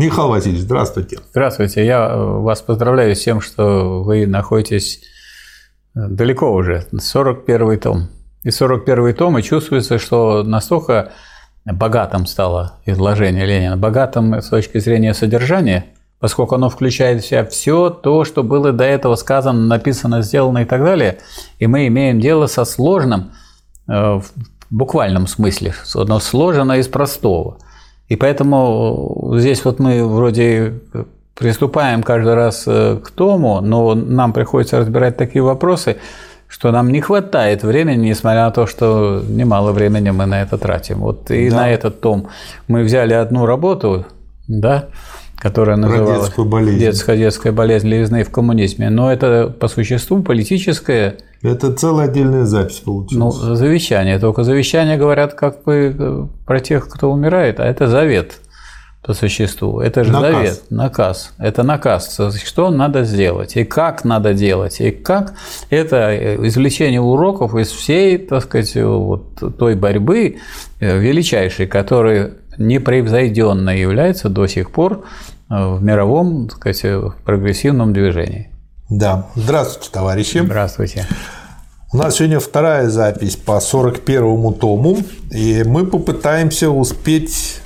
Михаил Васильевич, здравствуйте. Здравствуйте. Я э, вас поздравляю с тем, что вы находитесь э, далеко уже. 41 том. И 41 том, и чувствуется, что настолько богатым стало изложение Ленина, богатым с точки зрения содержания, поскольку оно включает в себя все то, что было до этого сказано, написано, сделано и так далее, и мы имеем дело со сложным, э, в буквальном смысле, оно сложено из простого – и поэтому здесь вот мы вроде приступаем каждый раз э, к тому, но нам приходится разбирать такие вопросы, что нам не хватает времени, несмотря на то, что немало времени мы на это тратим. Вот и да. на этот том мы взяли одну работу, да, которая называлась детскую болезнь. детская детская болезнь левизны в коммунизме, но это по существу политическая это целая отдельная запись получилась. Ну, завещание. Только завещание говорят как бы э, про тех, кто умирает, а это завет по существу. Это же наказ. завет, наказ. Это наказ, что надо сделать, и как надо делать, и как это э, извлечение уроков из всей, так сказать, вот той борьбы э, величайшей, которая непревзойденно является до сих пор в мировом, так сказать, прогрессивном движении. Да. Здравствуйте, товарищи. Здравствуйте. У нас сегодня вторая запись по 41-му тому, и мы попытаемся успеть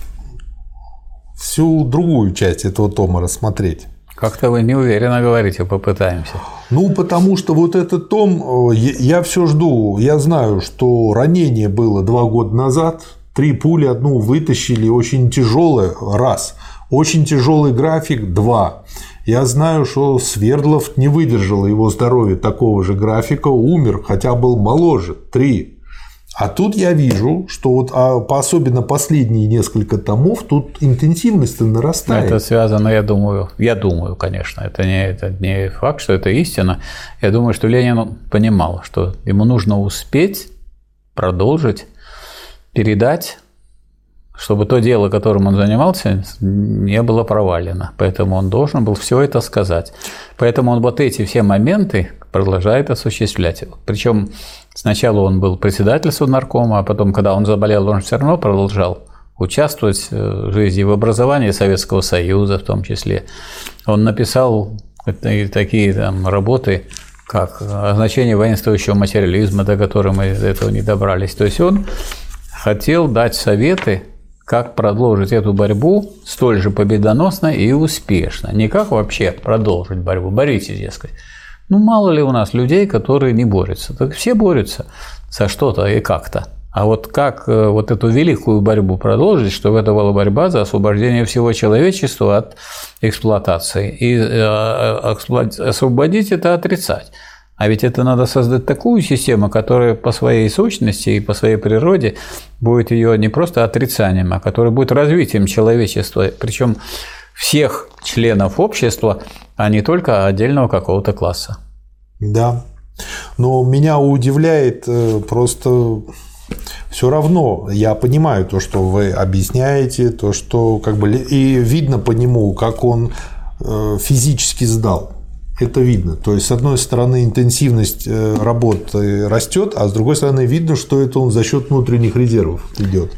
всю другую часть этого тома рассмотреть. Как-то вы неуверенно говорите, попытаемся. Ну, потому что вот этот том, э, я все жду. Я знаю, что ранение было два года назад, три пули, одну вытащили, очень тяжелое, раз. Очень тяжелый график, два. Я знаю, что Свердлов не выдержал его здоровье такого же графика, умер, хотя был моложе, три. А тут я вижу, что вот а особенно последние несколько томов, тут интенсивность нарастает. Это связано, я думаю, я думаю, конечно, это не, это не факт, что это истина. Я думаю, что Ленин понимал, что ему нужно успеть продолжить передать чтобы то дело, которым он занимался, не было провалено. Поэтому он должен был все это сказать. Поэтому он вот эти все моменты продолжает осуществлять. Причем сначала он был председателем наркома, а потом, когда он заболел, он все равно продолжал участвовать в жизни, в образовании Советского Союза в том числе. Он написал такие там работы, как «Значение воинствующего материализма», до которого мы до этого не добрались. То есть он хотел дать советы как продолжить эту борьбу столь же победоносно и успешно. Не как вообще продолжить борьбу, боритесь, дескать. Ну, мало ли у нас людей, которые не борются. Так все борются за что-то и как-то. А вот как э, вот эту великую борьбу продолжить, чтобы это была борьба за освобождение всего человечества от эксплуатации. И э, э, освободить это отрицать. А ведь это надо создать такую систему, которая по своей сущности и по своей природе будет ее не просто отрицанием, а которая будет развитием человечества, причем всех членов общества, а не только отдельного какого-то класса. Да. Но меня удивляет э, просто все равно я понимаю то, что вы объясняете, то, что как бы и видно по нему, как он э, физически сдал. Это видно. То есть, с одной стороны, интенсивность э, работы растет, а с другой стороны, видно, что это он за счет внутренних резервов идет.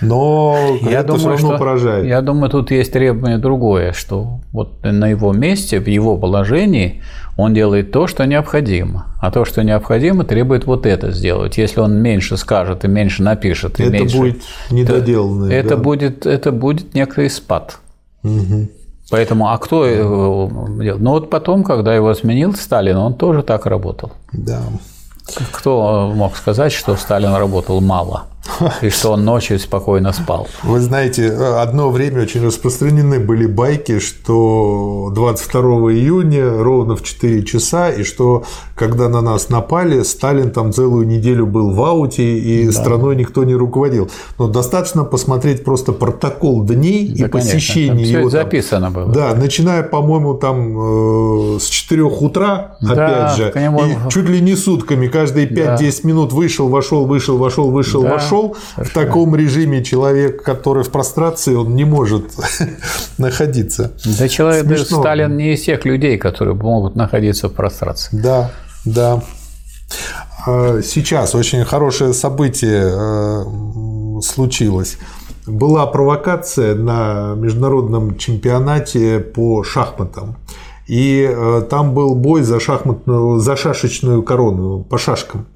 Но я это думаю, все равно что, поражает. Я думаю, тут есть требование другое, что вот на его месте, в его положении он делает то, что необходимо. А то, что необходимо, требует вот это сделать. Если он меньше скажет и меньше напишет, и это меньше, будет недоделанное. Это, да? будет, это будет некий спад. Угу. Поэтому, а кто его делал? Ну вот потом, когда его сменил Сталин, он тоже так работал. Да. Кто мог сказать, что Сталин работал мало? И что он ночью спокойно спал. Вы знаете, одно время очень распространены были байки, что 22 июня ровно в 4 часа, и что когда на нас напали, Сталин там целую неделю был в ауте, и да. страной никто не руководил. Но достаточно посмотреть просто протокол дней да, и посещений его. Там, записано было. Да, начиная, по-моему, там э, с 4 утра, да, опять же, нему... и чуть ли не сутками, каждые 5-10 да. минут вышел, вошел, вышел, вошел, вышел, да. вошел пошел. В таком режиме человек, который в прострации, он не может находиться. Да человек, даже Сталин не из тех людей, которые могут находиться в прострации. Да, да. А, сейчас очень хорошее событие э, случилось. была провокация на международном чемпионате по шахматам. И э, там был бой за шахматную, за шашечную корону по шашкам.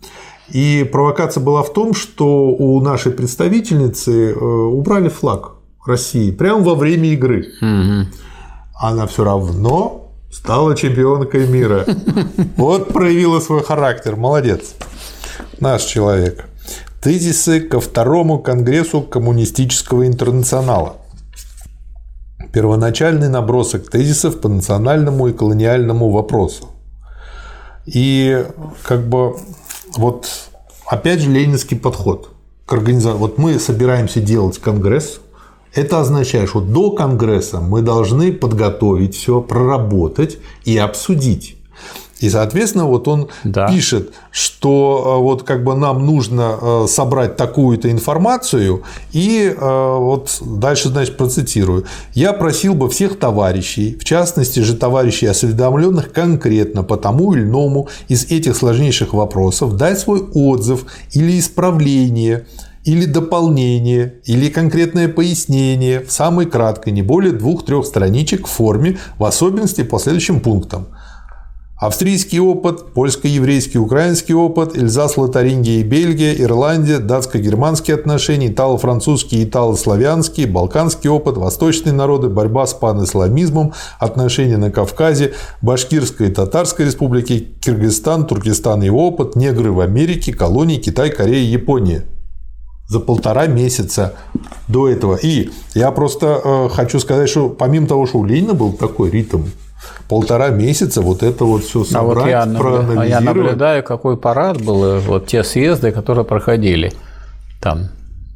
И провокация была в том, что у нашей представительницы э, убрали флаг России прямо во время игры. Угу. Она все равно стала чемпионкой мира. Вот проявила свой характер. Молодец. Наш человек. Тезисы ко второму конгрессу коммунистического интернационала. Первоначальный набросок тезисов по национальному и колониальному вопросу. И как бы вот опять же ленинский подход к организации. Вот мы собираемся делать конгресс, это означает, что до Конгресса мы должны подготовить все, проработать и обсудить. И, соответственно, вот он да. пишет, что э, вот как бы нам нужно э, собрать такую-то информацию, и э, вот дальше, значит, процитирую. Я просил бы всех товарищей, в частности же товарищей осведомленных конкретно по тому или иному из этих сложнейших вопросов, дать свой отзыв или исправление или дополнение, или конкретное пояснение в самой краткой, не более двух-трех страничек в форме, в особенности по следующим пунктам – Австрийский опыт, польско-еврейский, украинский опыт, Эльзас, Лотарингия и Бельгия, Ирландия, датско-германские отношения, итало-французский, итало-славянский, балканский опыт, восточные народы, борьба с панисламизмом, отношения на Кавказе, Башкирской и Татарской республики, Киргизстан, Туркестан и опыт, негры в Америке, колонии Китай, Корея, Япония за полтора месяца до этого. И я просто э, хочу сказать, что помимо того, что у Ленина был такой ритм полтора месяца вот это вот все собрать, а вот я, проанализировать. Я наблюдаю, какой парад был, вот те съезды, которые проходили там.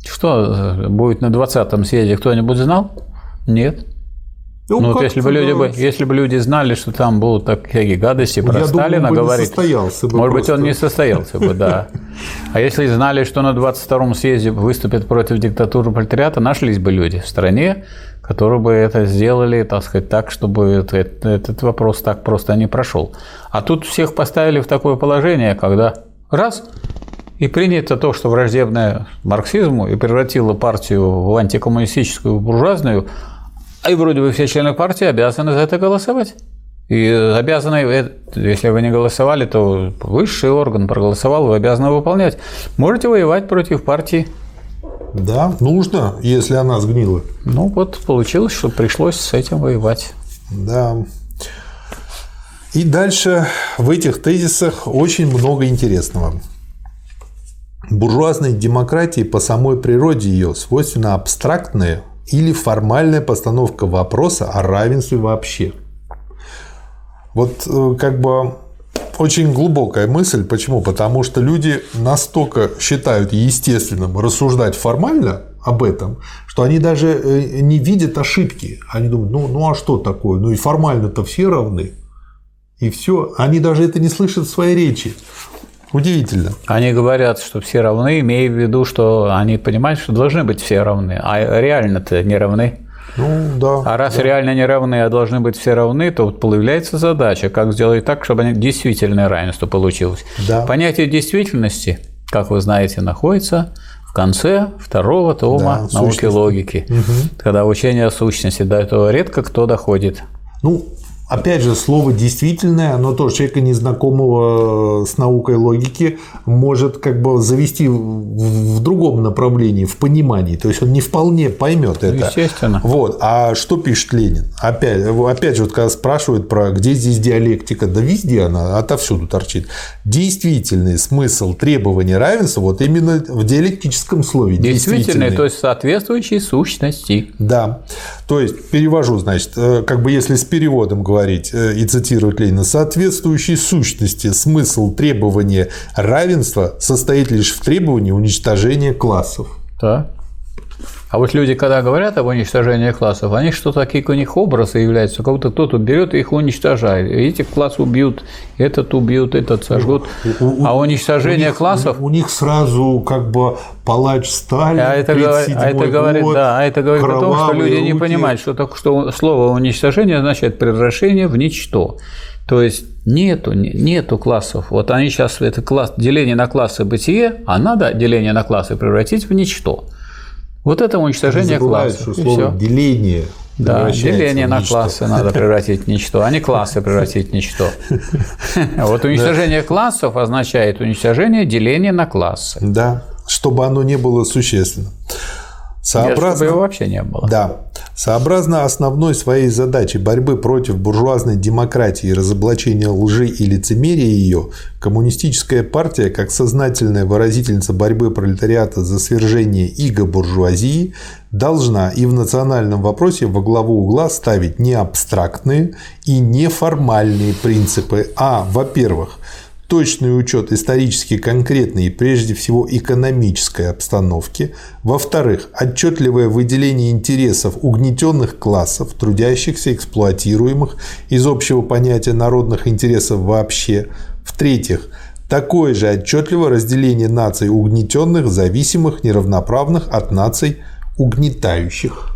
Что будет на 20-м съезде, кто-нибудь знал? Нет. Ну, ну вот если бы, люди бы, если бы люди знали, что там будут такие гадости про Я Сталина думаю, говорить, состоялся бы может просто. быть, он не состоялся бы, да. А если знали, что на 22-м съезде выступят против диктатуры пролетариата, нашлись бы люди в стране, которые бы это сделали, так сказать, так, чтобы этот, вопрос так просто не прошел. А тут всех поставили в такое положение, когда раз и принято то, что враждебное марксизму и превратило партию в антикоммунистическую буржуазную, а и вроде бы все члены партии обязаны за это голосовать. И обязаны, э, если вы не голосовали, то высший орган проголосовал, вы обязаны выполнять. Можете воевать против партии да, нужно, если она сгнила. Ну вот получилось, что пришлось с этим воевать. Да. И дальше в этих тезисах очень много интересного. Буржуазной демократии по самой природе ее свойственна абстрактная или формальная постановка вопроса о равенстве вообще. Вот э, как бы очень глубокая мысль. Почему? Потому что люди настолько считают естественным рассуждать формально об этом, что они даже э, не видят ошибки. Они думают, ну, ну а что такое? Ну и формально-то все равны. И все. Они даже это не слышат в своей речи. Удивительно. Они говорят, что все равны, имея в виду, что они понимают, что должны быть все равны, а реально-то не равны. Ну, да. А раз да. реально не равны, а должны быть все равны, то вот появляется задача, как сделать так, чтобы действительное равенство получилось. Да. Понятие действительности, как вы знаете, находится в конце второго тома да, науки сущность. логики, угу. когда учение о сущности, до этого редко кто доходит. Ну, Опять же, слово действительное, оно тоже человека, незнакомого с наукой логики, может как бы завести в другом направлении, в понимании. То есть он не вполне поймет это. Естественно. Вот. А что пишет Ленин? Опять, опять же, вот когда спрашивают про где здесь диалектика, да везде она отовсюду торчит. Действительный смысл требования равенства вот именно в диалектическом слове. Действительный, то есть соответствующий сущности. Да. То есть перевожу, значит, э, как бы если с переводом говорить, говорить э, и цитировать Ленина, соответствующей сущности смысл требования равенства состоит лишь в требовании уничтожения классов. Да. А вот люди, когда говорят об уничтожении классов, они что такие у них образы являются, будто кто-то берет и их уничтожает. Эти классы убьют, этот убьют, этот сожгут. а уничтожение у них, классов... У, у них сразу как бы палач Сталин, а это, а это говорит, год, да, а это говорит о том, что люди не понимают, что, так, что слово уничтожение означает превращение в ничто. То есть нету, нету классов. Вот они сейчас это класс, деление на классы бытие, а надо деление на классы превратить в ничто. Вот это уничтожение забывают, класса. что слово деление Да, деление на ничто. классы надо превратить в ничто, а не классы превратить в ничто. Вот уничтожение классов означает уничтожение деления на классы. Да, чтобы оно не было существенным. Чтобы его Сообразно, вообще не было. да, сообразно основной своей задачей борьбы против буржуазной демократии и разоблачения лжи и лицемерия ее, коммунистическая партия, как сознательная выразительница борьбы пролетариата за свержение иго буржуазии, должна и в национальном вопросе во главу угла ставить не абстрактные и неформальные принципы, а, во-первых, точный учет исторически конкретной и прежде всего экономической обстановки, во-вторых, отчетливое выделение интересов угнетенных классов, трудящихся, эксплуатируемых из общего понятия народных интересов вообще, в-третьих, такое же отчетливое разделение наций угнетенных, зависимых, неравноправных от наций угнетающих.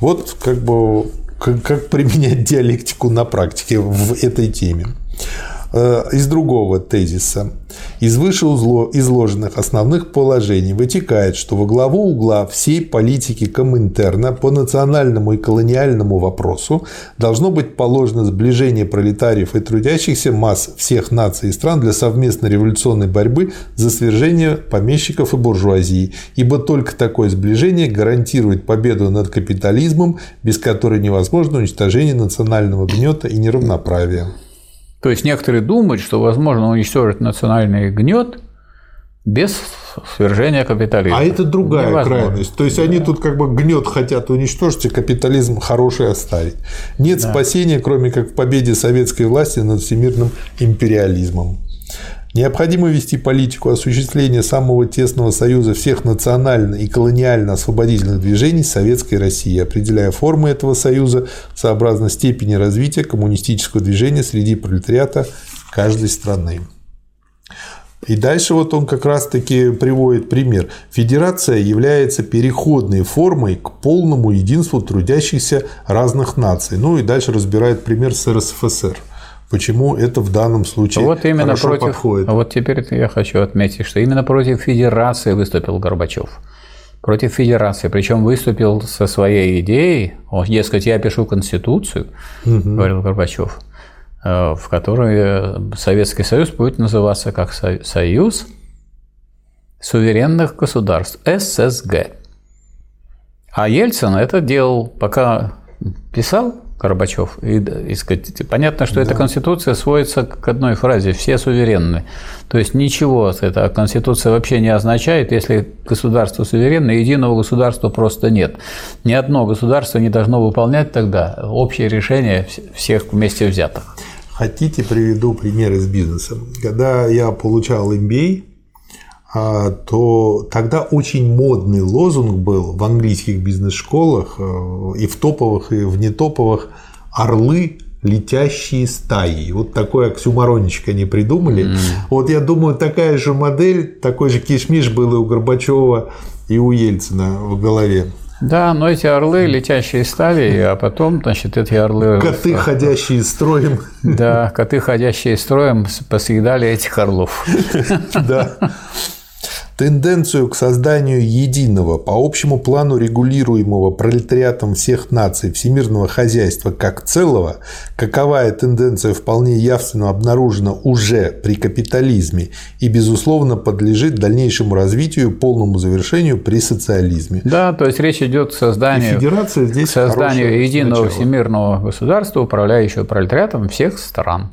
Вот как бы как, как применять диалектику на практике в этой теме. Э, Из другого тезиса. Из выше узло- изложенных основных положений вытекает, что во главу угла всей политики Коминтерна по национальному и колониальному вопросу должно быть положено сближение пролетариев и трудящихся масс всех наций и стран для совместной революционной борьбы за свержение помещиков и буржуазии, ибо только такое сближение гарантирует победу над капитализмом, без которой невозможно уничтожение национального гнета и неравноправия. То есть некоторые думают, что возможно уничтожить национальный гнет без свержения капитализма. А это другая Невозможно. крайность. То есть они тут как бы гнет хотят уничтожить, и капитализм хороший оставить. Нет спасения, кроме как в победе советской власти над всемирным империализмом. Необходимо вести политику осуществления самого тесного союза всех национально- и колониально-освободительных движений Советской России, определяя формы этого союза сообразно степени развития коммунистического движения среди пролетариата каждой страны. И дальше вот он как раз-таки приводит пример. Федерация является переходной формой к полному единству трудящихся разных наций. Ну и дальше разбирает пример с РСФСР. Почему это в данном случае Вот именно против. подходит. Вот теперь я хочу отметить, что именно против Федерации выступил Горбачев. Против Федерации. Причем выступил со своей идеей, о, дескать, я пишу Конституцию, говорил Горбачев, э, в которой э, Советский Союз будет называться как Со- Союз суверенных государств, ССГ. А Ельцин это делал, пока писал Горбачев. И, и сказать, понятно, что эта конституция сводится к одной фразе: все суверенны. То есть ничего эта конституция вообще не означает, если государство суверенно, единого государства просто нет. Ни одно государство не должно выполнять тогда общее решение вс- всех вместе взятых. Хотите, приведу пример из бизнеса. Когда я получал MBA, то тогда очень модный лозунг был в английских бизнес-школах э, и в топовых, и в нетоповых «Орлы, летящие стаи». Вот такой оксюмарончик они придумали. Вот я думаю, такая же модель, такой же кишмиш был и у Горбачева, и у Ельцина в голове. Да, но эти орлы летящие стали, а потом, значит, эти орлы... Коты, ходящие строем. Да, коты, ходящие строем, посъедали этих орлов. Да. Тенденцию к созданию единого, по общему плану регулируемого пролетариатом всех наций всемирного хозяйства как целого, каковая тенденция вполне явственно обнаружена уже при капитализме и, безусловно, подлежит дальнейшему развитию и полному завершению при социализме. Да, то есть речь идет к И созданию, федерация здесь к созданию единого начало. всемирного государства, управляющего пролетариатом всех стран.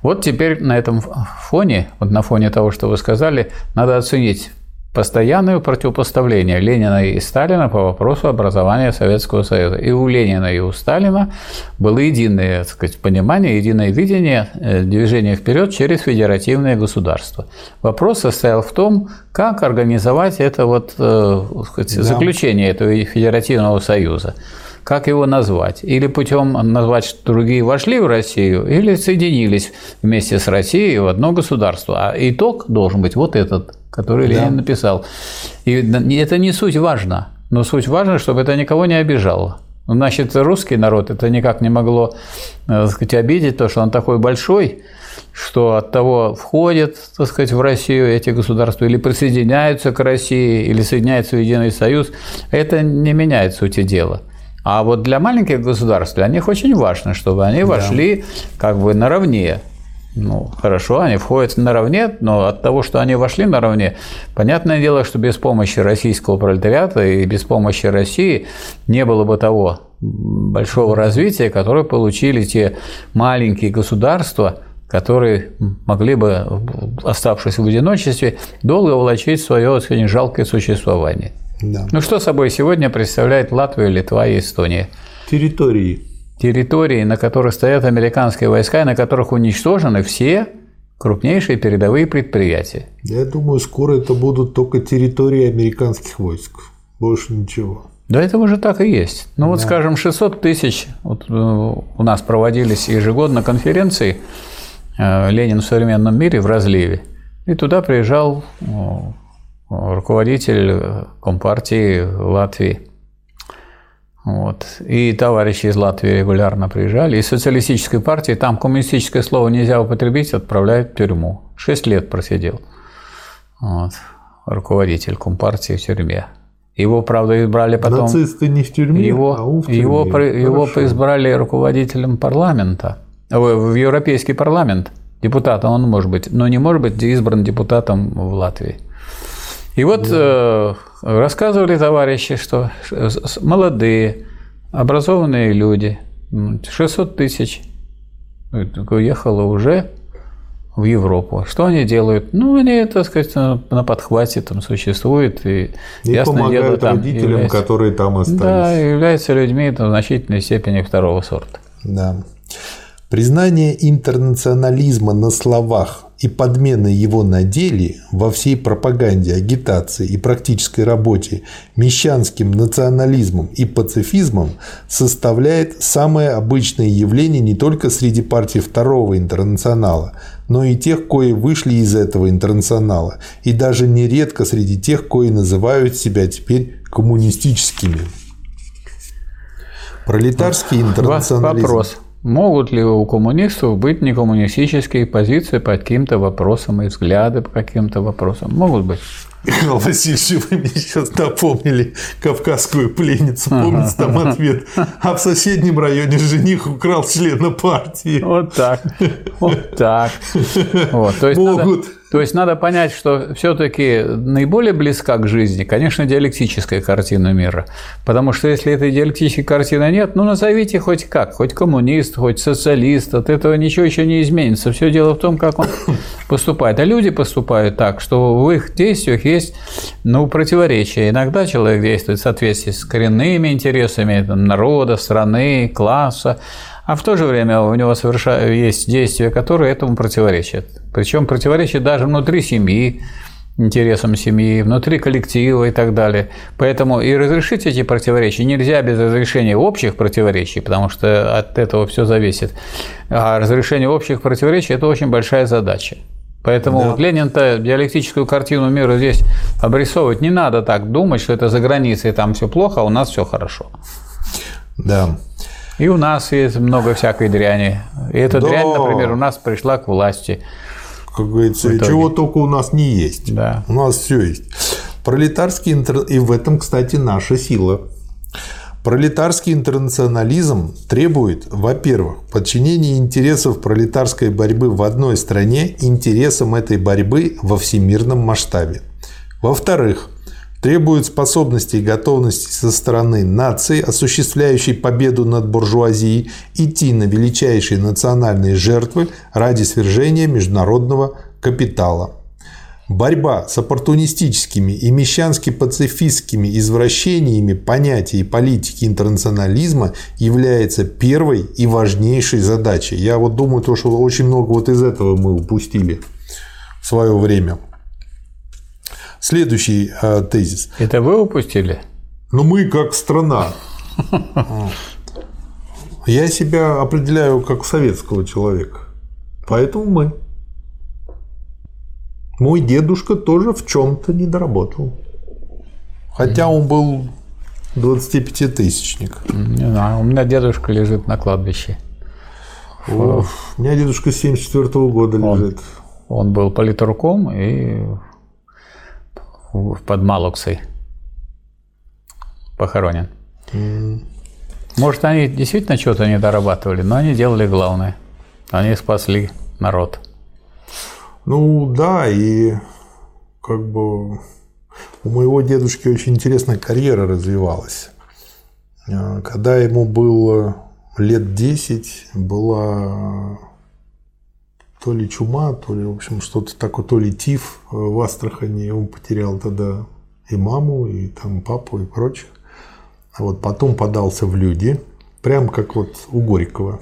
Вот теперь на этом фоне, вот на фоне того, что вы сказали, надо оценить постоянное противопоставление Ленина и Сталина по вопросу образования Советского Союза. И у Ленина, и у Сталина было единое так сказать, понимание, единое видение э, движения вперед через федеративное государство. Вопрос состоял в том, как организовать это вот, э, сказать, Да. заключение этого федеративного союза. Как его назвать? Или путем назвать, что другие вошли в Россию, или соединились вместе с Россией в одно государство. А итог должен быть вот этот, который Да. Ленин написал. И это не суть важно, но суть важно, чтобы это никого не обижало. Значит, русский народ это никак не могло э, так сказать, обидеть, то, что он такой большой, что от того входят, так сказать, в Россию эти государства или присоединяются к России, или соединяются в единый союз, это не меняет сути дела. А вот для маленьких государств, для них очень важно, чтобы они вошли как бы наравне ну, хорошо, они входят наравне, но от того, что они вошли наравне, понятное дело, что без помощи российского пролетариата и без помощи России не было бы того большого развития, которое получили те маленькие государства, которые могли бы, оставшись в одиночестве, долго волочить свое очень жалкое существование. Да. Ну что собой сегодня представляет Латвия, Литва и Эстония? Территории территории, на которых стоят американские войска, и на которых уничтожены все крупнейшие передовые предприятия. Я думаю, скоро это будут только территории американских войск. Больше ничего. Да это уже так и есть. Ну вот, скажем, 600 тысяч, вот э, у нас проводились ежегодно конференции э, «Ленин в современном мире» в Разливе. И туда приезжал э, руководитель Компартии Латвии – вот. И товарищи из Латвии регулярно приезжали. Из социалистической партии, там коммунистическое слово нельзя употребить, отправляют в тюрьму. Шесть лет просидел. Вот. Руководитель компартии в тюрьме. Его, правда, избрали потом... Нацисты не в тюрьме, его, а он в тюрьме. Его, его избрали руководителем парламента, в, в Европейский парламент. Депутатом он может быть, но не может быть избран депутатом в Латвии. И вот э, рассказывали товарищи, что молодые, образованные люди, 600 тысяч уехало уже в Европу. Что они делают? Ну, они, так сказать, на подхвате там существуют. И, и ясно помогают дело, там родителям, являются, которые там остались. Да, являются людьми в значительной степени второго сорта. Да. Признание интернационализма на словах и подмена его на деле во всей пропаганде, агитации и практической работе мещанским национализмом и пацифизмом составляет самое обычное явление не только среди партий Второго интернационала, но и тех, кои вышли из этого интернационала, и даже нередко среди тех, кои называют себя теперь коммунистическими. Пролетарский интернационализм. Вопрос. Могут ли у коммунистов быть некоммунистические позиции по каким-то вопросам и взгляды по каким-то вопросам? Могут быть. Михаил Васильевич, вы мне сейчас напомнили кавказскую пленницу. Помните там ответ? А в соседнем районе жених украл члена партии. Вот так. Вот так. Вот. То есть Могут. Надо то есть надо понять, что все-таки наиболее близка к жизни, конечно, диалектическая картина мира. Потому что если этой диалектической картины нет, ну назовите хоть как, хоть коммунист, хоть социалист, от этого ничего еще не изменится. Все дело в том, как он поступает. А люди поступают так, что в их действиях есть ну, противоречия. Иногда человек действует в соответствии с коренными интересами народа, страны, класса, а в то же время у него соверша... есть действия, которые этому противоречат. Причем противоречат даже внутри семьи, интересам семьи, внутри коллектива и так далее. Поэтому и разрешить эти противоречия нельзя без разрешения общих противоречий, потому что от этого все зависит. А разрешение общих противоречий – это очень большая задача. Поэтому да. вот Ленин-то диалектическую картину мира здесь обрисовывать не надо так думать, что это за границей там все плохо, а у нас все хорошо. Да. И у нас есть много всякой дряни. И эта да. дрянь, например, у нас пришла к власти. Как говорится, чего только у нас не есть. Да. У нас все есть. Пролетарский интер... и в этом, кстати, наша сила. Пролетарский интернационализм требует, во-первых, подчинения интересов пролетарской борьбы в одной стране интересам этой борьбы во всемирном масштабе. Во-вторых, требует способности и готовности со стороны нации, осуществляющей победу над буржуазией, идти на величайшие национальные жертвы ради свержения международного капитала. Борьба с оппортунистическими и мещански-пацифистскими извращениями понятий и политики интернационализма является первой и важнейшей задачей. Я вот думаю, то, что очень много вот из этого мы упустили в свое время. Следующий э, тезис. Это вы упустили? Ну, мы как страна. Я себя определяю как советского человека. Поэтому мы. Мой дедушка тоже в чем-то не доработал. Хотя он был 25-тысячник. Не знаю, у меня дедушка лежит на кладбище. О, у меня дедушка с 74 года лежит. Он был политруком и под Малуксой похоронен. Может, они действительно что-то не дорабатывали, но они делали главное. Они спасли народ. Ну да, и как бы у моего дедушки очень интересная карьера развивалась. А, когда ему было лет 10, была то ли чума, то ли, в общем, что-то такое, то ли тиф в Астрахани. Он потерял тогда и маму, и там папу, и прочих. А вот потом подался в люди, прям как вот у Горького,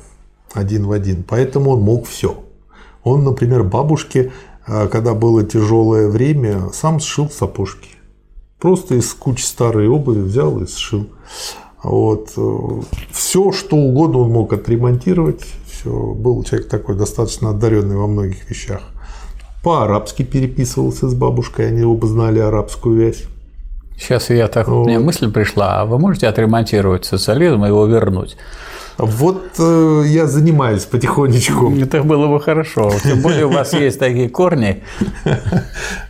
один в один. Поэтому он мог все. Он, например, бабушке, а, когда было тяжелое время, сам сшил сапожки. Просто из кучи старой обуви взял и сшил. Вот. Э, все, что угодно он мог отремонтировать. Все. Был человек такой достаточно одаренный во многих вещах. По-арабски переписывался с бабушкой, они оба знали арабскую вязь. Сейчас я так, вот. мне мысль пришла, а вы можете отремонтировать социализм и его вернуть? Вот э, я занимаюсь потихонечку. Это было бы хорошо. Тем более у вас есть такие корни.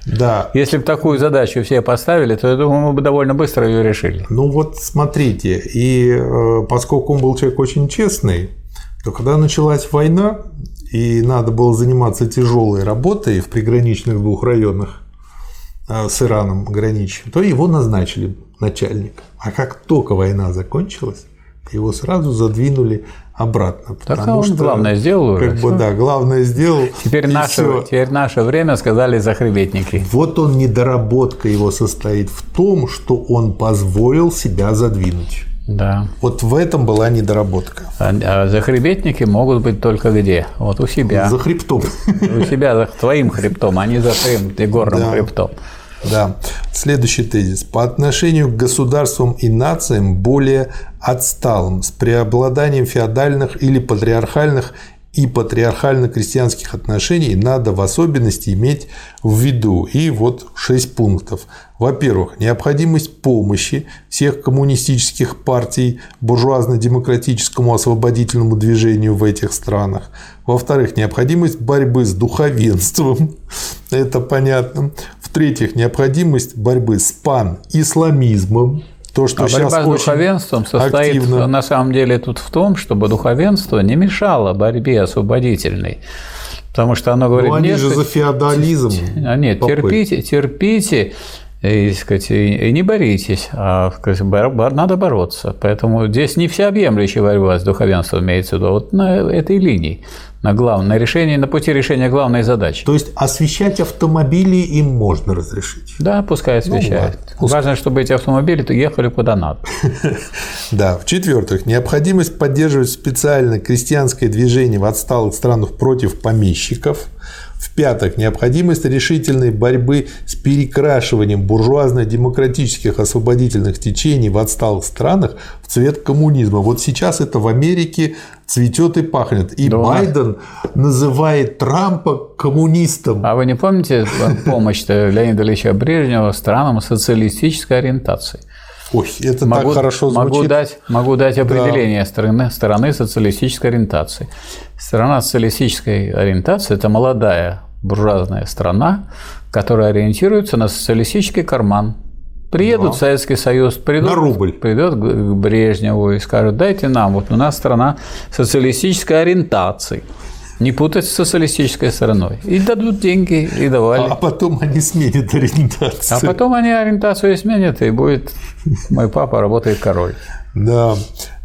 Да. Если бы такую задачу все поставили, то я думаю, мы бы довольно быстро ее решили. Ну вот смотрите, и э, поскольку он был человек очень честный, то когда началась война, и надо было заниматься тяжелой работой в приграничных двух районах э, с Ираном граничим, то его назначили начальником. А как только война закончилась, его сразу задвинули обратно. Так он что, главное сделал уже. Как бы, да, главное сделал. Теперь наше, теперь наше время, сказали захребетники. Вот он, недоработка его состоит в том, что он позволил себя задвинуть. Да. Вот в этом была недоработка. А, а захребетники могут быть только где? Вот у себя. За хребтом. У себя, за твоим хребтом, а не за твоим горным да. хребтом. Да. Следующий тезис. По отношению к государствам и нациям более отсталым, с преобладанием феодальных или патриархальных и патриархально-крестьянских отношений надо в особенности иметь в виду. И вот шесть пунктов. Во-первых, необходимость помощи всех коммунистических партий буржуазно-демократическому освободительному движению в этих странах. Во-вторых, необходимость борьбы с духовенством. Это понятно. В-третьих, необходимость борьбы с пан-исламизмом. То, что а сейчас борьба с духовенством состоит активно. на самом деле тут в том, чтобы духовенство не мешало борьбе освободительной. Потому что оно говорит, ну, они нет, же за феодализм. А нет, попы. терпите, терпите, и, сказать, и не боритесь, а сказать, надо бороться. Поэтому здесь не всеобъемлющая борьба с духовенством имеется в виду, а вот на этой линии на главное решение, на пути решения главной задачи. То есть освещать автомобили им можно разрешить? Да, пускай ну освещают. Ну, Важно, чтобы эти автомобили ехали куда надо. Да. В-четвертых, необходимость поддерживать специальное крестьянское движение в отсталых странах против помещиков – в-пятых, необходимость решительной борьбы с перекрашиванием буржуазно-демократических освободительных течений в отсталых странах в цвет коммунизма. Вот сейчас это в Америке цветет и пахнет. И да. Байден называет Трампа коммунистом. А вы не помните помощь Леонида Ильича Брежнева странам социалистической ориентации? Ой, это могу, так хорошо звучит. Могу дать, могу дать определение да. стороны, стороны социалистической ориентации. Страна социалистической ориентации – это молодая буржуазная страна, которая ориентируется на социалистический карман. Приедут да. Советский Союз, придут, на рубль. придет к Брежневу и скажут, дайте нам, вот у нас страна социалистической ориентации не путать с социалистической стороной. И дадут деньги, и давали. А потом они сменят ориентацию. А потом они ориентацию сменят, и будет мой папа работает король. Да.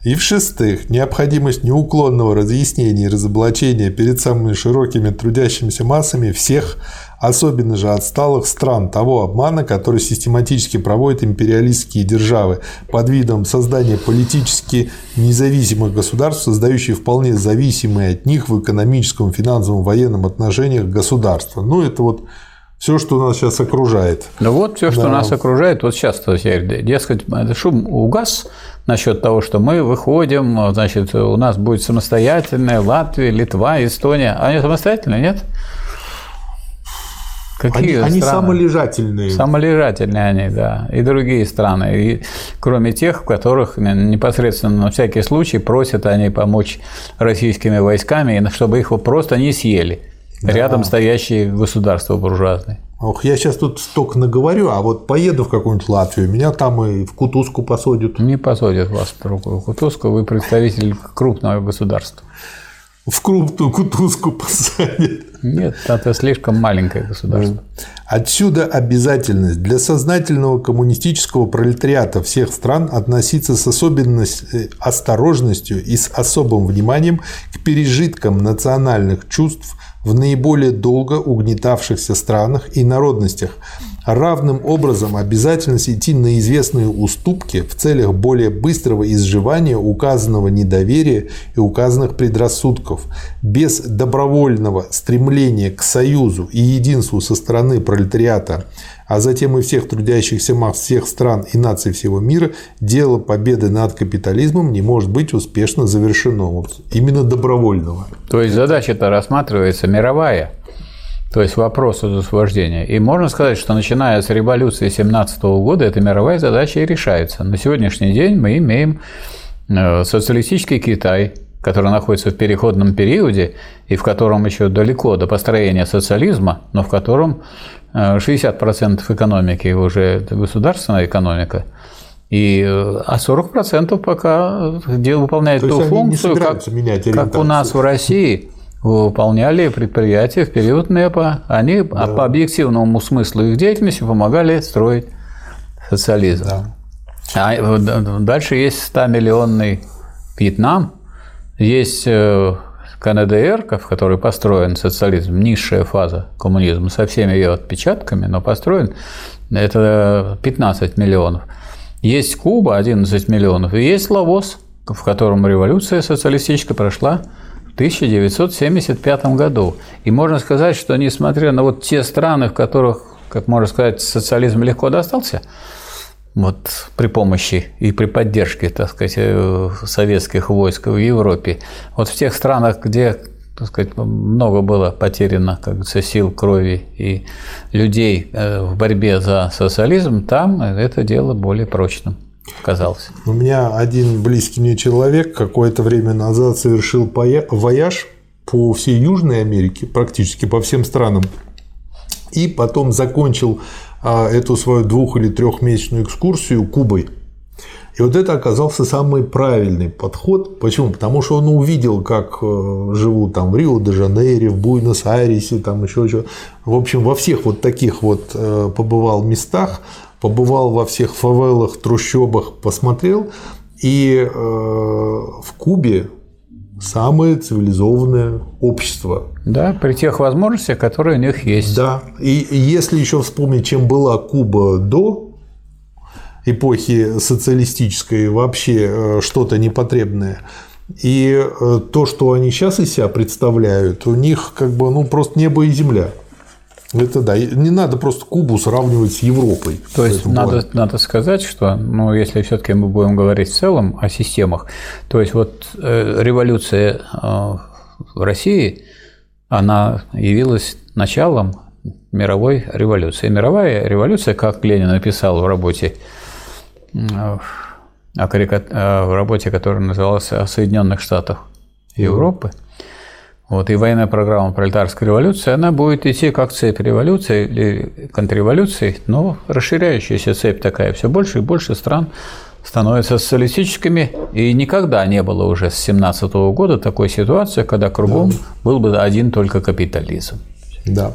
И в-шестых, необходимость неуклонного разъяснения и разоблачения перед самыми широкими трудящимися массами всех, особенно же отсталых стран, того обмана, который систематически проводят империалистские державы под видом создания политически независимых государств, создающие вполне зависимые от них в экономическом, финансовом, военном отношениях государства. Ну, это вот все, что нас сейчас окружает. Ну вот все, что да. нас окружает, вот сейчас, дескать, шум угас, насчет того, что мы выходим, значит, у нас будет самостоятельная Латвия, Литва, Эстония. Они самостоятельные, нет? Какие они, они страны? самолежательные. Самолежательные они, да. И другие страны. И кроме тех, в которых непосредственно на всякий случай просят они помочь российскими войсками, чтобы их просто не съели. Да. Рядом стоящие государства буржуазные. Ох, я сейчас тут столько наговорю, а вот поеду в какую-нибудь Латвию, меня там и в кутузку посадят. Не посадят вас в другую кутузку, вы представитель крупного государства в крупную кутузку посадят. Нет, это слишком маленькое государство. Отсюда обязательность для сознательного коммунистического пролетариата всех стран относиться с особенной э, осторожностью и с особым вниманием к пережиткам национальных чувств в наиболее долго угнетавшихся странах и народностях, равным образом обязательность идти на известные уступки в целях более быстрого изживания указанного недоверия и указанных предрассудков, без добровольного стремления к союзу и единству со стороны пролетариата, а затем и всех трудящихся масс всех стран и наций всего мира, дело победы над капитализмом не может быть успешно завершено. Именно добровольного. То есть задача-то рассматривается мировая – то есть вопрос освобождения. И можно сказать, что начиная с революции 17 года эта мировая задача и решается. На сегодняшний день мы имеем э, социалистический Китай, который находится в переходном периоде и в котором еще далеко до построения социализма, но в котором 60% э, экономики уже государственная экономика, и, э, а 40% пока выполняет То ту функцию, как, как у нас в России – выполняли предприятия в период НЭПа. Они да. по объективному смыслу их деятельности помогали строить социализм. Да. А дальше есть 100-миллионный Вьетнам, есть э, КНДР, в которой построен социализм, низшая фаза коммунизма со всеми ее отпечатками, но построен это 15 миллионов. Есть Куба 11 миллионов, и есть Лавос, в котором революция социалистическая прошла 1975 году. И можно сказать, что несмотря на вот те страны, в которых, как можно сказать, социализм легко достался, вот при помощи и при поддержке, так сказать, э, советских войск в Европе, вот в тех странах, где так сказать, много было потеряно, как говорится, сил, крови и людей э, в борьбе за социализм, там это дело более прочным казалось. У меня один близкий мне человек какое-то время назад совершил вояж по всей Южной Америке, практически по всем странам, и потом закончил а, эту свою двух- или трехмесячную экскурсию Кубой. И вот это оказался самый правильный подход. Почему? Потому что он увидел, как э, живут там в Рио-де-Жанейре, в Буэнос-Айресе, там еще что. В общем, во всех вот таких вот э, побывал местах, побывал во всех фавелах, трущобах, посмотрел. И э, в Кубе самое цивилизованное общество. Да, при тех возможностях, которые у них есть. Да. И если еще вспомнить, чем была Куба до эпохи социалистической, вообще э, что-то непотребное. И э, то, что они сейчас из себя представляют, у них как бы ну, просто небо и земля. Это да. Не надо просто Кубу сравнивать с Европой. То есть надо, надо сказать, что, ну, если все-таки мы будем говорить в целом о системах, то есть вот э, революция э, в России, она явилась началом мировой революции. Мировая революция, как Ленин написал в работе, э, в работе, которая называлась «О Соединенных Штатах Европы», вот, и военная программа пролетарской революции, она будет идти как цепь революции или контрреволюции, но расширяющаяся цепь такая. Все больше и больше стран становятся социалистическими, и никогда не было уже с 17 года такой ситуации, когда кругом да. был бы один только капитализм. Да.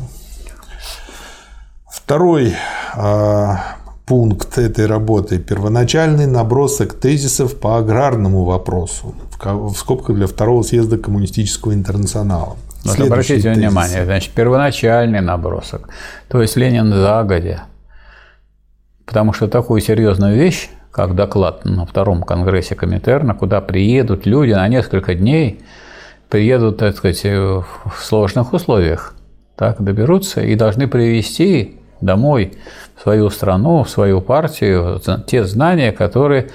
Второй а, пункт этой работы – первоначальный набросок тезисов по аграрному вопросу в скобках для второго съезда коммунистического интернационала. Вот обратите тезис. внимание, значит, первоначальный набросок, то есть Ленин загодя, потому что такую серьезную вещь, как доклад на втором конгрессе Коминтерна, куда приедут люди на несколько дней, приедут, так сказать, в сложных условиях, так, доберутся и должны привести домой в свою страну, в свою партию те знания, которые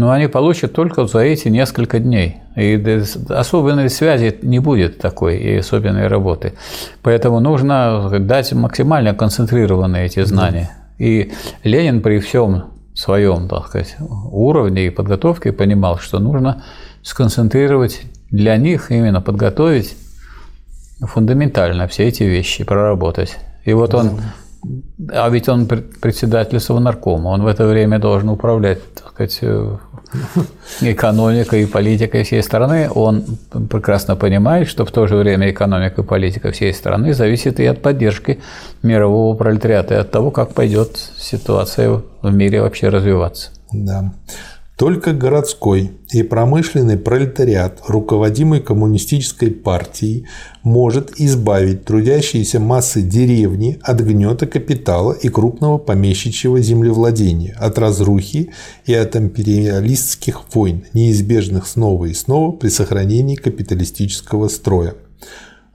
но они получат только за эти несколько дней. И особенной связи не будет такой, и особенной работы. Поэтому нужно дать максимально концентрированные эти знания. И Ленин при всем своем так сказать, уровне и подготовке понимал, что нужно сконцентрировать для них, именно подготовить фундаментально все эти вещи, проработать. И вот он а ведь он председатель Совнаркома, он в это время должен управлять, так сказать, э, экономикой и политикой всей страны. Он прекрасно понимает, что в то же время экономика и политика всей страны зависит и от поддержки мирового пролетариата, и от того, как пойдет ситуация в мире вообще развиваться. Да. Только городской и промышленный пролетариат, руководимый коммунистической партией, может избавить трудящиеся массы деревни от гнета капитала и крупного помещичьего землевладения, от разрухи и от империалистских войн, неизбежных снова и снова при сохранении капиталистического строя.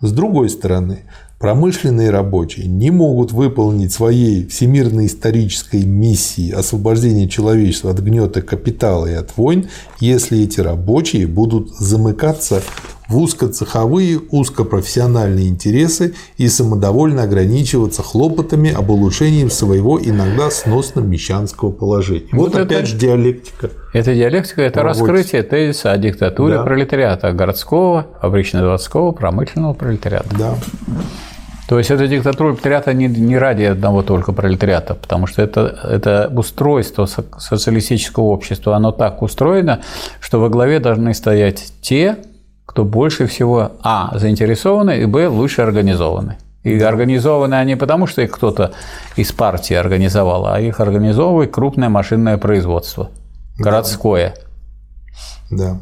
С другой стороны, Промышленные рабочие не могут выполнить своей всемирной исторической миссии освобождения человечества от гнета капитала и от войн, если эти рабочие будут замыкаться в узкоцеховые, узкопрофессиональные интересы и самодовольно ограничиваться хлопотами об улучшении своего иногда сносно мещанского положения. Вот, вот опять же диалектика. Это диалектика – это проводится. раскрытие тезиса о диктатуре да. пролетариата, городского, фабрично-заводского, промышленного пролетариата. Да. То есть это диктатура пролетариата не, не ради одного только пролетариата, потому что это, это устройство социалистического общества, оно так устроено, что во главе должны стоять те, кто больше всего, а, заинтересованы, и, б, лучше организованы. И организованы они потому, что их кто-то из партии организовал, а их организовывает крупное машинное производство, городское. Да. да.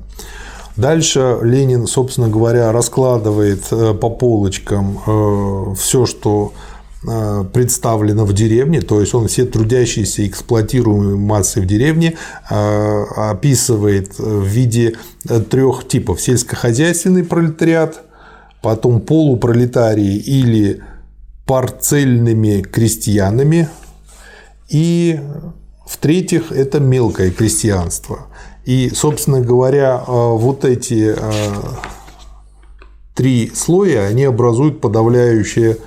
Дальше Ленин, собственно говоря, раскладывает э, по полочкам э, все, что представлено в деревне, то есть он все трудящиеся эксплуатируемые массы в деревне описывает в виде трех типов. Сельскохозяйственный пролетариат, потом полупролетарии или парцельными крестьянами, и в-третьих, это мелкое крестьянство. И, собственно говоря, э, вот эти э, три слоя, они образуют подавляющее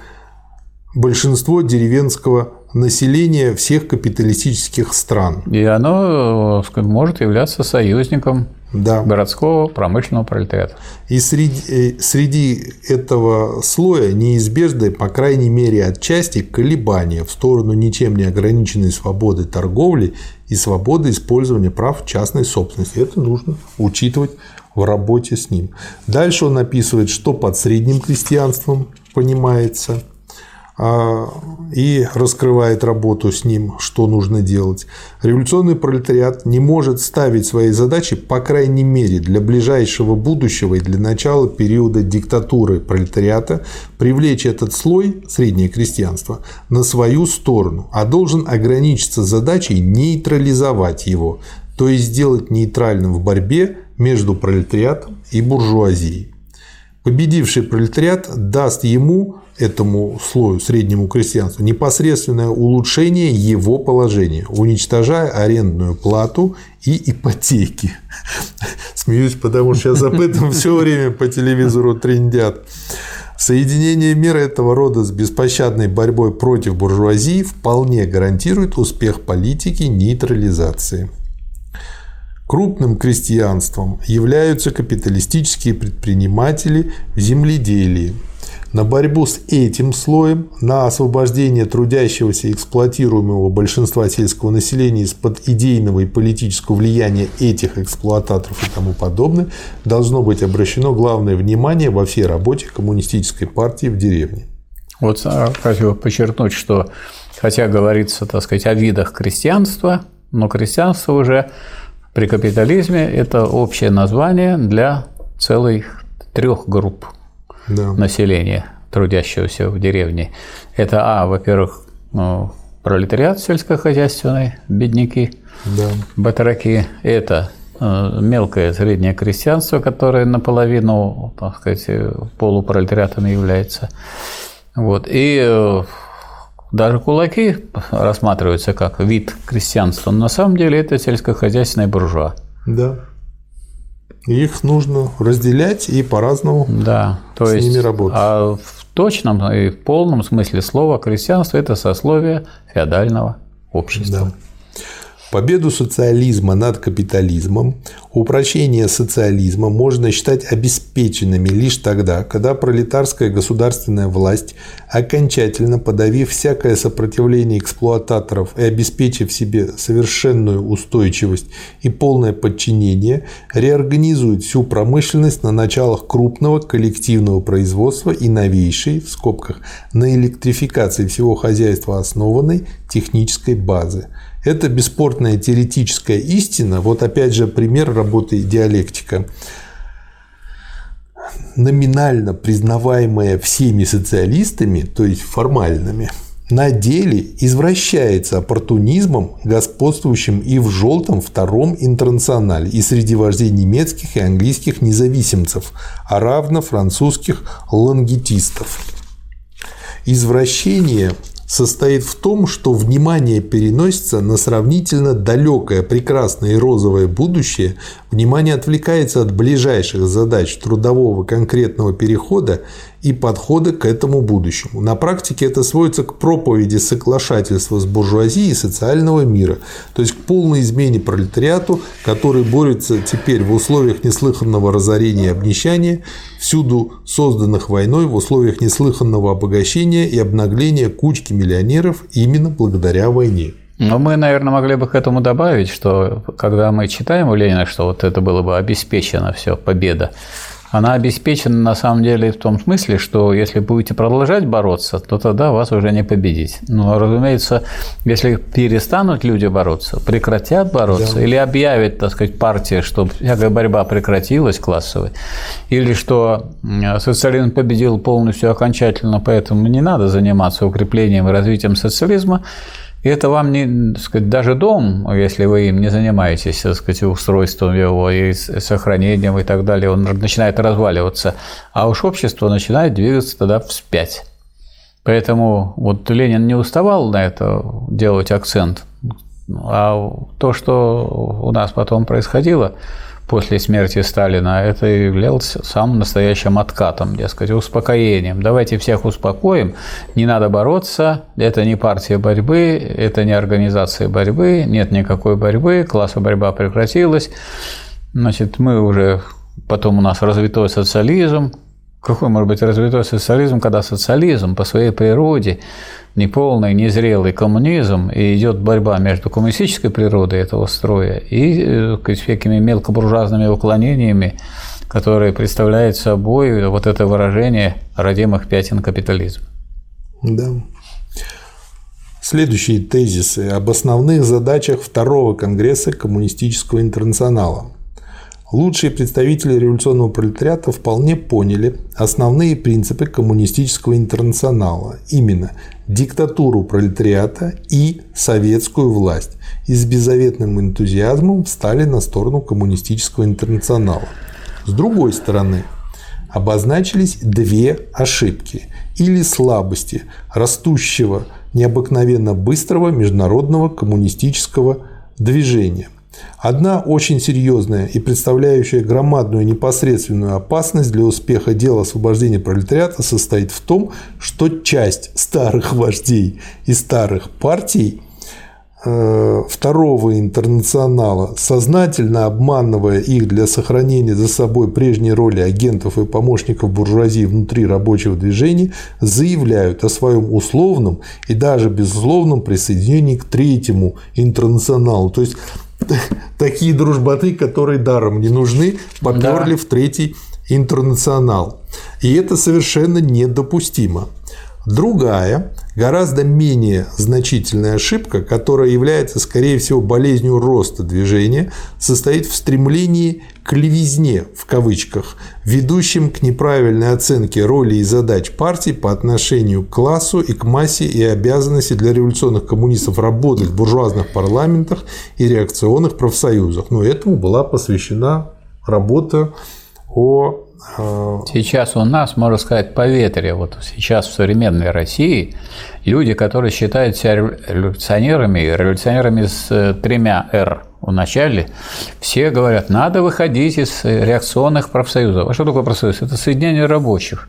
деревенского населения всех капиталистических стран. И оно э, может являться союзником да. городского промышленного пролетариата. И среди, среди этого слоя неизбежны, по крайней мере, отчасти колебания в сторону ничем не ограниченной свободы торговли и свободы использования прав частной собственности. Это нужно учитывать в работе с ним. Дальше он описывает, что под средним крестьянством понимается – и раскрывает работу с ним, что нужно делать. Революционный пролетариат не может ставить свои задачи, по крайней мере, для ближайшего будущего и для начала периода диктатуры пролетариата, привлечь этот слой, среднее крестьянство, на свою сторону, а должен ограничиться задачей нейтрализовать его, то есть сделать нейтральным в борьбе между пролетариатом и буржуазией. Победивший пролетариат даст ему этому слою, среднему крестьянству, непосредственное улучшение его положения, уничтожая арендную плату и ипотеки. Смеюсь, потому что сейчас об этом все время по телевизору трендят. Соединение мира этого рода с беспощадной борьбой против буржуазии вполне гарантирует успех политики нейтрализации. Крупным крестьянством являются капиталистические предприниматели в земледелии – на борьбу с этим слоем, на освобождение трудящегося и эксплуатируемого большинства сельского населения из-под идейного и политического влияния этих эксплуататоров и тому подобное, должно быть обращено главное внимание во всей работе коммунистической партии в деревне. Вот а, хочу подчеркнуть, что хотя говорится, так сказать, о видах крестьянства, но крестьянство уже при капитализме – это общее название для целых трех групп да. населения, трудящегося в деревне. Это, а, во-первых, ну, пролетариат сельскохозяйственный, бедняки, да. батраки. Это э, мелкое среднее крестьянство, которое наполовину, так сказать, полупролетариатом является. Вот. И э, даже кулаки рассматриваются как вид крестьянства, но на самом деле это сельскохозяйственная буржуа. Да. Их нужно разделять и по-разному да, то с есть, ними работать. А в точном и в полном смысле слова крестьянство – это сословие феодального общества. Да. Победу социализма над капитализмом, упрочение социализма можно считать обеспеченными лишь тогда, когда пролетарская государственная власть, окончательно подавив всякое сопротивление эксплуататоров и обеспечив себе совершенную устойчивость и полное подчинение, реорганизует всю промышленность на началах крупного коллективного производства и новейшей, в скобках, на электрификации всего хозяйства основанной технической базы – это бесспорная теоретическая истина. Вот опять же пример работы диалектика. Номинально признаваемая всеми социалистами, то есть формальными, на деле извращается оппортунизмом, господствующим и в желтом втором интернационале, и среди вождей немецких и английских независимцев, а равно французских лангетистов. Извращение состоит в том, что внимание переносится на сравнительно далекое, прекрасное и розовое будущее, внимание отвлекается от ближайших задач трудового конкретного перехода и подхода к этому будущему. На практике это сводится к проповеди соглашательства с буржуазией и социального мира, то есть к полной измене пролетариату, который борется теперь в условиях неслыханного разорения и обнищания, всюду созданных войной, в условиях неслыханного обогащения и обнагления кучки миллионеров именно благодаря войне. Но мы, наверное, могли бы к этому добавить, что когда мы читаем у Ленина, что вот это было бы обеспечено все, победа, она обеспечена на самом деле в том смысле, что если будете продолжать бороться, то тогда вас уже не победить. Но, разумеется, если перестанут люди бороться, прекратят бороться, да. или объявят, так сказать, партия, что всякая борьба прекратилась классовой, или что социализм победил полностью окончательно, поэтому не надо заниматься укреплением и развитием социализма, и это вам не, так сказать, даже дом, если вы им не занимаетесь, так сказать, устройством его и сохранением и так далее, он начинает разваливаться, а уж общество начинает двигаться тогда вспять. Поэтому вот Ленин не уставал на это делать акцент, а то, что у нас потом происходило, после смерти Сталина, это являлось самым настоящим откатом, дескать, успокоением. Давайте всех успокоим, не надо бороться, это не партия борьбы, это не организация борьбы, нет никакой борьбы, классовая борьба прекратилась. Значит, мы уже, потом у нас развитой социализм. Какой может быть развитой социализм, когда социализм по своей природе неполный, незрелый коммунизм, и идет борьба между коммунистической природой этого строя и э, всякими мелкобуржуазными уклонениями, которые представляют собой вот это выражение родимых пятен капитализма. Да. Следующие тезисы об основных задачах Второго Конгресса Коммунистического интернационала. Лучшие представители революционного пролетариата вполне поняли основные принципы коммунистического интернационала, именно диктатуру пролетариата и советскую власть, и с беззаветным энтузиазмом встали на сторону коммунистического интернационала. С другой стороны, обозначились две ошибки или слабости растущего необыкновенно быстрого международного коммунистического движения. Одна очень серьезная и представляющая громадную непосредственную опасность для успеха дела освобождения пролетариата состоит в том, что часть старых вождей и старых партий э, второго интернационала, сознательно обманывая их для сохранения за собой прежней роли агентов и помощников буржуазии внутри рабочего движения, заявляют о своем условном и даже безусловном присоединении к третьему интернационалу. То есть такие дружбаты, которые даром не нужны, поперли да. в третий интернационал. И это совершенно недопустимо. Другая, гораздо менее значительная ошибка, которая является, скорее всего, болезнью роста движения, состоит в стремлении к левизне, в кавычках, ведущим к неправильной оценке роли и задач партий по отношению к классу и к массе и обязанности для революционных коммунистов работать в буржуазных парламентах и реакционных профсоюзах. Но этому была посвящена работа о сейчас у нас, можно сказать, поветрие. Вот сейчас в современной России люди, которые считают себя революционерами, революционерами с э, тремя «Р», вначале, все говорят, надо выходить из реакционных профсоюзов. А что такое профсоюз? Это соединение рабочих.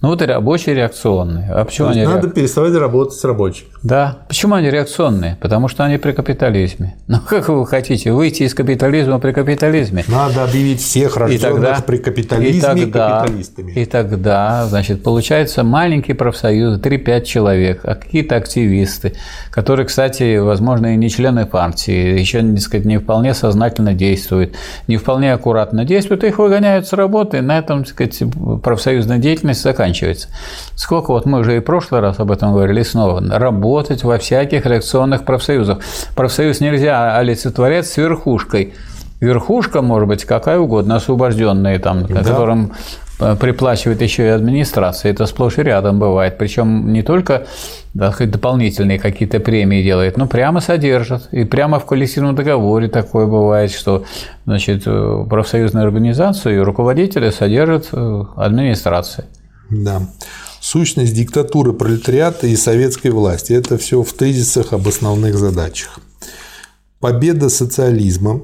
Ну вот и рабочие реакционные. А почему они надо ре... переставать работать с рабочими. Да. Почему они реакционные? Потому что они при капитализме. Ну как вы хотите выйти из капитализма при капитализме? Надо объявить всех рожденных и тогда, при капитализме и тогда, капиталистами. И тогда, значит, получается маленький профсоюз, 3-5 человек, а какие-то активисты, которые, кстати, возможно, и не члены партии, еще, так сказать, не вполне сознательно действуют, не вполне аккуратно действуют, их выгоняют с работы, и на этом, так сказать, профсоюзная деятельность заканчивается заканчивается. Сколько, вот мы уже и в прошлый раз об этом говорили снова, работать во всяких реакционных профсоюзах. Профсоюз нельзя олицетворять с верхушкой. Верхушка может быть какая угодно, освобожденные там, да. которым э, приплачивает еще и администрация. Это сплошь и рядом бывает. Причем не только да, хоть дополнительные какие-то премии делает, но прямо содержит. И прямо в коллективном договоре такое бывает, что значит, э, профсоюзную организацию и руководителя содержит э, администрация. Да. Сущность диктатуры пролетариата и советской власти – это все в тезисах об основных задачах. Победа социализма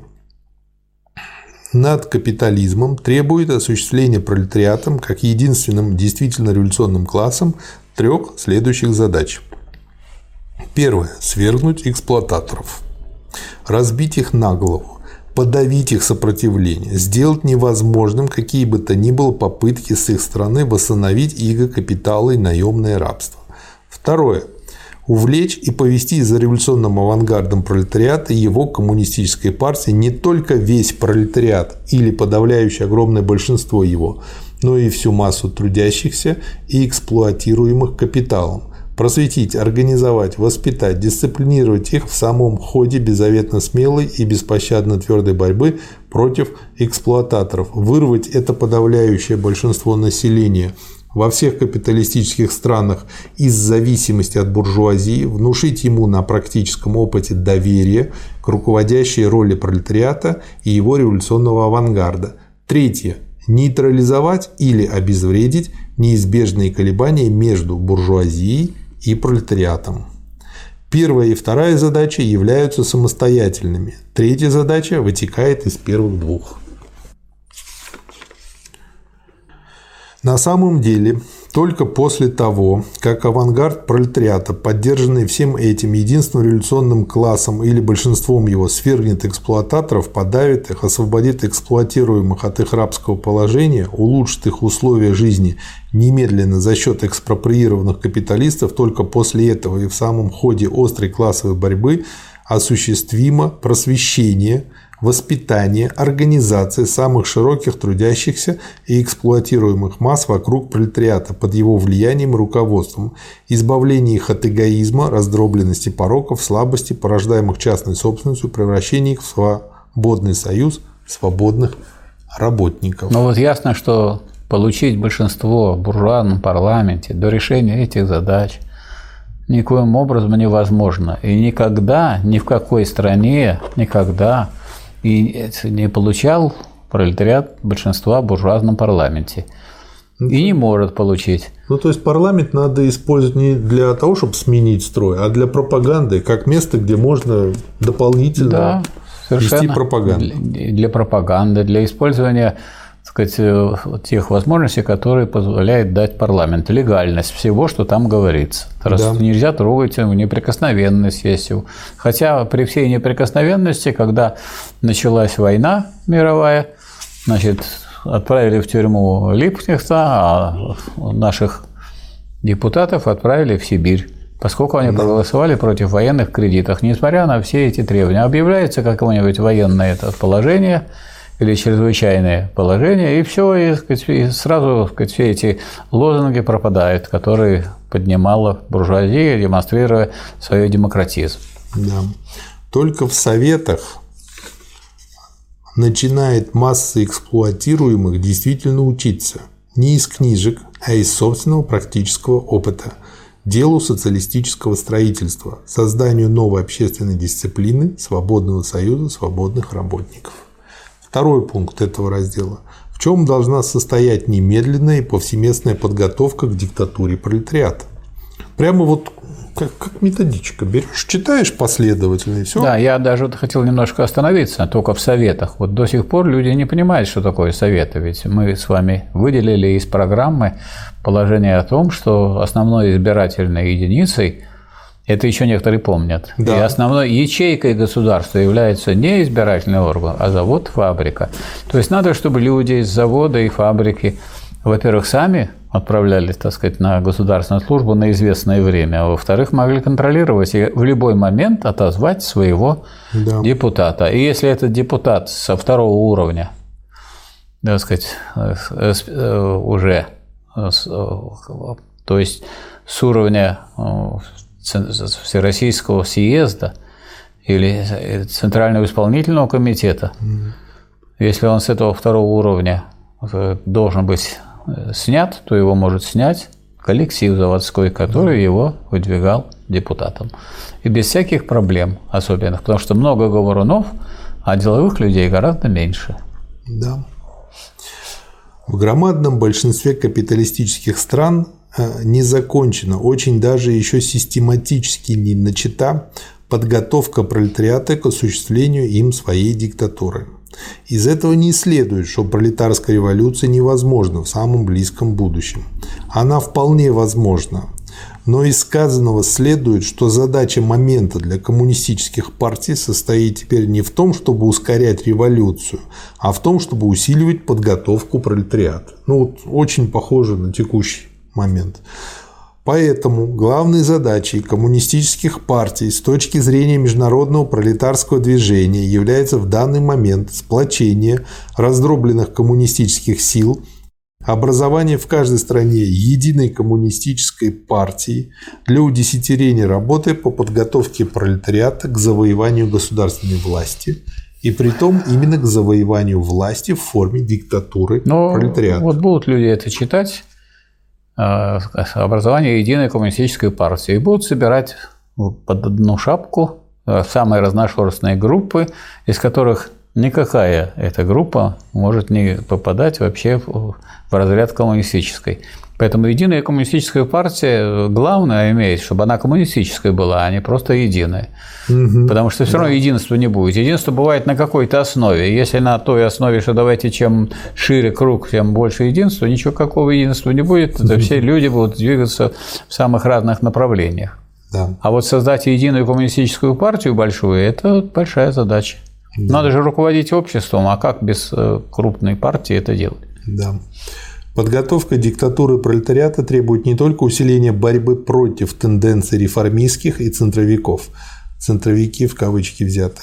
над капитализмом требует осуществления пролетариатом как единственным действительно революционным классом трех следующих задач. Первое – свергнуть эксплуататоров, разбить их на голову, подавить их сопротивление, сделать невозможным какие бы то ни было попытки с их стороны восстановить иго капитала и наемное рабство. Второе. Увлечь и повести за революционным авангардом пролетариата и его коммунистической партии не только весь пролетариат или подавляющее огромное большинство его, но и всю массу трудящихся и эксплуатируемых капиталом, просветить, организовать, воспитать, дисциплинировать их в самом ходе беззаветно смелой и беспощадно твердой борьбы против эксплуататоров, вырвать это подавляющее большинство населения во всех капиталистических странах из зависимости от буржуазии, внушить ему на практическом опыте доверие к руководящей роли пролетариата и его революционного авангарда. Третье нейтрализовать или обезвредить неизбежные колебания между буржуазией и пролетариатом. Первая и вторая задачи являются самостоятельными. Третья задача вытекает из первых двух. На самом деле, только после того, как авангард пролетариата, поддержанный всем этим единственным революционным классом или большинством его, свергнет эксплуататоров, подавит их, освободит эксплуатируемых от их рабского положения, улучшит их условия жизни немедленно за счет экспроприированных капиталистов, только после этого и в самом ходе острой классовой борьбы осуществимо просвещение – воспитание, организация самых широких трудящихся и эксплуатируемых масс вокруг пролетариата под его влиянием и руководством, избавление их от эгоизма, раздробленности пороков, слабости, порождаемых частной собственностью, превращение их в свободный союз свободных работников. Ну вот ясно, что получить большинство в буржуазном парламенте до решения этих задач никоим образом невозможно. И никогда, ни в какой стране, никогда и не получал пролетариат большинства в буржуазном парламенте. И не может получить. Ну, то есть парламент надо использовать не для того, чтобы сменить строй, а для пропаганды, как место, где можно дополнительно да, вести пропаганду. Для, для пропаганды, для использования сказать, э, тех возможностей, которые позволяют дать парламент, легальность всего, что там говорится. Раз да. нельзя трогать неприкосновенность сессию. Хотя при всей неприкосновенности, когда началась война мировая, значит, отправили в тюрьму Липкнехта, а наших депутатов отправили в Сибирь поскольку они проголосовали против военных кредитов, несмотря на все эти требования. Объявляется какое-нибудь военное это положение – или чрезвычайное положение, и все, и, и сразу сказать, все эти лозунги пропадают, которые поднимала буржуазия, демонстрируя свою демократизм. Да. Только в Советах начинает масса эксплуатируемых действительно учиться не из книжек, а из собственного практического опыта делу социалистического строительства, созданию новой общественной дисциплины, свободного союза свободных работников. Второй пункт этого раздела. В чем должна состоять немедленная и повсеместная подготовка к диктатуре пролетариата? Прямо вот как, как методичка. Берешь, читаешь последовательно, и все. Да, я даже вот хотел немножко остановиться только в советах. Вот до сих пор люди не понимают, что такое советы. Ведь мы с вами выделили из программы положение о том, что основной избирательной единицей это еще некоторые помнят. Да. И основной ячейкой государства является не избирательный орган, а завод, фабрика. То есть надо, чтобы люди из завода и фабрики, во-первых, сами отправлялись, так сказать, на государственную службу на известное время, а во-вторых, могли контролировать и в любой момент отозвать своего да. депутата. И если этот депутат со второго уровня, так сказать, э, э, уже, э, то есть с уровня Всероссийского съезда или Центрального исполнительного комитета, если он с этого второго уровня должен быть снят, то его может снять коллектив заводской, который его выдвигал депутатом. И без всяких проблем особенных, потому что много говорунов, а деловых людей гораздо меньше. Да. В громадном большинстве капиталистических стран э, не закончена, очень даже еще систематически не начата подготовка пролетариата к осуществлению им своей диктатуры. Из этого не следует, что пролетарская революция невозможна в самом близком будущем. Она вполне возможна. Но из сказанного следует, что задача момента для коммунистических партий состоит теперь не в том, чтобы ускорять революцию, а в том, чтобы усиливать подготовку пролетариата. Ну вот очень похоже на текущий момент. Поэтому главной задачей коммунистических партий с точки зрения международного пролетарского движения является в данный момент сплочение раздробленных коммунистических сил, образование в каждой стране единой коммунистической партии для удесятерения работы по подготовке пролетариата к завоеванию государственной власти и при том именно к завоеванию власти в форме диктатуры Но пролетариата. Вот будут люди это читать образование единой коммунистической партии и будут собирать под одну шапку э, самые разношерстные группы, из которых никакая эта группа может не попадать вообще в разряд коммунистической. Поэтому единая коммунистическая партия главное имеет, чтобы она коммунистическая была, а не просто единая. Угу. Потому что все равно да. единства не будет. Единство бывает на какой-то основе. Если на той основе, что давайте чем шире круг, тем больше единства, ничего какого единства не будет. Это все люди будут двигаться в самых разных направлениях. Да. А вот создать единую коммунистическую партию большую – это большая задача. Да. Надо же руководить обществом, а как без э, крупной партии это делать? Да. Подготовка диктатуры пролетариата требует не только усиления борьбы против тенденций реформистских и центровиков, центровики в кавычки взяты,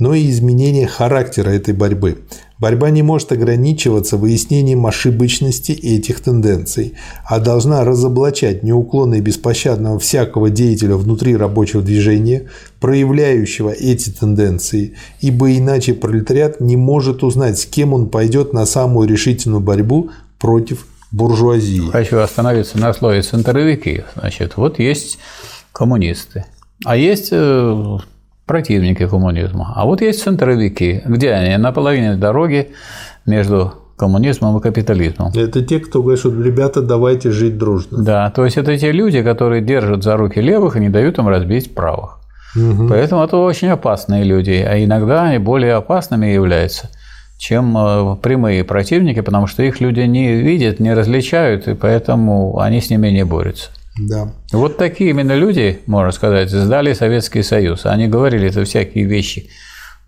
но и изменения характера этой борьбы. Борьба не может ограничиваться выяснением ошибочности этих тенденций, а должна разоблачать неуклонно и беспощадного всякого деятеля внутри рабочего движения, проявляющего эти тенденции, ибо иначе пролетариат не может узнать, с кем он пойдет на самую решительную борьбу против буржуазии. Хочу остановиться на слове центровики. Значит, вот есть коммунисты, а есть э, противники коммунизма, а вот есть центровики. Где они? На половине дороги между коммунизмом и капитализмом. Это те, кто говорит, что ребята, давайте жить дружно. Да, то есть это те люди, которые держат за руки левых и не дают им разбить правых. Угу. Поэтому это очень опасные люди, а иногда они более опасными являются – чем э, прямые противники, потому что их люди не видят, не различают, и поэтому они с ними не борются. Да. Вот такие именно люди, можно сказать, сдали Советский Союз. Они говорили это всякие вещи.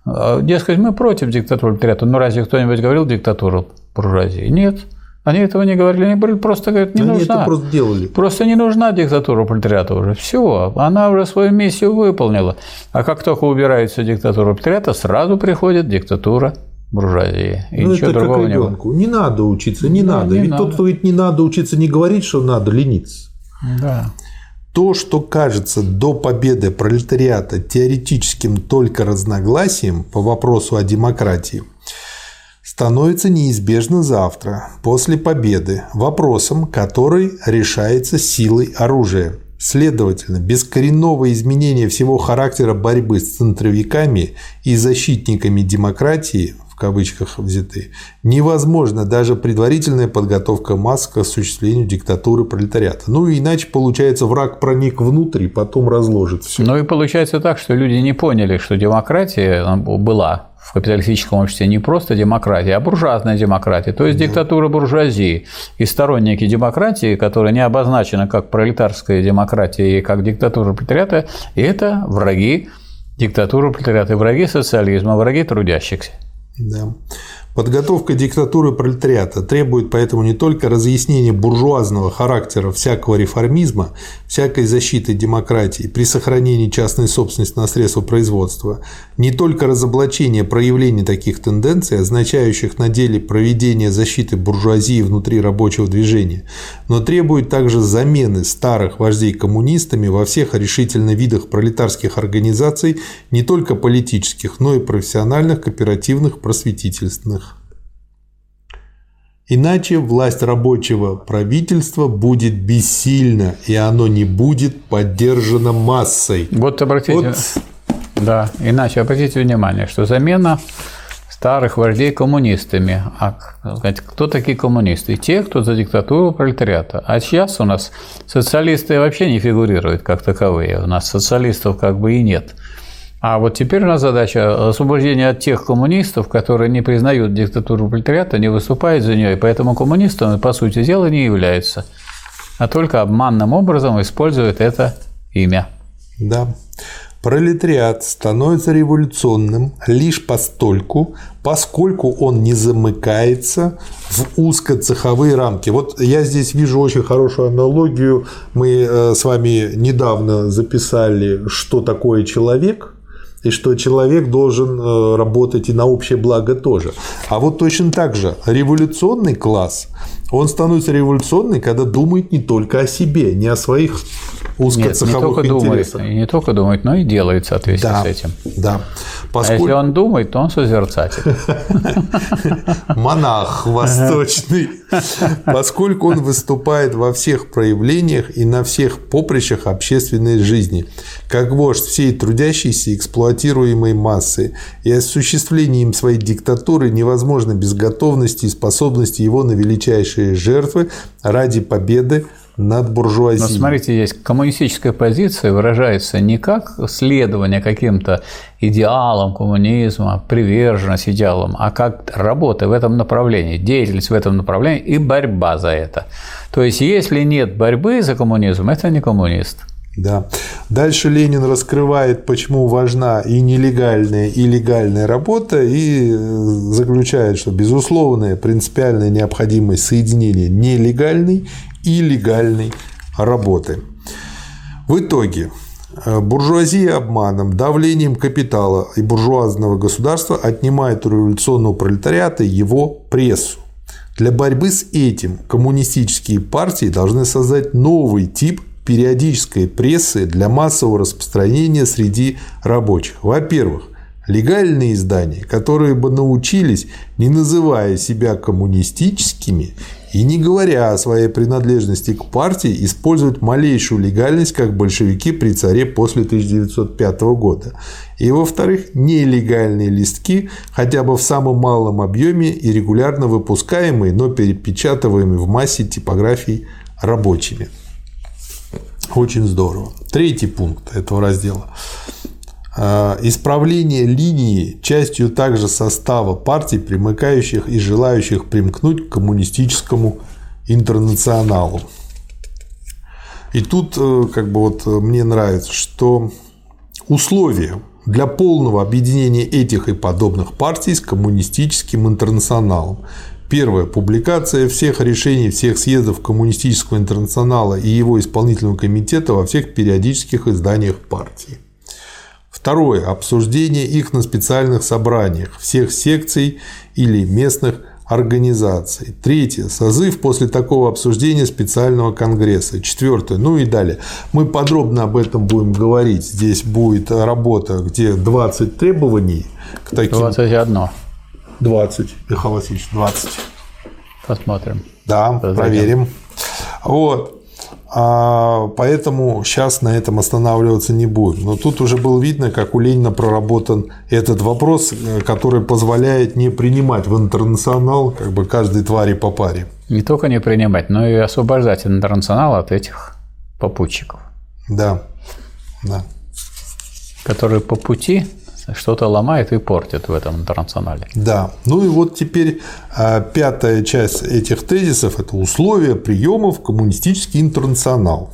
А, дескать, мы против диктатуры пролетариата. Ну, разве кто-нибудь говорил диктатуру буржуазии? Нет. Они этого не говорили, они говорили, просто говорят, не они нужна. это просто делали. Просто не нужна диктатура пролетариата уже. Все, она уже свою миссию выполнила. А как только убирается диктатура пролетариата, сразу приходит диктатура буржуазии. И ну, ничего это другого как ребенку. Не, не надо учиться, не да, надо. Не Ведь надо. тот, кто говорит, не надо учиться, не говорит, что надо, лениться. Да. То, что кажется до победы пролетариата теоретическим только разногласием по вопросу о демократии, становится неизбежно завтра, после победы, вопросом, который решается силой оружия. Следовательно, без коренного изменения всего характера борьбы с центровиками и защитниками демократии в кавычках взятые, невозможно даже предварительная подготовка масс к осуществлению диктатуры пролетариата. Ну, иначе, получается, враг проник внутрь и потом разложит все. Ну и получается так, что люди не поняли, что демократия была в капиталистическом обществе не просто демократия, а буржуазная демократия, то есть диктатура буржуазии. И сторонники демократии, которая не обозначена как пролетарская демократия и как диктатура пролетариата, это враги диктатуры пролетариата, враги социализма, враги трудящихся. Да. Подготовка диктатуры пролетариата требует поэтому не только разъяснения буржуазного характера всякого реформизма, всякой защиты демократии при сохранении частной собственности на средства производства, не только разоблачения проявлений таких тенденций, означающих на деле проведение защиты буржуазии внутри рабочего движения, но требует также замены старых вождей коммунистами во всех решительно видах пролетарских организаций, не только политических, но и профессиональных, кооперативных, просветительственных. Иначе власть рабочего правительства будет бессильна, и оно не будет поддержано массой. Вот обратите, вот. да, иначе обратите внимание, что замена старых вождей коммунистами. А кто такие коммунисты? Те, кто за диктатуру пролетариата. А сейчас у нас социалисты вообще не фигурируют как таковые. У нас социалистов как бы и нет. А вот теперь у нас задача освобождения от тех коммунистов, которые не признают диктатуру пролетариата, не выступают за нее, и поэтому коммунистами, по сути дела, не являются, а только обманным образом используют это имя. Да. Пролетариат становится революционным лишь постольку, поскольку он не замыкается в узкоцеховые рамки. Вот я здесь вижу очень хорошую аналогию. Мы э, с вами недавно записали, что такое человек – и что человек должен э, работать и на общее благо тоже. А вот точно так же революционный класс, он становится революционный, когда думает не только о себе, не о своих узкоцеховых Нет, не интересах. Думает, не только думает, но и делает в соответствии да, с этим. Да. Поскольку... А если он думает, то он созерцатель. Монах восточный. Поскольку он выступает во всех проявлениях и на всех поприщах общественной жизни, как вождь всей трудящейся эксплуатируемой массы, и осуществление им своей диктатуры невозможно без готовности и способности его на величайшие жертвы ради победы над буржуазией. Но смотрите, есть коммунистическая позиция выражается не как следование каким-то идеалам коммунизма, приверженность идеалам, а как работа в этом направлении, деятельность в этом направлении и борьба за это. То есть, если нет борьбы за коммунизм, это не коммунист. Да. Дальше Ленин раскрывает, почему важна и нелегальная, и легальная работа, и э, заключает, что безусловная принципиальная необходимость соединения нелегальной и легальной работы. В итоге э, буржуазия обманом, давлением капитала и буржуазного государства отнимает у революционного пролетариата его прессу. Для борьбы с этим коммунистические партии должны создать новый тип периодической прессы для массового распространения среди рабочих. Во-первых, легальные издания, которые бы научились, не называя себя коммунистическими и не говоря о своей принадлежности к партии, использовать малейшую легальность, как большевики при царе после 1905 года. И, во-вторых, нелегальные листки, хотя бы в самом малом объеме и регулярно выпускаемые, но перепечатываемые в массе типографий рабочими. Очень здорово. Третий пункт этого раздела. А, исправление линии частью также состава партий, примыкающих и желающих примкнуть к коммунистическому интернационалу. И тут э, как бы вот мне нравится, что условия для полного объединения этих и подобных партий с коммунистическим интернационалом. Первое. Публикация всех решений всех съездов Коммунистического интернационала и его исполнительного комитета во всех периодических изданиях партии. Второе. Обсуждение их на специальных собраниях всех секций или местных организаций. Третье. Созыв после такого обсуждения специального конгресса. Четвертое. Ну и далее. Мы подробно об этом будем говорить. Здесь будет работа, где 20 требований к таким... 21. 20, Михаил Васильевич, 20. Посмотрим. Да, Позовем. проверим. Вот. а поэтому сейчас на этом останавливаться не будем. Но тут уже было видно, как у Ленина проработан этот вопрос, э, который позволяет не принимать в интернационал как бы каждой твари по паре. Не только не принимать, но и освобождать интернационал от этих попутчиков. Да, да. Которые по пути что-то ломает и портит в этом интернационале. Да. Ну и вот теперь а, пятая часть этих тезисов – это условия приема в коммунистический интернационал.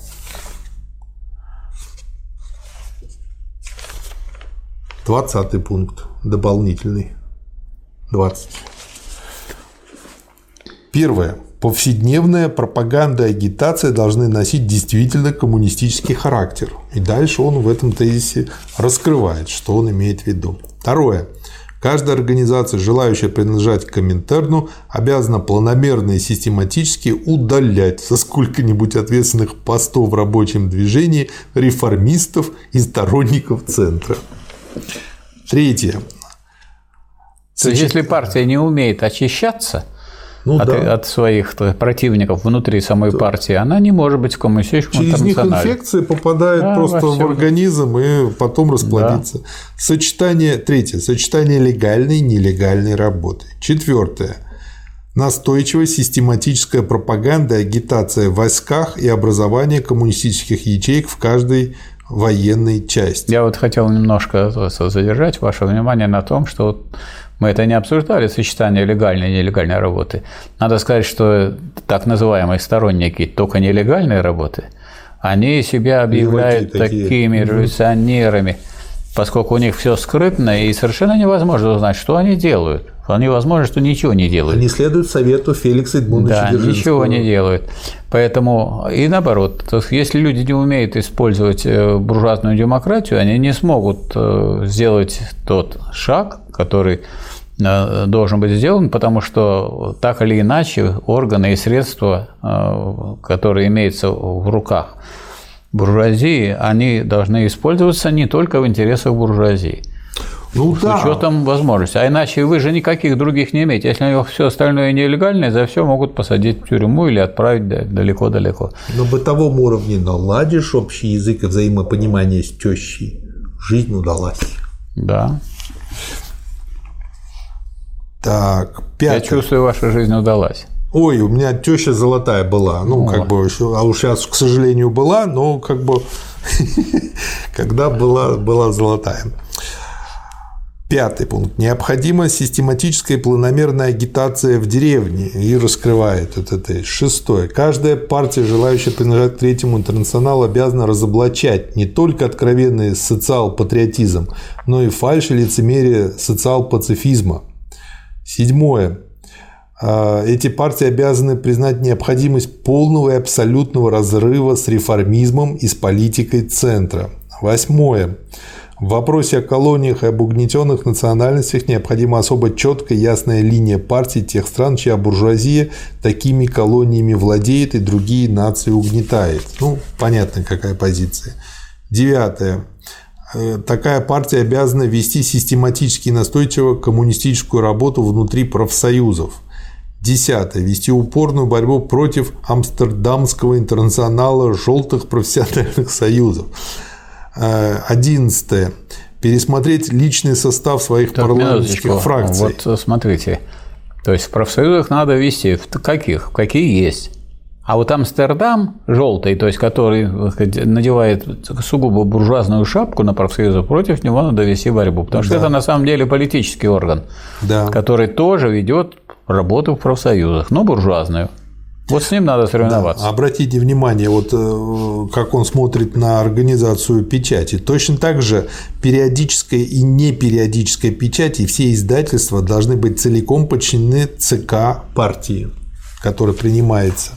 Двадцатый пункт дополнительный. Двадцать. Первое. Повседневная пропаганда и агитация должны носить действительно коммунистический характер. И дальше он в этом тезисе раскрывает, что он имеет в виду. Второе. Каждая организация, желающая принадлежать к Коминтерну, обязана планомерно и систематически удалять со сколько-нибудь ответственных постов в рабочем движении реформистов и сторонников центра. Третье. То есть, если партия не умеет очищаться, ну, от, да. от своих противников внутри самой партии, она не может быть в коммунистическом Через них инфекция попадает да, просто в организм и потом расплодится. Да. Сочетание, третье, сочетание легальной и нелегальной работы. Четвертое. Настойчивая систематическая пропаганда и агитация в войсках и образование коммунистических ячеек в каждой военной части. Я вот хотел немножко задержать ваше внимание на том, что мы это не обсуждали, сочетание легальной и нелегальной работы. Надо сказать, что так называемые сторонники только нелегальной работы, они себя объявляют такие. такими революционерами, поскольку у них все скрытно и совершенно невозможно узнать, что они делают. Вполне возможно, что ничего не делают. Они следуют совету Феликса Эдмундовича Да, ничего не делают. Поэтому и наоборот, то есть, если люди не умеют использовать э, буржуазную демократию, они не смогут э, сделать тот шаг, который Э, должен быть сделан, потому что так или иначе органы и средства, э, которые имеются в руках буржуазии, они должны использоваться не только в интересах буржуазии. Ну, с да. учетом возможностей. А иначе вы же никаких других не имеете. Если у них все остальное нелегальное, за все могут посадить в тюрьму или отправить далеко-далеко. На бытовом уровне наладишь общий язык и взаимопонимание с тещей, жизнь удалась. Да. Так, пятое. Я чувствую, ваша жизнь удалась. Ой, у меня теща золотая была. Ну, О. как бы, а уж сейчас, к сожалению, была, но как бы когда была, была золотая. Пятый пункт. Необходима систематическая и планомерная агитация в деревне и раскрывает это тезис. Шестое. Каждая партия, желающая принадлежать третьему интернационалу, обязана разоблачать не только откровенный социал-патриотизм, но и фальшь и лицемерие социал-пацифизма, Седьмое. А, эти партии обязаны признать необходимость полного и абсолютного разрыва с реформизмом и с политикой центра. Восьмое. В вопросе о колониях и об угнетенных национальностях необходима особо четкая ясная линия партий тех стран, чья буржуазия такими колониями владеет и другие нации угнетает. Ну, понятно, какая позиция. Девятое. Э, такая партия обязана вести систематически и настойчиво коммунистическую работу внутри профсоюзов. Десятое. Вести упорную борьбу против Амстердамского интернационала желтых профессиональных союзов. Э, одиннадцатое. Пересмотреть личный состав своих так, парламентских фракций. Вот смотрите. То есть в профсоюзах надо вести в каких? Какие есть? А вот Амстердам желтый, то есть который надевает сугубо буржуазную шапку на профсоюзы, против него надо вести борьбу. Потому да. что это на самом деле политический орган, да. который тоже ведет работу в профсоюзах, но буржуазную. Вот с ним надо соревноваться. Да. Обратите внимание, вот э, как он смотрит на организацию печати. Точно так же периодическая и непериодическая печати и все издательства должны быть целиком подчинены ЦК партии, который принимается.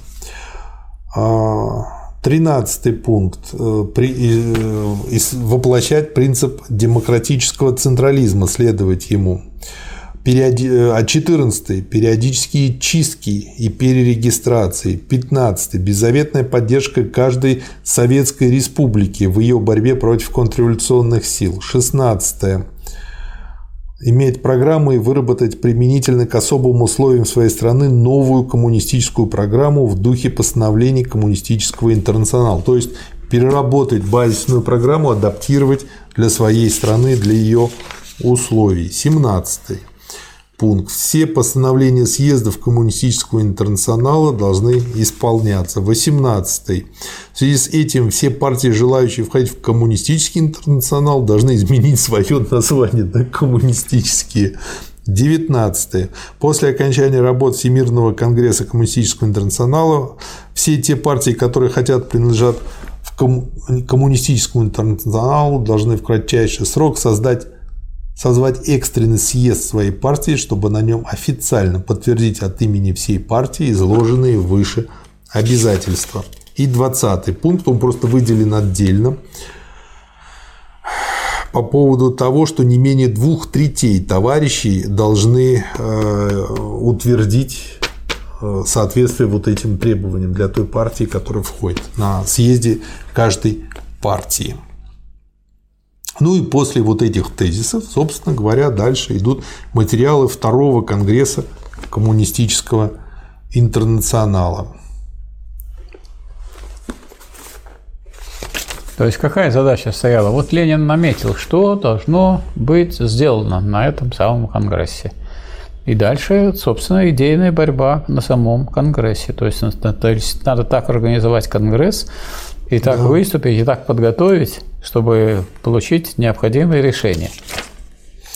Тринадцатый пункт. Э, э, воплощать принцип демократического централизма, следовать ему. Э, а 14. Периодические чистки и перерегистрации. 15. Беззаветная поддержка каждой советской республики в ее борьбе против контрреволюционных сил. 16. Иметь программу и выработать применительно к особым условиям своей страны новую коммунистическую программу в духе постановлений коммунистического интернационала. То есть переработать базисную программу, адаптировать для своей страны, для ее условий. 17 пункт. Все постановления съездов Коммунистического интернационала должны исполняться. 18. В связи с этим все партии, желающие входить в Коммунистический интернационал, должны изменить свое название на коммунистические. 19. После окончания работ Всемирного конгресса Коммунистического интернационала все те партии, которые хотят принадлежать в коммунистическому интернационалу, должны в кратчайший срок создать созвать экстренный съезд своей партии, чтобы на нем официально подтвердить от имени всей партии изложенные выше обязательства. И 20 пункт, он просто выделен отдельно по поводу того, что не менее двух третей товарищей должны э, утвердить э, соответствие вот этим требованиям для той партии, которая входит на съезде каждой партии. Ну и после вот этих тезисов, собственно говоря, дальше идут материалы второго конгресса коммунистического интернационала. То есть какая задача стояла? Вот Ленин наметил, что должно быть сделано на этом самом конгрессе. И дальше, собственно, идейная борьба на самом конгрессе. То есть, надо так организовать конгресс, и так да. выступить, и так подготовить, чтобы получить необходимые решения.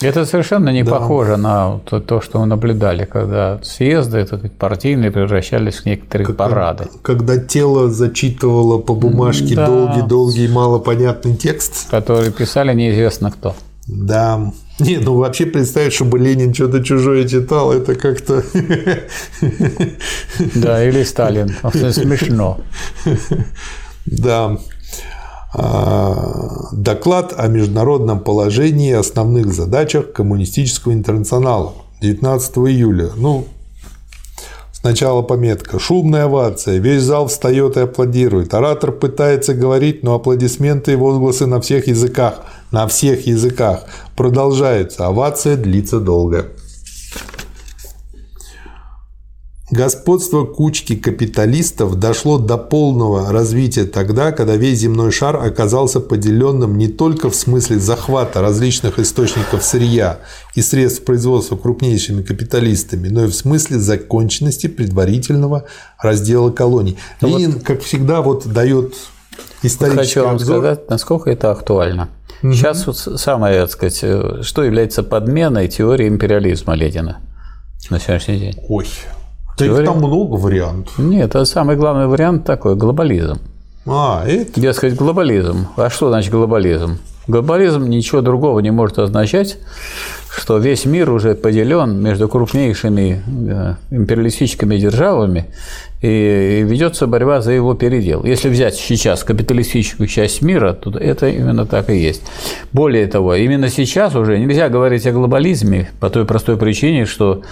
Это совершенно не да. похоже на то, что мы наблюдали, когда съезды это партийные превращались в некоторые как, парады. Когда тело зачитывало по бумажке да. долгий-долгий малопонятный текст. Который писали неизвестно кто. Да. Не, ну вообще представить, чтобы Ленин что-то чужое читал, это как-то... Да, или Сталин. Смешно. Да. А, доклад о международном положении и основных задачах коммунистического интернационала 19 июля. Ну, Сначала пометка. Шумная овация. Весь зал встает и аплодирует. Оратор пытается говорить, но аплодисменты и возгласы на всех языках. На всех языках. Продолжается. Овация длится долго. Господство кучки капиталистов дошло до полного развития тогда, когда весь земной шар оказался поделенным не только в смысле захвата различных источников сырья и средств производства крупнейшими капиталистами, но и в смысле законченности предварительного раздела колоний. Ну Ленин, вот как всегда, вот дает исторический Хочу вам обзор. сказать, насколько это актуально. Угу. Сейчас вот самое, так сказать, э, что является подменой теории империализма Ленина на сегодняшний день. Ой, да их там много вариантов. Нет, это самый главный вариант такой – глобализм. А, это? Сказать, глобализм. А что значит глобализм? Глобализм ничего другого не может означать, что весь мир уже поделен между крупнейшими э, империалистическими державами и ведется борьба за его передел. Если взять сейчас капиталистическую часть мира, то это именно так и есть. Более того, именно сейчас уже нельзя говорить о глобализме по той простой причине, что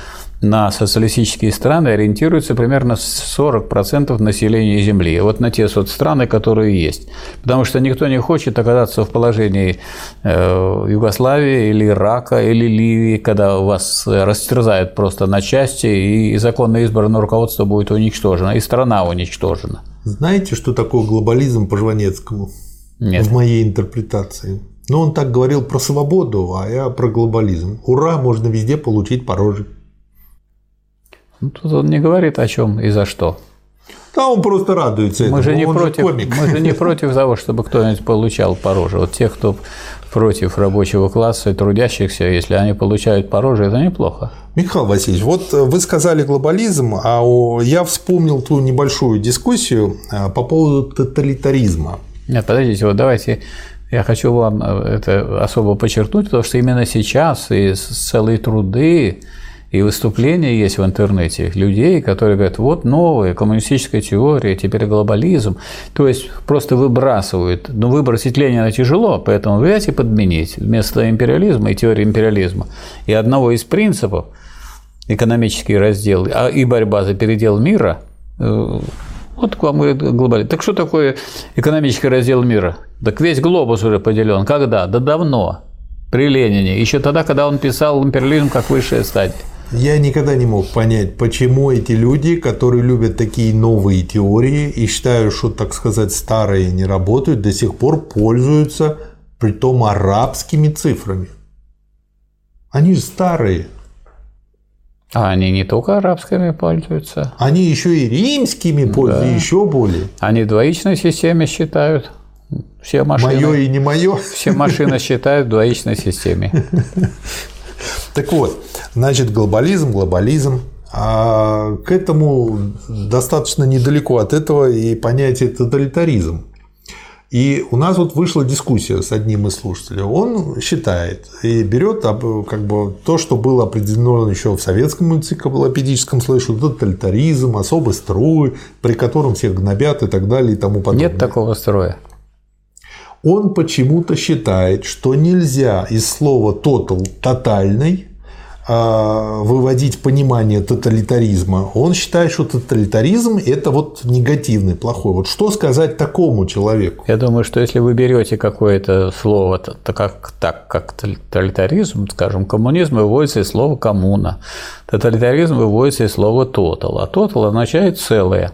на социалистические страны ориентируется примерно 40% населения Земли. Вот на те страны, которые есть. Потому что никто не хочет оказаться в положении э, Югославии или Ирака или Ливии, когда вас растерзают просто на части, и законно избранное руководство будет уничтожено, и страна уничтожена. Знаете, что такое глобализм по Жванецкому? Нет. В моей интерпретации. Ну, он так говорил про свободу, а я про глобализм. Ура, можно везде получить порожек. Ну, тут он не говорит о чем и за что. Да, он просто радуется мы этому. Же не он против, же комик. Мы же не против того, чтобы кто-нибудь получал по роже. Вот те, кто против рабочего класса и трудящихся, если они получают по роже, это неплохо. Михаил Васильевич, вот вы сказали глобализм, а я вспомнил ту небольшую дискуссию а, по поводу тоталитаризма. Нет, подождите, вот давайте я хочу вам э, это особо подчеркнуть, потому что именно сейчас и целые труды и выступления есть в интернете людей, которые говорят, вот новая коммунистическая теория, теперь глобализм. То есть просто выбрасывают. Но выбросить Ленина тяжело, поэтому взять и подменить вместо империализма и теории империализма. И одного из принципов экономический раздел а и борьба за передел мира э, вот к вам и глобализм. Так что такое экономический раздел мира? Так весь глобус уже поделен. Когда? Да давно. при Ленине, еще тогда, когда он писал империализм как высшая стадия. Я никогда не мог понять, почему эти люди, которые любят такие новые теории и считают, что, так сказать, старые не работают, до сих пор пользуются притом арабскими цифрами. Они же старые. А они не только арабскими пользуются. Они еще и римскими пользуются, да. еще более. Они в двоичной системе считают. Все машины, мое и не мое. Все машины считают в двоичной системе. Так вот, значит, глобализм, глобализм. А к этому достаточно недалеко от этого и понятие тоталитаризм. И у нас вот вышла дискуссия с одним из слушателей. Он считает и берет как бы то, что было определено еще в советском энциклопедическом слэше, тоталитаризм, особый строй, при котором всех гнобят и так далее и тому подобное. Нет такого строя. Он почему-то считает, что нельзя из слова total – тотальный а, выводить понимание тоталитаризма. Он считает, что тоталитаризм – это вот негативный, плохой. Вот что сказать такому человеку? Я думаю, что если вы берете какое-то слово, то как, так как тоталитаризм, скажем, коммунизм выводится из слова коммуна, тоталитаризм выводится из слова тотал, а тотал означает целое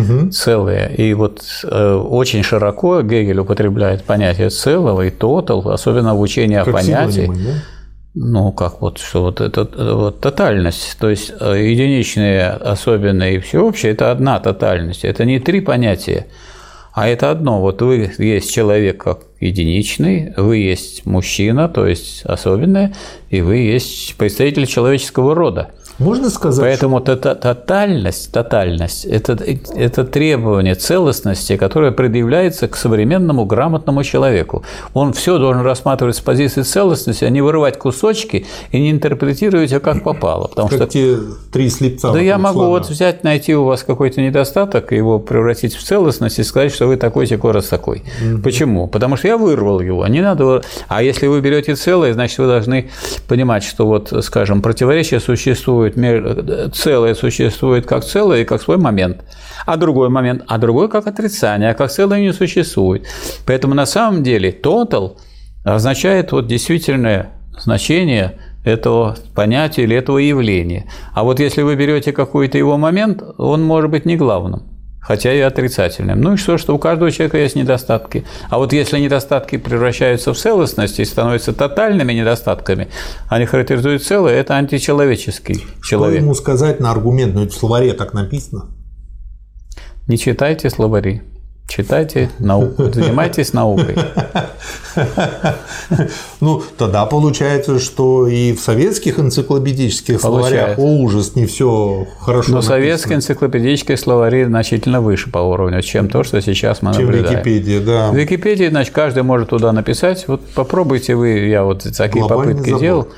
угу. целое. И вот э, очень широко Гегель употребляет понятие целого и тотал, особенно в учении о понятии. Синонимы, да? Ну, как вот, что вот это вот тотальность, то есть э, единичные, особенные и всеобщее – это одна тотальность, это не три понятия, а это одно. Вот вы есть человек как единичный, вы есть мужчина, то есть особенное, и вы есть представитель человеческого рода – можно сказать? Поэтому что... тотальность, тотальность это, это требование целостности, которое предъявляется к современному грамотному человеку. Он все должен рассматривать с позиции целостности, а не вырывать кусочки и не интерпретировать ее как попало. Потому как что... те три слепца. Да я могу слона. вот взять, найти у вас какой-то недостаток, его превратить в целостность и сказать, что вы такой такой раз такой. Угу. Почему? Потому что я вырвал его. Не надо. А если вы берете целое, значит вы должны понимать, что вот, скажем, противоречие существует существует, целое существует как целое и как свой момент, а другой момент, а другой как отрицание, а как целое не существует. Поэтому на самом деле total означает вот действительное значение этого понятия или этого явления. А вот если вы берете какой-то его момент, он может быть не главным хотя и отрицательным. Ну и что, что у каждого человека есть недостатки. А вот если недостатки превращаются в целостность и становятся тотальными недостатками, они характеризуют целое, это античеловеческий что человек. Что ему сказать на аргумент? Ну, это в словаре так написано. Не читайте словари. Читайте науку, занимайтесь наукой. Ну, тогда получается, что и в советских энциклопедических словарях, о ужас, не все хорошо Но советские энциклопедические словари значительно выше по уровню, чем то, что сейчас мы чем наблюдаем. Википедия, да. В Википедии, значит, каждый может туда написать. Вот попробуйте вы, я вот такие Глобальный попытки забор. делал.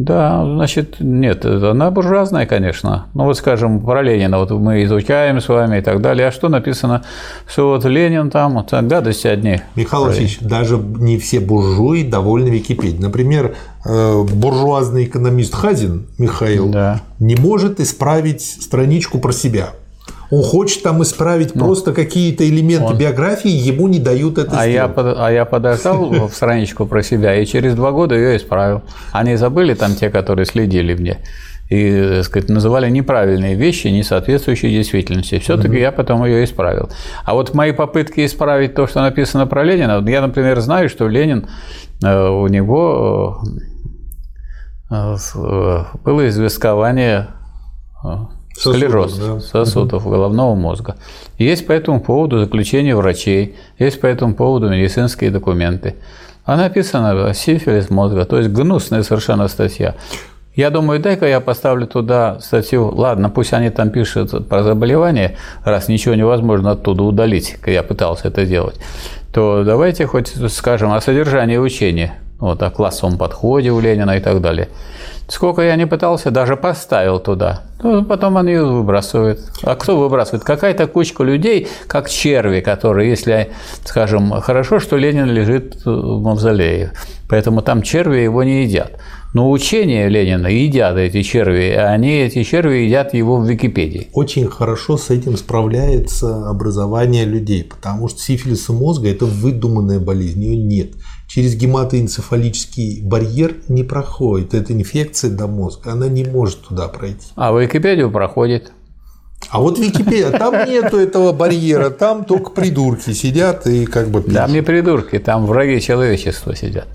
Да, значит, нет, она буржуазная, конечно. Ну, вот, скажем, про Ленина, вот мы изучаем с вами и так далее. А что написано, что вот Ленин там, вот, гадости одни. Михаил Васильевич, даже не все буржуи довольны Википедией. Например, э, буржуазный экономист Хазин Михаил да. не может исправить страничку про себя. Он хочет там исправить ну, просто какие-то элементы он... биографии, ему не дают это а сделать. Я под... А я подождал в страничку про себя, и через два года ее исправил. Они забыли там те, которые следили мне и так сказать, называли неправильные вещи, не соответствующие действительности. Все-таки mm-hmm. я потом ее исправил. А вот мои попытки исправить то, что написано про Ленина, я, например, знаю, что Ленин э, у него э, э, было известкование склероз сосудов, да. сосудов головного мозга. Есть по этому поводу заключение врачей, есть по этому поводу медицинские документы. А написано сифилис мозга, то есть гнусная совершенно статья. Я думаю, дай-ка я поставлю туда статью, ладно, пусть они там пишут про заболевание, раз ничего невозможно оттуда удалить, я пытался это делать, то давайте хоть скажем о содержании учения, вот, о классовом подходе у Ленина и так далее. Сколько я не пытался, даже поставил туда. Ну, потом он ее выбрасывает. А кто выбрасывает? Какая-то кучка людей, как черви, которые, если, скажем, хорошо, что Ленин лежит в мавзолее, поэтому там черви его не едят. Но учение Ленина едят эти черви, а они, эти черви, едят его в Википедии. Очень хорошо с этим справляется образование людей, потому что сифилис мозга – это выдуманная болезнь, ее нет. Через гематоэнцефалический барьер не проходит. Эта инфекция до мозга, она не может туда пройти. А в Википедию проходит. А вот Википедия, там нету этого барьера, там только придурки сидят и как бы пишут. Там не придурки, там враги человечества сидят.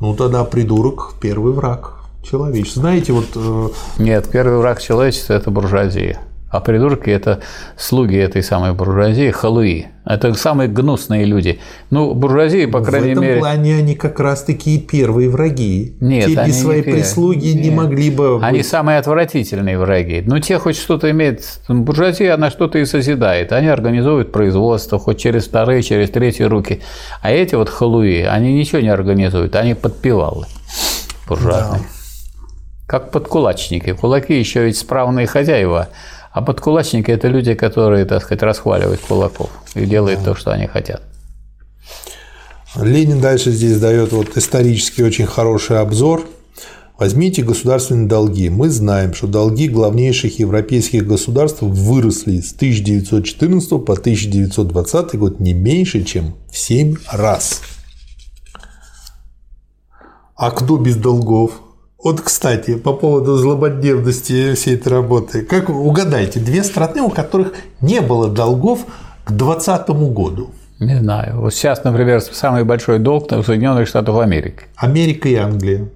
Ну тогда придурок – первый враг человечества. Знаете, вот… э, Нет, первый враг человечества – это буржуазия. А придурки – это слуги этой самой буржуазии, халуи. Это самые гнусные люди. Ну, буржуазии, по крайней в этом мере… плане они как раз такие первые враги. Нет, Те без не своей первые. прислуги не Нет. могли бы Они быть. самые отвратительные враги. Ну, те хоть что-то имеют. Буржуазия, она что-то и созидает. Они организуют производство, хоть через вторые, через третьи руки. А эти вот халуи, они ничего не организуют, они подпевалы буржуазные. Как подкулачники. Кулаки еще ведь справные хозяева. А подкулачники – это люди, которые, так сказать, расхваливают кулаков и делают то, что они хотят. Ленин дальше здесь дает вот исторически очень хороший обзор. Возьмите государственные долги. Мы знаем, что долги главнейших европейских государств выросли с 1914 по 1920 год не меньше, чем в 7 раз. А кто без долгов? Вот, кстати, по поводу злободневности всей этой работы. Как вы угадайте, две страны, у которых не было долгов к 2020 году. Не знаю. Вот сейчас, например, самый большой долг у Соединенных Штатов Америки. Америка и Англия.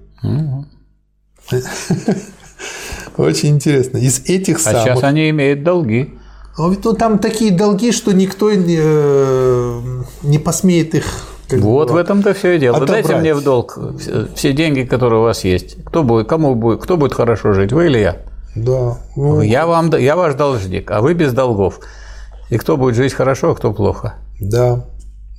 Очень интересно. Из этих А самых... сейчас они имеют долги. А ведь, ну, там такие долги, что никто не, э, не посмеет их... как Вот бы, в этом-то все и дело. Отобрать. Дайте мне в долг все- деньги, которые у вас есть. Кто будет, кому будет, кто будет хорошо жить, вы или я? Да. ну, Я вам, я ваш должник, а вы без долгов. И кто будет жить хорошо, а кто плохо. да.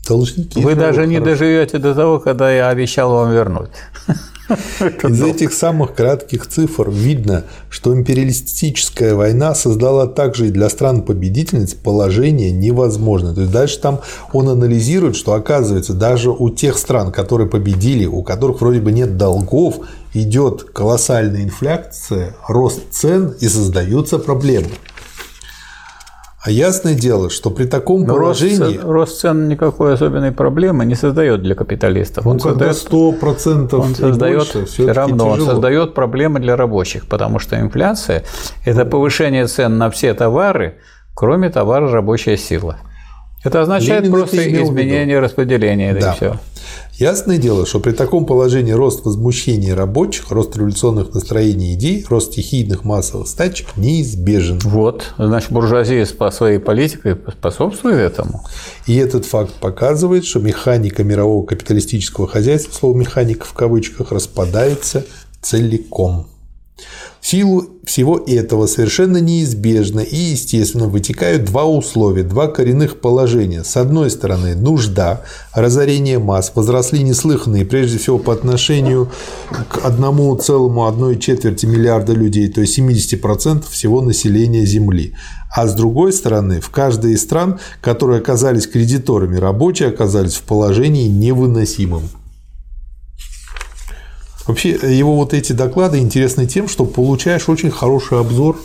Должники. Вы даже не хорошо. доживете до того, когда я обещал вам вернуть. Из этих самых кратких цифр видно, что империалистическая война создала также и для стран-победительниц положение невозможное. То есть дальше там он анализирует, что оказывается даже у тех стран, которые победили, у которых вроде бы нет долгов, идет колоссальная инфляция, рост цен и создаются проблемы. А ясное дело, что при таком Но рост, положении... цен, рост цен никакой особенной проблемы не создает для капиталистов. Ну, Он когда создает 100% Он создает больше, все равно, он тяжело. создает проблемы для рабочих, потому что инфляция – это повышение цен на все товары, кроме товара рабочая сила. Это означает Ленин просто это изменение распределения, да, Да. и все. Ясное дело, что при таком положении рост возмущения рабочих, рост революционных настроений идей, рост стихийных массовых стачек неизбежен. Вот, значит, буржуазия по своей политикой способствует этому. И этот факт показывает, что механика мирового капиталистического хозяйства, слово «механика» в кавычках, распадается целиком. В силу всего этого совершенно неизбежно и естественно вытекают два условия, два коренных положения. С одной стороны, нужда, разорение масс возросли неслыханные, прежде всего по отношению к 1,1 четверти миллиарда людей, то есть 70% всего населения Земли. А с другой стороны, в каждой из стран, которые оказались кредиторами, рабочие оказались в положении невыносимым. Вообще, его вот эти доклады интересны тем, что получаешь очень хороший обзор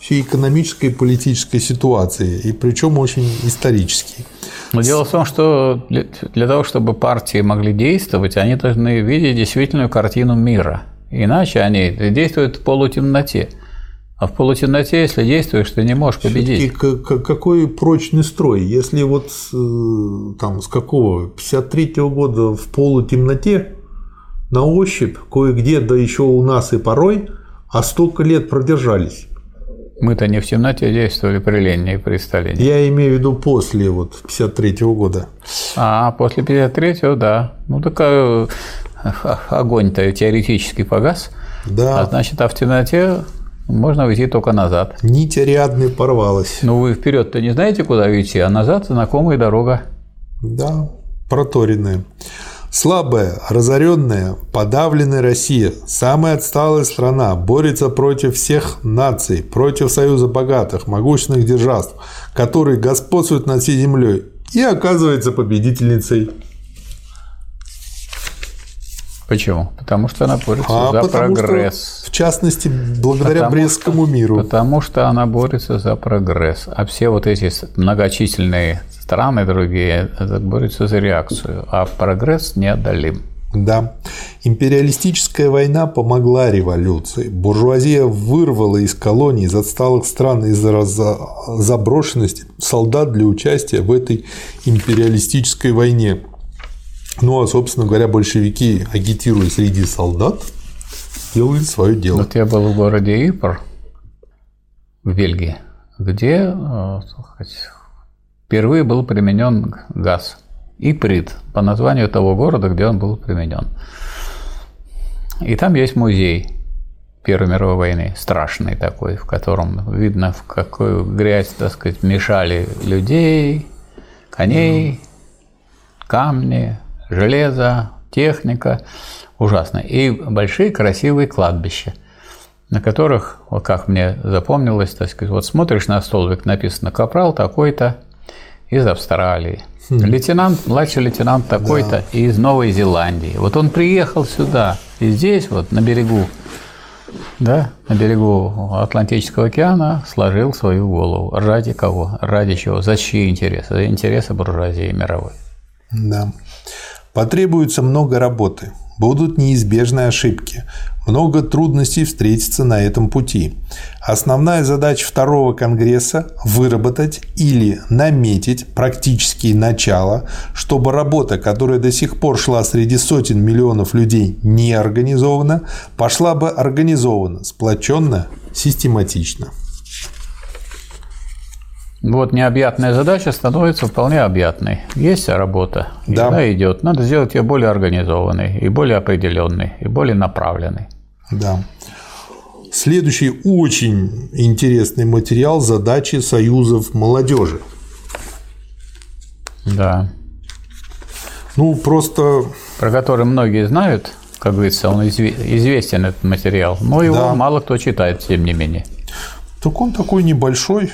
всей экономической и политической ситуации, и причем очень исторический. Но дело в том, что для, того, чтобы партии могли действовать, они должны видеть действительную картину мира. Иначе они действуют в полутемноте. А в полутемноте, если действуешь, ты не можешь победить. какой прочный строй? Если вот э, там с какого 53 года в полутемноте на ощупь кое-где, да еще у нас и порой, а столько лет продержались. Мы-то не в темноте действовали при Ленине и при Сталине. Я имею в виду после вот 53 года. А после 53-го, да. Ну, так а, огонь-то теоретически погас. Да, А значит, а в темноте можно уйти только назад. нить Ариадны порвалась. Ну, вы вперед-то не знаете, куда уйти, а назад знакомая дорога. Да, проторенная. Слабая, разоренная, подавленная Россия, самая отсталая страна, борется против всех наций, против союза богатых, могущественных держав, которые господствуют над всей землей, и оказывается победительницей. Почему? Потому что она борется А за прогресс. что в частности, благодаря Потому Брестскому что- миру. Потому что она борется за прогресс. А все вот эти многочисленные страны другие борются за реакцию. А прогресс неодолим. Да. Империалистическая война помогла революции. Буржуазия вырвала из колоний, из отсталых стран из-за заброшенности солдат для участия в этой империалистической войне. Ну, а, собственно говоря, большевики, агитируя среди солдат, делали свое дело. Вот я был в городе Ипр в Бельгии, где э, впервые был применен газ. Иприт по названию того города, где он был применен. И там есть музей Первой мировой войны, страшный такой, в котором видно, в какую грязь, так сказать, мешали людей, коней, камни, железо, техника. Ужасно. И большие красивые кладбища, на которых, вот как мне запомнилось, так сказать, вот смотришь на столбик, написано «Капрал такой-то из Австралии». Лейтенант, младший лейтенант такой-то из Новой Зеландии. Вот он приехал сюда, и здесь, вот на берегу, да, на берегу Атлантического океана сложил свою голову. Ради кого? Ради чего? За чьи интересы? За интересы буржуазии мировой. Да. Потребуется много работы. Будут неизбежные ошибки. Много трудностей встретится на этом пути. Основная задача второго конгресса – выработать или наметить практические начала, чтобы работа, которая до сих пор шла среди сотен миллионов людей не организована, пошла бы организованно, сплоченно, систематично. Вот необъятная задача становится вполне объятной. Есть работа, Да. она идет. Надо сделать ее более организованной, и более определенной, и более направленной. Да. Следующий очень интересный материал – задачи союзов молодежи. Да. Ну, просто Про который многие знают, как говорится, он изве- известен этот материал, но его Да. мало кто читает, тем не менее. так он такой небольшой.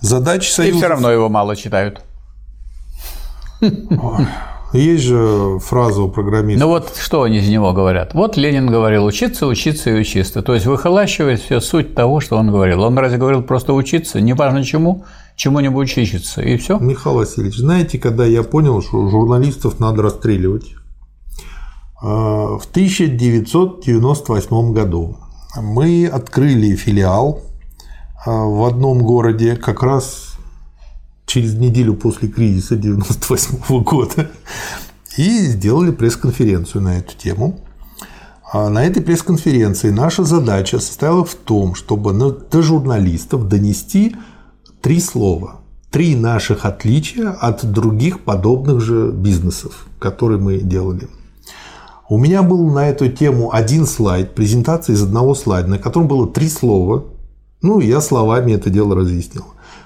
Задачи И союзов... все равно его мало читают. Есть же фраза у программиста. Ну вот что они из него говорят? Вот Ленин говорил учиться, учиться и учиться. То есть выхолащивает все суть того, что он говорил. Он разве говорил просто учиться, неважно чему, чему-нибудь учиться, и все? Михаил Васильевич, знаете, когда я понял, что журналистов надо расстреливать? А, В 1998 году мы открыли филиал в одном городе как раз через неделю после кризиса 1998 года и сделали пресс-конференцию на эту тему. А На этой пресс-конференции наша задача состояла в том, чтобы до журналистов донести три слова. Три наших отличия от других подобных же бизнесов, которые мы делали. У меня был на эту тему один слайд, презентация из одного слайда, на котором было три слова. Ну, я словами это дело разъяснил.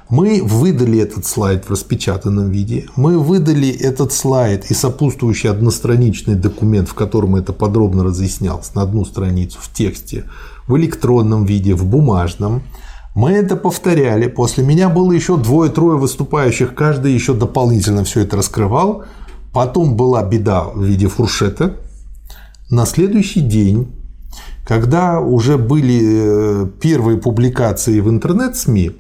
Мы выдали этот слайд в распечатанном виде. Мы выдали этот слайд и сопутствующий одностраничный документ, в котором это подробно разъяснялось, на одну страницу в тексте, в электронном виде, в бумажном. Мы это повторяли. После меня было еще двое-трое выступающих, каждый еще дополнительно все это раскрывал. Потом была беда в виде фуршета. На следующий день, когда уже были э, первые публикации в интернет-СМИ,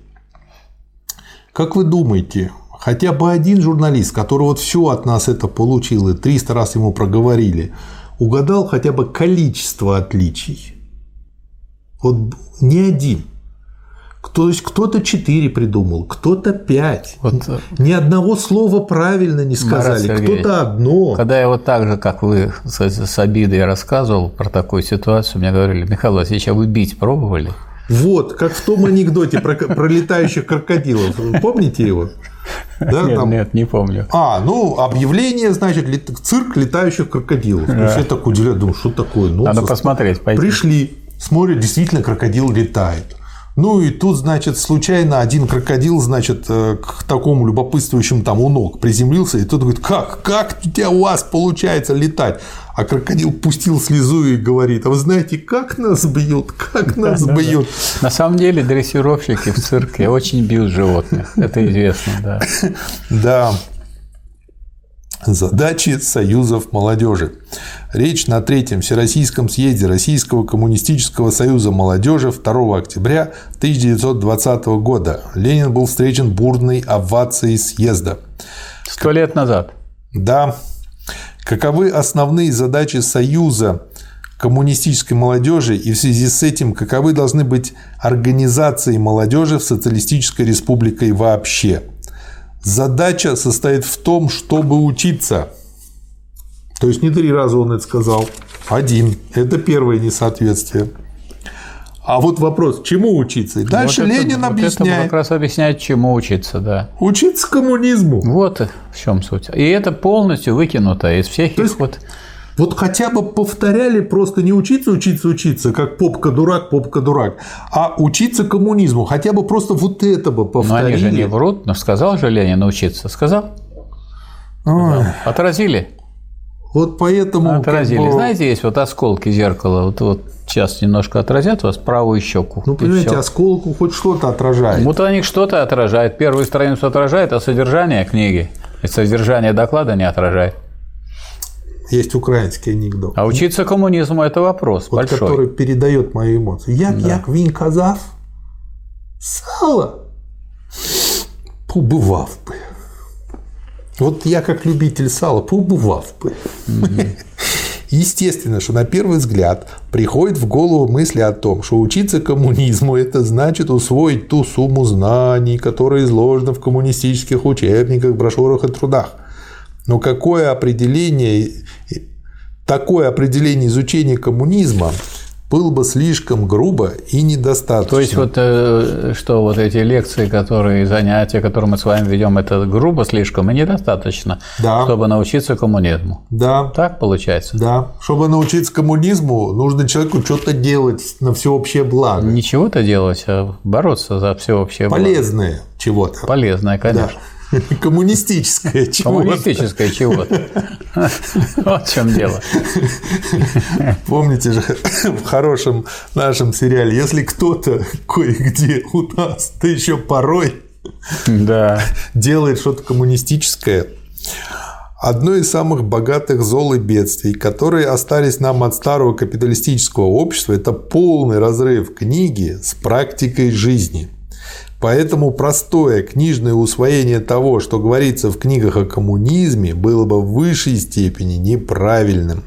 как вы думаете, хотя бы один журналист, который вот все от нас это получил и 300 раз ему проговорили, угадал хотя бы количество отличий? Вот ни один. То есть кто-то 4 придумал, кто-то 5. Вот, э, Ни одного слова правильно не сказали, кто-то одно. Когда я вот так же, как вы с, с обидой рассказывал про такую ситуацию, мне говорили, Михаил Васильевич, а вы бить пробовали? Вот, как в том анекдоте про, про летающих крокодилов. Помните его? Да, Нет, там- нет, не помню. А, ну, объявление, значит, лет- цирк летающих крокодилов. То есть, я так удивляюсь, думаю, что такое? Ну, Надо со- посмотреть, пойти. Пришли, смотрят, действительно крокодил летает. Ну и тут, значит, случайно один крокодил, значит, э, к такому любопытствующему там у ног приземлился, и тот говорит, как, как у тебя у вас получается летать? А крокодил пустил слезу и говорит, а вы знаете, как нас бьют, как нас бьют. На самом деле дрессировщики в цирке очень бьют животных. Это известно, да. Да. Задачи союзов молодежи. Речь на третьем Всероссийском съезде Российского коммунистического союза молодежи 2 октября 1920 года. Ленин был встречен бурной овацией съезда. Сто лет назад. Да. Каковы основные задачи Союза коммунистической молодежи и в связи с этим каковы должны быть организации молодежи в социалистической республике вообще? Задача состоит в том, чтобы учиться. То есть не три раза он это сказал. Один. Это первое несоответствие. А вот вопрос, чему учиться? И дальше вот Ленин это, объясняет. Вот это как раз объясняет, чему учиться, да. Учиться коммунизму. Вот в чем суть. И это полностью выкинуто из всех То их есть вот. Вот хотя бы повторяли просто не учиться, учиться, учиться, как попка дурак, попка дурак, а учиться коммунизму. Хотя бы просто вот это бы Но повторили. они же не врут. Но сказал же Ленин научиться. Сказал? Ой, Отразили. Вот поэтому. как Отразили. бы, Знаете, есть вот осколки зеркала. Вот, вот сейчас немножко отразят вас правую щеку. Ну, понимаете, всё. осколку хоть что-то отражает. Вот они что-то отражают. Первую страницу отражает, а содержание книги содержание доклада не отражает. Есть украинский анекдот. А учиться коммунизму – это вопрос вот, большой. который передает мои эмоции. Як, як він казав, сало побывав бы. Вот я как любитель сала побывав бы. Естественно, что на первый взгляд приходит в голову мысли о том, что учиться коммунизму – это значит усвоить ту сумму знаний, которая изложена в коммунистических учебниках, брошюрах и трудах. Но какое определение, такое определение изучения коммунизма было бы слишком грубо и недостаточно. То есть вот э, что вот эти лекции, которые занятия, которые мы с вами ведем, это грубо слишком и недостаточно, Да. чтобы научиться коммунизму. Да, Так получается? да. Чтобы научиться коммунизму, нужно человеку что-то делать на всеобщее благо. Ничего-то делать, а бороться за всеобщее благо. Полезное чего-то. Полезное, конечно. Коммунистическое чего-то. Коммунистическое чего-то. Вот в чем дело. Помните же в хорошем нашем сериале, если кто-то кое-где у нас, да еще порой Да. делает что-то коммунистическое, Одно из самых богатых зол и бедствий, которые остались нам от старого капиталистического общества, это полный разрыв книги с практикой жизни. Поэтому простое книжное усвоение того, что говорится в книгах о коммунизме, было бы в высшей степени неправильным.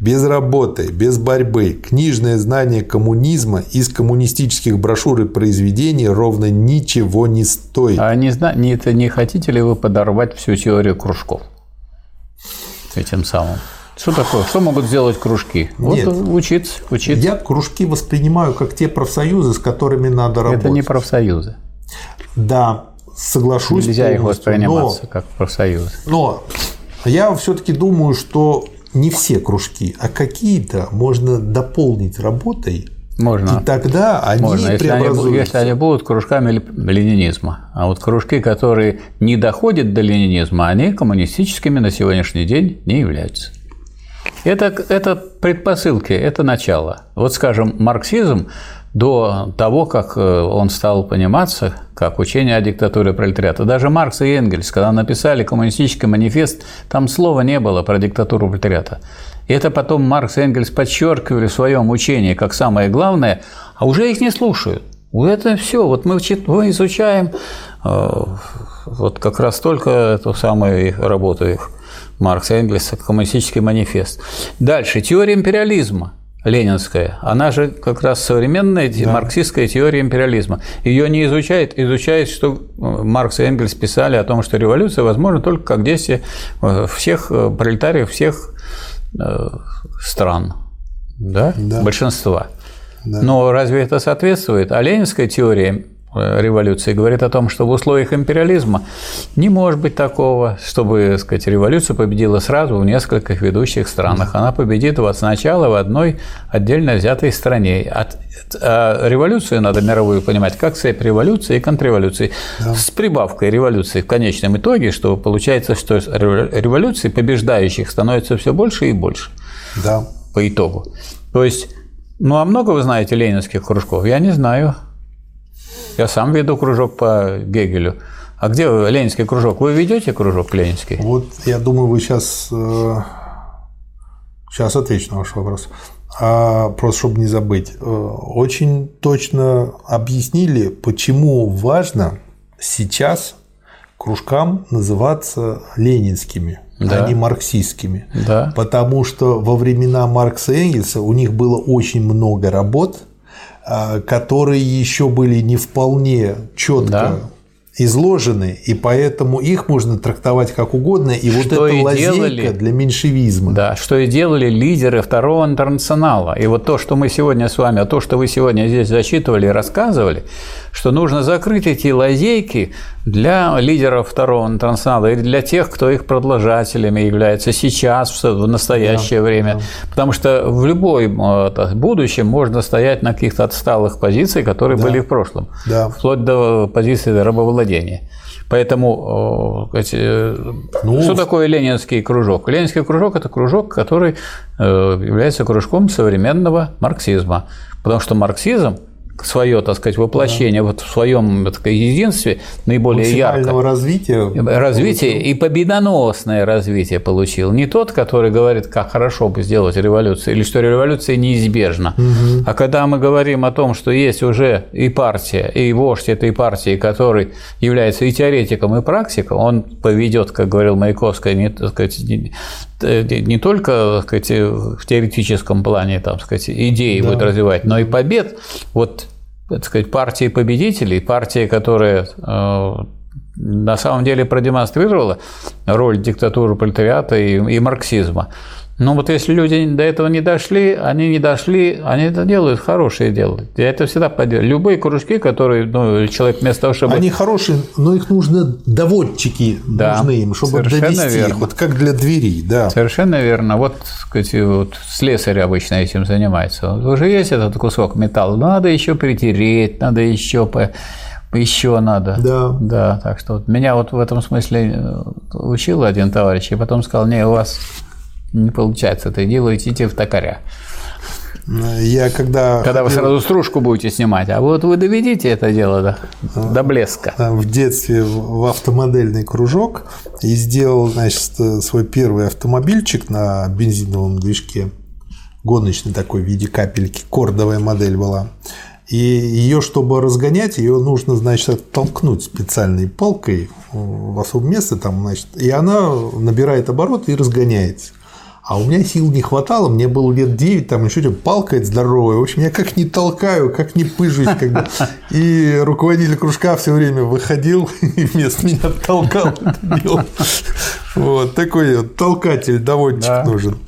Без работы, без борьбы, книжное знание коммунизма из коммунистических брошюр и произведений ровно ничего не стоит. А не, зна... не, это не хотите ли вы подорвать всю теорию кружков этим самым? Что такое? Что могут сделать кружки? Вот Нет. учиться, учиться. Я кружки воспринимаю как те профсоюзы, с которыми надо работать. Это не профсоюзы. Да, соглашусь Нельзя их восприниматься как профсоюзы. Но, но я все-таки думаю, что не все кружки, а какие-то можно дополнить работой, Можно. и тогда они Можно, если они, преобразуются. если они будут кружками ле- ленинизма. А вот кружки, которые не доходят до ленинизма, они коммунистическими на сегодняшний день не являются. Это, это предпосылки, это начало. Вот, скажем, марксизм до того, как э, он стал пониматься как учение о диктатуре пролетариата. Даже Маркс и Энгельс, когда написали коммунистический манифест, там слова не было про диктатуру пролетариата. И это потом Маркс и Энгельс подчеркивали в своем учении как самое главное, а уже их не слушают. Это все. Вот мы, изучаем э, вот как раз только эту самую работу их Маркса и Энгельса «Коммунистический манифест». Дальше. Теория империализма ленинская, она же как раз современная те- марксистская теория империализма. Ее не изучает, изучает, что э, Маркс и Энгельс писали о том, что революция возможна только как действие э, всех э, пролетариев всех стран, да? Да. большинства. Да. Но разве это соответствует? А ленинская теория революции говорит о том, что в условиях империализма не может быть такого, чтобы так сказать, революция победила сразу в нескольких ведущих странах. Она победит вот сначала в одной отдельно взятой стране. От- а революцию надо мировую понимать как цепь революции и контрреволюции. С прибавкой революции в конечном итоге, что получается, что револю- революций побеждающих становится все больше и больше Да. по итогу. То есть, ну а много вы знаете ленинских кружков? Я не знаю. Я сам веду кружок по Гегелю. А где вы, ленинский кружок? Вы ведете кружок ленинский? Вот я думаю, вы сейчас, сейчас отвечу на ваш вопрос. А просто чтобы не забыть, э, очень точно объяснили, почему важно сейчас кружкам называться ленинскими, Да. а не марксистскими. Да. Потому что во времена Маркса и Энгельса у них было очень много работ, которые еще были не вполне четко Да. изложены, и поэтому их можно трактовать как угодно, и вот Что это и лазейка делали. для меньшевизма. Да, что и делали лидеры второго интернационала. И вот то, что мы сегодня с вами, а то, что вы сегодня здесь зачитывали и рассказывали, что нужно закрыть эти лазейки для лидеров второго интернационала и для тех, кто их продолжателями является сейчас, в настоящее время. Потому что в любом э, так, будущем можно стоять на каких-то отсталых позициях, которые были в прошлом. Да. Вплоть до позиции рабовладения. Поэтому, э, э, Ну, что такое ленинский кружок? Ленинский кружок – это кружок, который э, является кружком современного марксизма. Потому что марксизм свое, так сказать, воплощение вот в своем так сказать, единстве наиболее ярко максимального развития. развитие и победоносное развитие получил. Не тот, который говорит, как хорошо бы сделать революцию, или что революция неизбежна. А когда мы говорим о том, что есть уже и партия, и вождь этой партии, который является и теоретиком, и практиком, он поведет, как говорил Маяковский, не, так сказать, не, не только так сказать, в теоретическом плане там, сказать, идеи будет развивать, но и побед. Вот так сказать, партии победителей, партия, которая э, на самом деле продемонстрировала роль диктатуры пролетариата и, и марксизма. Но вот если люди до этого не дошли, они не дошли, они это делают, хорошие делают. Я это всегда поддерживаю. Любые кружки, которые ну, человек вместо того, чтобы... Они хорошие, но их нужно доводчики Да, нужны им, чтобы довести верно. их. Вот как для двери, да. Совершенно верно. Вот, сказать, вот слесарь обычно этим занимается. Вот Уже есть этот кусок металла, надо еще притереть, надо еще по еще надо. Да. Да, так что вот меня вот в этом смысле э, учил один товарищ, и потом сказал, не, у вас не получается это дело, идите в токаря. Я когда, Когда вы сразу стружку будете снимать, а вот вы доведите это дело до, до блеска. э, в детстве в автомодельный кружок и сделал, значит, свой первый автомобильчик на бензиновом движке, гоночный такой в виде капельки, кордовая модель была. И ее, чтобы разгонять, ее нужно, значит, оттолкнуть специальной палкой в особое место, там, значит, и она набирает обороты и разгоняется. А у меня сил не хватало, мне было лет 9, там еще что-то палка здоровая. В общем, я как не толкаю, как не пыжусь. Как бы. И руководитель кружка все время выходил и вместо меня толкал это дело. Вот такой вот толкатель, доводчик Да. нужен.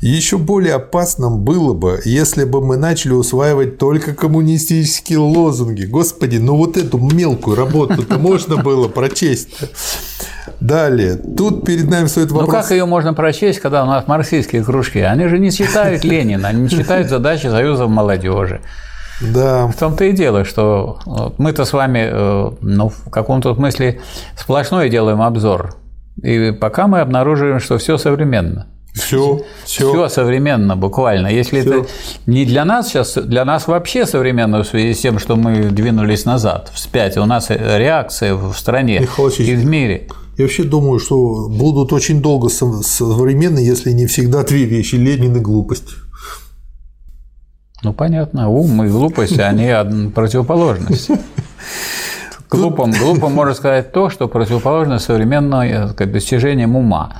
Еще более опасным было бы, если бы мы начали усваивать только коммунистические лозунги. Господи, ну вот эту мелкую работу-то можно было прочесть. Далее. Тут перед нами стоит Ну вопрос. как ее можно прочесть, когда у нас марксистские кружки? Они же не читают Ленина, они не читают задачи Союза молодежи. Да, В том-то и дело, что мы-то с вами, э, ну, в каком-то смысле сплошной делаем обзор. И пока мы обнаруживаем, что все современно. все, Все все. современно, буквально. Если Всё. это не для нас сейчас, для нас вообще современно в связи с тем, что мы двинулись назад, вспять. У нас реакция в стране Михаил и в мире. Я вообще думаю, что будут очень долго со- современны, если не всегда две вещи – Ленин и глупость. Ну, понятно, ум и глупость, они од- противоположности. Глупым, глупым можно сказать то, что противоположно современным э, достижениям ума.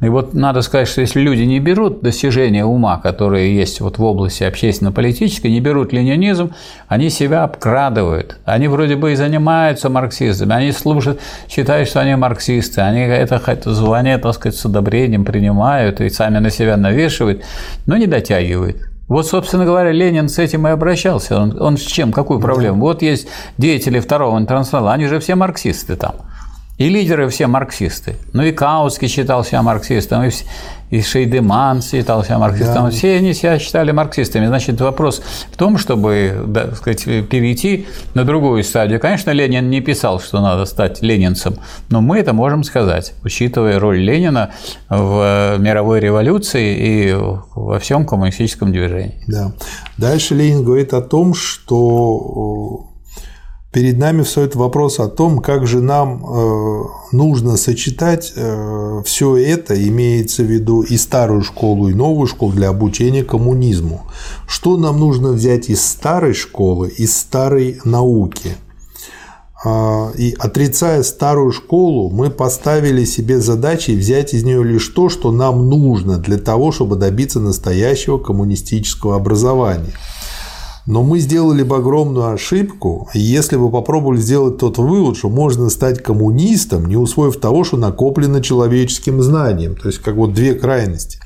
И вот надо сказать, что если люди не берут достижения ума, которые есть вот в области общественно-политической, не берут ленинизм, они себя обкрадывают. Они вроде бы и занимаются марксизмом, они служат, считают, что они марксисты, они это звание, так сказать, с одобрением принимают и сами на себя навешивают, но не дотягивают. Вот, собственно говоря, Ленин с этим и обращался. Он, он с чем, какую проблему? Вот есть деятели второго интернационала, они же все марксисты там. И лидеры все марксисты. Ну и Каутский считал себя марксистом, и, и Шейдеман считал себя марксистом. Да. Все они себя считали марксистами. Значит, вопрос в том, чтобы так сказать, перейти на другую стадию. Конечно, Ленин не писал, что надо стать ленинцем, но мы это можем сказать, учитывая роль Ленина в мировой революции и во всем коммунистическом движении. Да. Дальше Ленин говорит о том, что Перед нами встает вопрос о том, как же нам э, нужно сочетать э, все это, имеется в виду и старую школу, и новую школу для обучения коммунизму. Что нам нужно взять из старой школы, из старой науки? А, и отрицая старую школу, мы поставили себе задачей взять из нее лишь то, что нам нужно для того, чтобы добиться настоящего коммунистического образования – но мы сделали бы огромную ошибку, если бы попробовали сделать тот вывод, что можно стать коммунистом, не усвоив того, что накоплено человеческим знанием. То есть, как вот две крайности.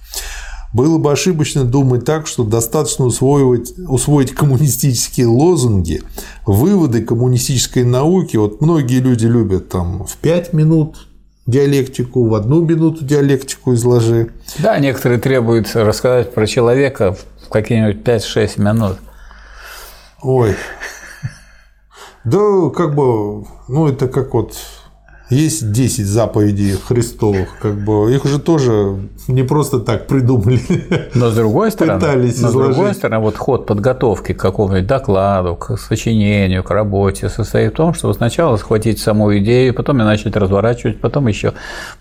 Было бы ошибочно думать так, что достаточно усвоить, усвоить коммунистические лозунги, выводы коммунистической науки. Вот многие люди любят там в 5 минут диалектику, в одну минуту диалектику изложи. Да, некоторые требуют рассказать про человека в какие-нибудь 5-6 минут. Ой. Да, как бы, ну, это как вот есть 10 заповедей Христовых, как бы их же тоже не просто так придумали. Но с другой стороны, Пытались но с другой стороны, вот ход подготовки к какому-нибудь докладу, к сочинению, к работе состоит в том, что сначала схватить саму идею, потом ее начать разворачивать, потом еще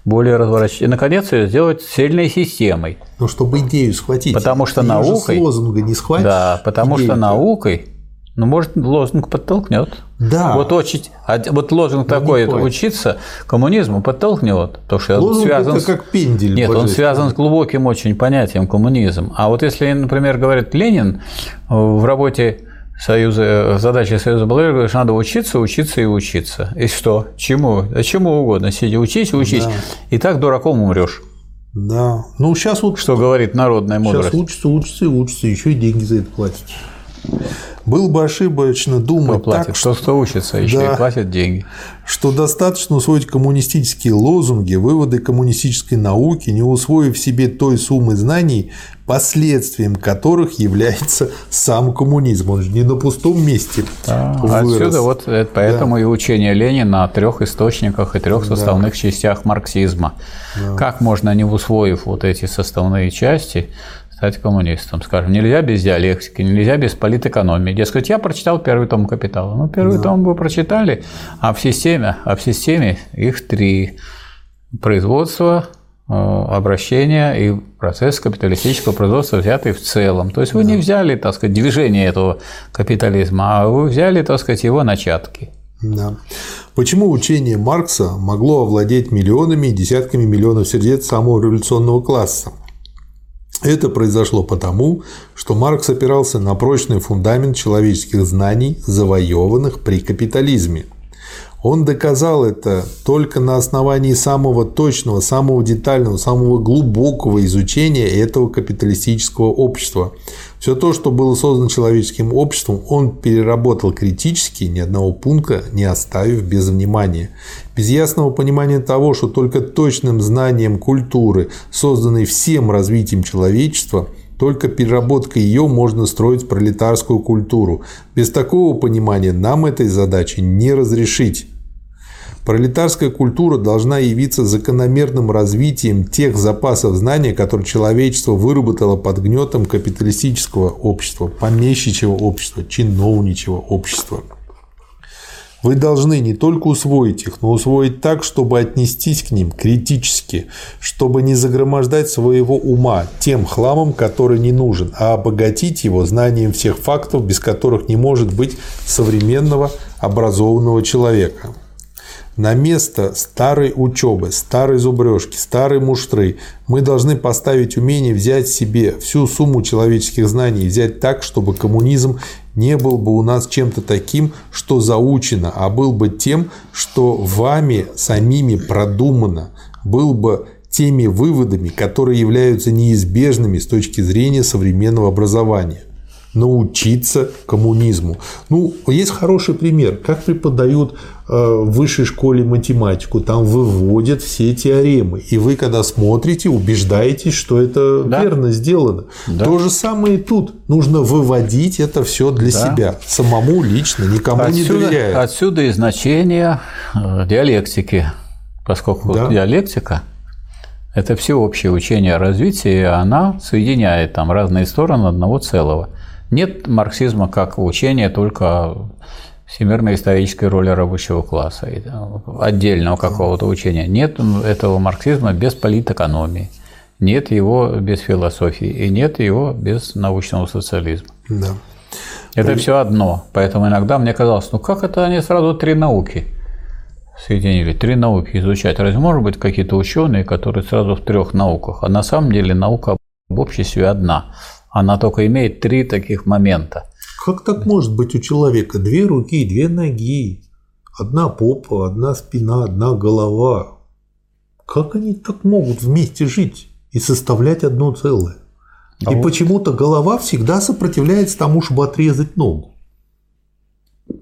более разворачивать, и наконец ее сделать сильной системой. Но чтобы идею схватить, потому что наукой, с лозунга не схватишь. Да, потому что наукой ну, может, лозунг подтолкнет. Да. Вот, учить, вот лозунг ну, такой, это учиться коммунизму подтолкнет. То, что лозунг связан это как пендель. Нет, он связан с глубоким очень понятием коммунизм. А вот если, например, говорит Ленин в работе Союза, задача Союза говорит, что надо учиться, учиться и учиться. И что? Чему? А чему угодно. Сиди, учись, учись. Да. И так дураком умрешь. Да. Ну, сейчас вот... Что говорит народная мудрость. Сейчас учится, учится и учится, еще и деньги за это платят. Было бы ошибочно думать платит, так, что, что учится, еще да, и платят деньги. Что достаточно усвоить коммунистические лозунги, выводы коммунистической науки, не усвоив себе той суммы знаний, последствием которых является сам коммунизм. Он же не на пустом месте. Да, отсюда вот поэтому да. и учение Ленина о трех источниках и трех составных да. частях марксизма. Да. Как можно, не усвоив вот эти составные части, стать коммунистом. Скажем, нельзя без диалектики, нельзя без политэкономии. Дескать, я прочитал первый том «Капитала». Ну, первый да. том вы прочитали, а в системе, а в системе их три. Производство, э, обращение и процесс капиталистического производства взятый в целом. То есть вы да. не взяли, так сказать, движение этого капитализма, а вы взяли, так сказать, его начатки. Да. Почему учение Маркса могло овладеть миллионами и десятками миллионов сердец самого революционного класса? Это произошло потому, что Маркс опирался на прочный фундамент человеческих знаний, завоеванных при капитализме. Он доказал это только на основании самого точного, самого детального, самого глубокого изучения этого капиталистического общества. Все то, что было создано человеческим обществом, он переработал критически, ни одного пункта не оставив без внимания. Без ясного понимания того, что только точным знанием культуры, созданной всем развитием человечества – только переработкой ее можно строить пролетарскую культуру. Без такого понимания нам этой задачи не разрешить. Пролетарская культура должна явиться закономерным развитием тех запасов знания, которые человечество выработало под гнетом капиталистического общества, помещичьего общества, чиновничьего общества. Вы должны не только усвоить их, но усвоить так, чтобы отнестись к ним критически, чтобы не загромождать своего ума тем хламом, который не нужен, а обогатить его знанием всех фактов, без которых не может быть современного образованного человека. На место старой учебы, старой зубрежки, старой муштры. Мы должны поставить умение взять себе всю сумму человеческих знаний взять так, чтобы коммунизм не был бы у нас чем-то таким, что заучено, а был бы тем, что вами самими продумано, был бы теми выводами, которые являются неизбежными с точки зрения современного образования научиться коммунизму. Ну, есть хороший пример, как преподают э, в высшей школе математику. Там выводят все теоремы. И вы, когда смотрите, убеждаетесь, что это да. верно сделано. Да. То же самое и тут. Нужно выводить это все для да. себя. Самому лично, никому отсюда, не доверяя. Отсюда и значение э, диалектики. Поскольку да. диалектика это всеобщее учение о развитии, она соединяет там разные стороны одного целого. Нет марксизма как учения только всемирной исторической роли рабочего класса, отдельного какого-то учения. Нет этого марксизма без политэкономии, нет его без философии и нет его без научного социализма. Да. Это все одно. Поэтому иногда мне казалось, ну как это они сразу три науки соединили, три науки изучать? Разве может быть какие-то ученые, которые сразу в трех науках? А на самом деле наука об обществе одна. Она только имеет три таких момента. Как так может быть у человека? Две руки, две ноги, одна попа, одна спина, одна голова. Как они так могут вместе жить и составлять одно целое? А и вот. почему-то голова всегда сопротивляется тому, чтобы отрезать ногу.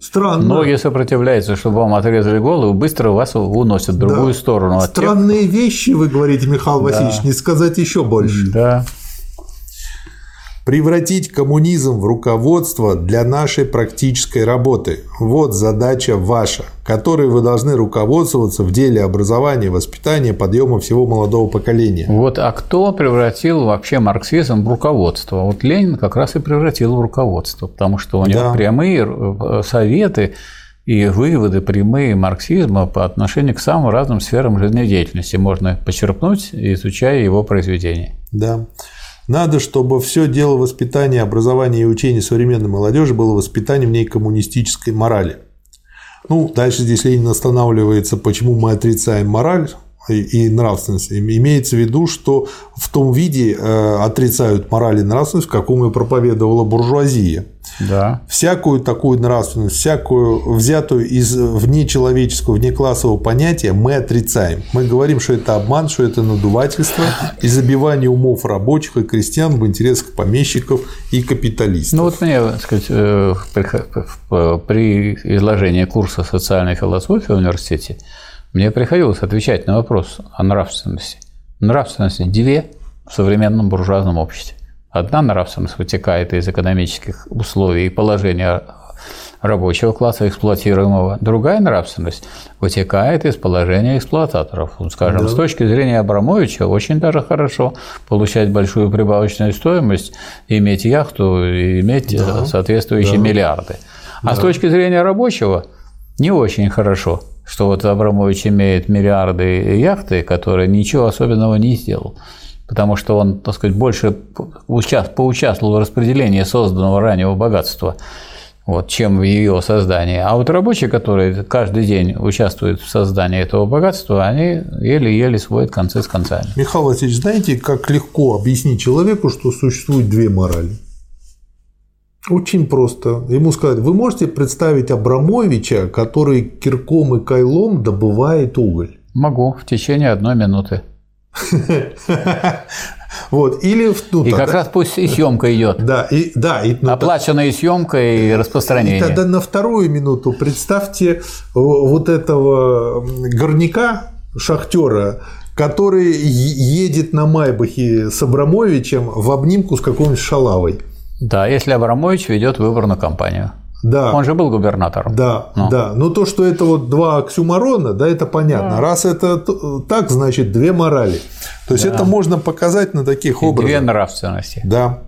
Странно. Ноги сопротивляются, чтобы вам отрезали голову, быстро вас уносят в другую да. сторону. Странные тех... вещи, вы говорите, Михаил Васильевич, да. не сказать еще больше. Да превратить коммунизм в руководство для нашей практической работы. Вот задача ваша, которой вы должны руководствоваться в деле образования, воспитания, подъема всего молодого поколения. Вот, а кто превратил вообще марксизм в руководство? Вот Ленин как раз и превратил в руководство, потому что у него да. прямые э, советы и выводы прямые марксизма по отношению к самым разным сферам жизнедеятельности можно почерпнуть, изучая его произведения. Да. Надо, чтобы все дело воспитания, образования и учения современной молодежи было воспитанием в ней коммунистической морали. Ну, дальше здесь Ленин останавливается, почему мы отрицаем мораль и нравственность. Имеется в виду, что в том виде э, отрицают мораль и нравственность, в каком и проповедовала буржуазия. Да. Всякую такую нравственность, всякую взятую из внечеловеческого, внеклассового понятия мы отрицаем. Мы говорим, что это обман, что это надувательство и забивание умов рабочих и крестьян в интересах помещиков и капиталистов. Ну вот мне, так сказать, э, при изложении курса социальной философии в университете мне приходилось отвечать на вопрос о нравственности. Нравственности две в современном буржуазном обществе. Одна нравственность вытекает из экономических условий и положения рабочего класса эксплуатируемого. Другая нравственность вытекает из положения эксплуататоров. Скажем, да. с точки зрения Абрамовича очень даже хорошо получать большую прибавочную стоимость, иметь яхту и иметь да. соответствующие да. миллиарды. А да. с точки зрения рабочего не очень хорошо, что вот Абрамович имеет миллиарды яхты, которые ничего особенного не сделал потому что он, так сказать, больше поучаствовал в распределении созданного раннего богатства, вот, чем в ее создании. А вот рабочие, которые каждый день участвуют в создании этого богатства, они еле-еле сводят концы с концами. Михаил Васильевич, знаете, как легко объяснить человеку, что существует две морали? Очень просто. Ему сказать, вы можете представить Абрамовича, который кирком и кайлом добывает уголь? Могу, в течение одной минуты. Вот, или ну, и тогда, как раз пусть и съемка идет. Да, и, да, и, ну, Оплаченная съемка и распространение. И тогда на вторую минуту представьте вот этого горняка, шахтера, который едет на Майбахе с Абрамовичем в обнимку с какой-нибудь шалавой. Да, если Абрамович ведет выборную кампанию. Да. Он же был губернатором. Да, ну. да. Но то, что это вот два оксюмарона, да, это понятно. Да. Раз это так, значит, две морали. То есть да. это можно показать на таких И образах. Две нравственности. Да.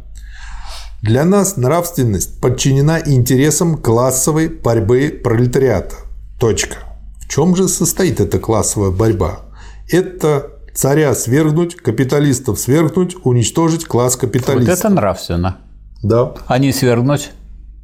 Для нас нравственность подчинена интересам классовой борьбы пролетариата. Точка. В чем же состоит эта классовая борьба? Это царя свергнуть, капиталистов свергнуть, уничтожить класс капиталистов. Вот это нравственно. Да. А не свергнуть?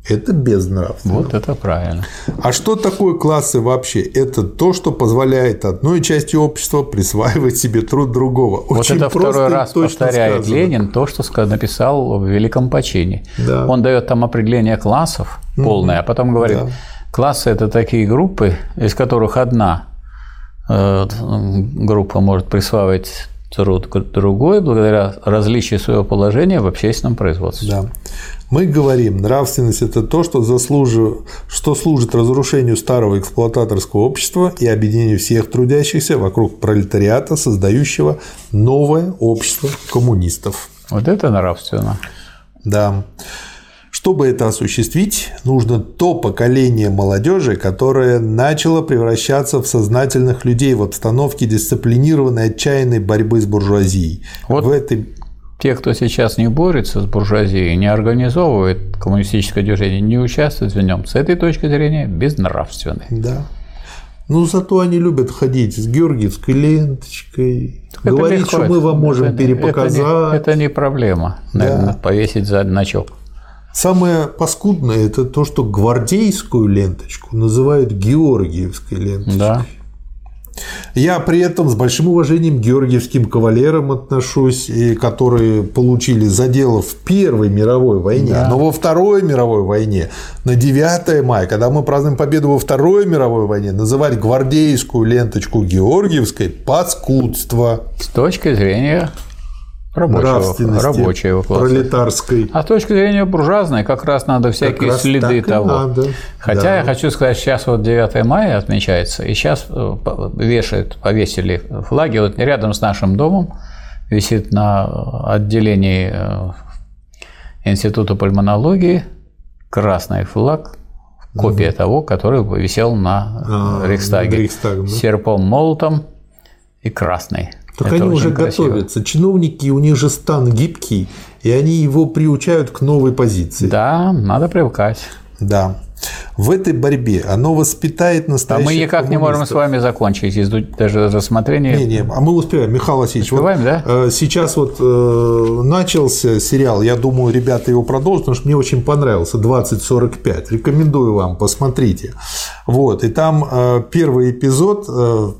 Это безнравственно. Вот это правильно. А что такое классы вообще? Это то, что позволяет одной части общества присваивать себе труд другого. Вот Очень это второй раз повторяет сказано. Ленин то, что написал в Великом почине. Да. Он дает там определение классов полное, а потом говорит, да. классы – это такие группы, из которых одна э, группа может присваивать труд другой благодаря различию своего положения в общественном производстве. Да. Мы говорим, нравственность – это то, что, заслужив... что служит разрушению старого эксплуататорского общества и объединению всех трудящихся вокруг пролетариата, создающего новое общество коммунистов. Вот это нравственно. Да. Чтобы это осуществить, нужно то поколение молодежи, которое начало превращаться в сознательных людей в обстановке дисциплинированной отчаянной борьбы с буржуазией. Вот в этой те, кто сейчас не борется с буржуазией, не организовывает коммунистическое движение, не участвует в нем, с этой точки зрения безнравственны. Да. Ну, зато они любят ходить с георгиевской ленточкой, так говорить, что мы вам можем это, перепоказать. Это не, это не проблема, наверное, да. повесить за значок. Самое паскудное – это то, что гвардейскую ленточку называют георгиевской ленточкой. Да. Я при этом с большим уважением к георгиевским кавалерам отношусь, и которые получили задело в Первой мировой войне, да. но во Второй мировой войне, на 9 мая, когда мы празднуем победу во Второй мировой войне, называть гвардейскую ленточку георгиевской – паскудство. С точки зрения рабочего, рабочего класса. пролетарской. А с точки зрения буржуазной как раз надо всякие раз следы того. Надо. Хотя да. я хочу сказать, сейчас вот 9 мая отмечается, и сейчас э, вешают, повесили флаги. Вот рядом с нашим домом висит на отделении э, Института пульмонологии красный флаг, копия угу. того, который висел на а, Рейхстаге. Рейхстаг, да. Серпом, молотом и красный. Так Это они уже красиво. готовятся. Чиновники, у них же стан гибкий, и они его приучают к новой позиции. Да, надо привыкать. Да. В этой борьбе оно воспитает настоящих А мы никак не можем с вами закончить из даже рассмотрения. Не, не, а мы успеваем, Михаил Васильевич. Успеваем, вот, да? Э, сейчас вот э, начался сериал, я думаю, ребята его продолжат, потому что мне очень понравился 2045. Рекомендую вам, посмотрите. Вот, и там э, первый эпизод э,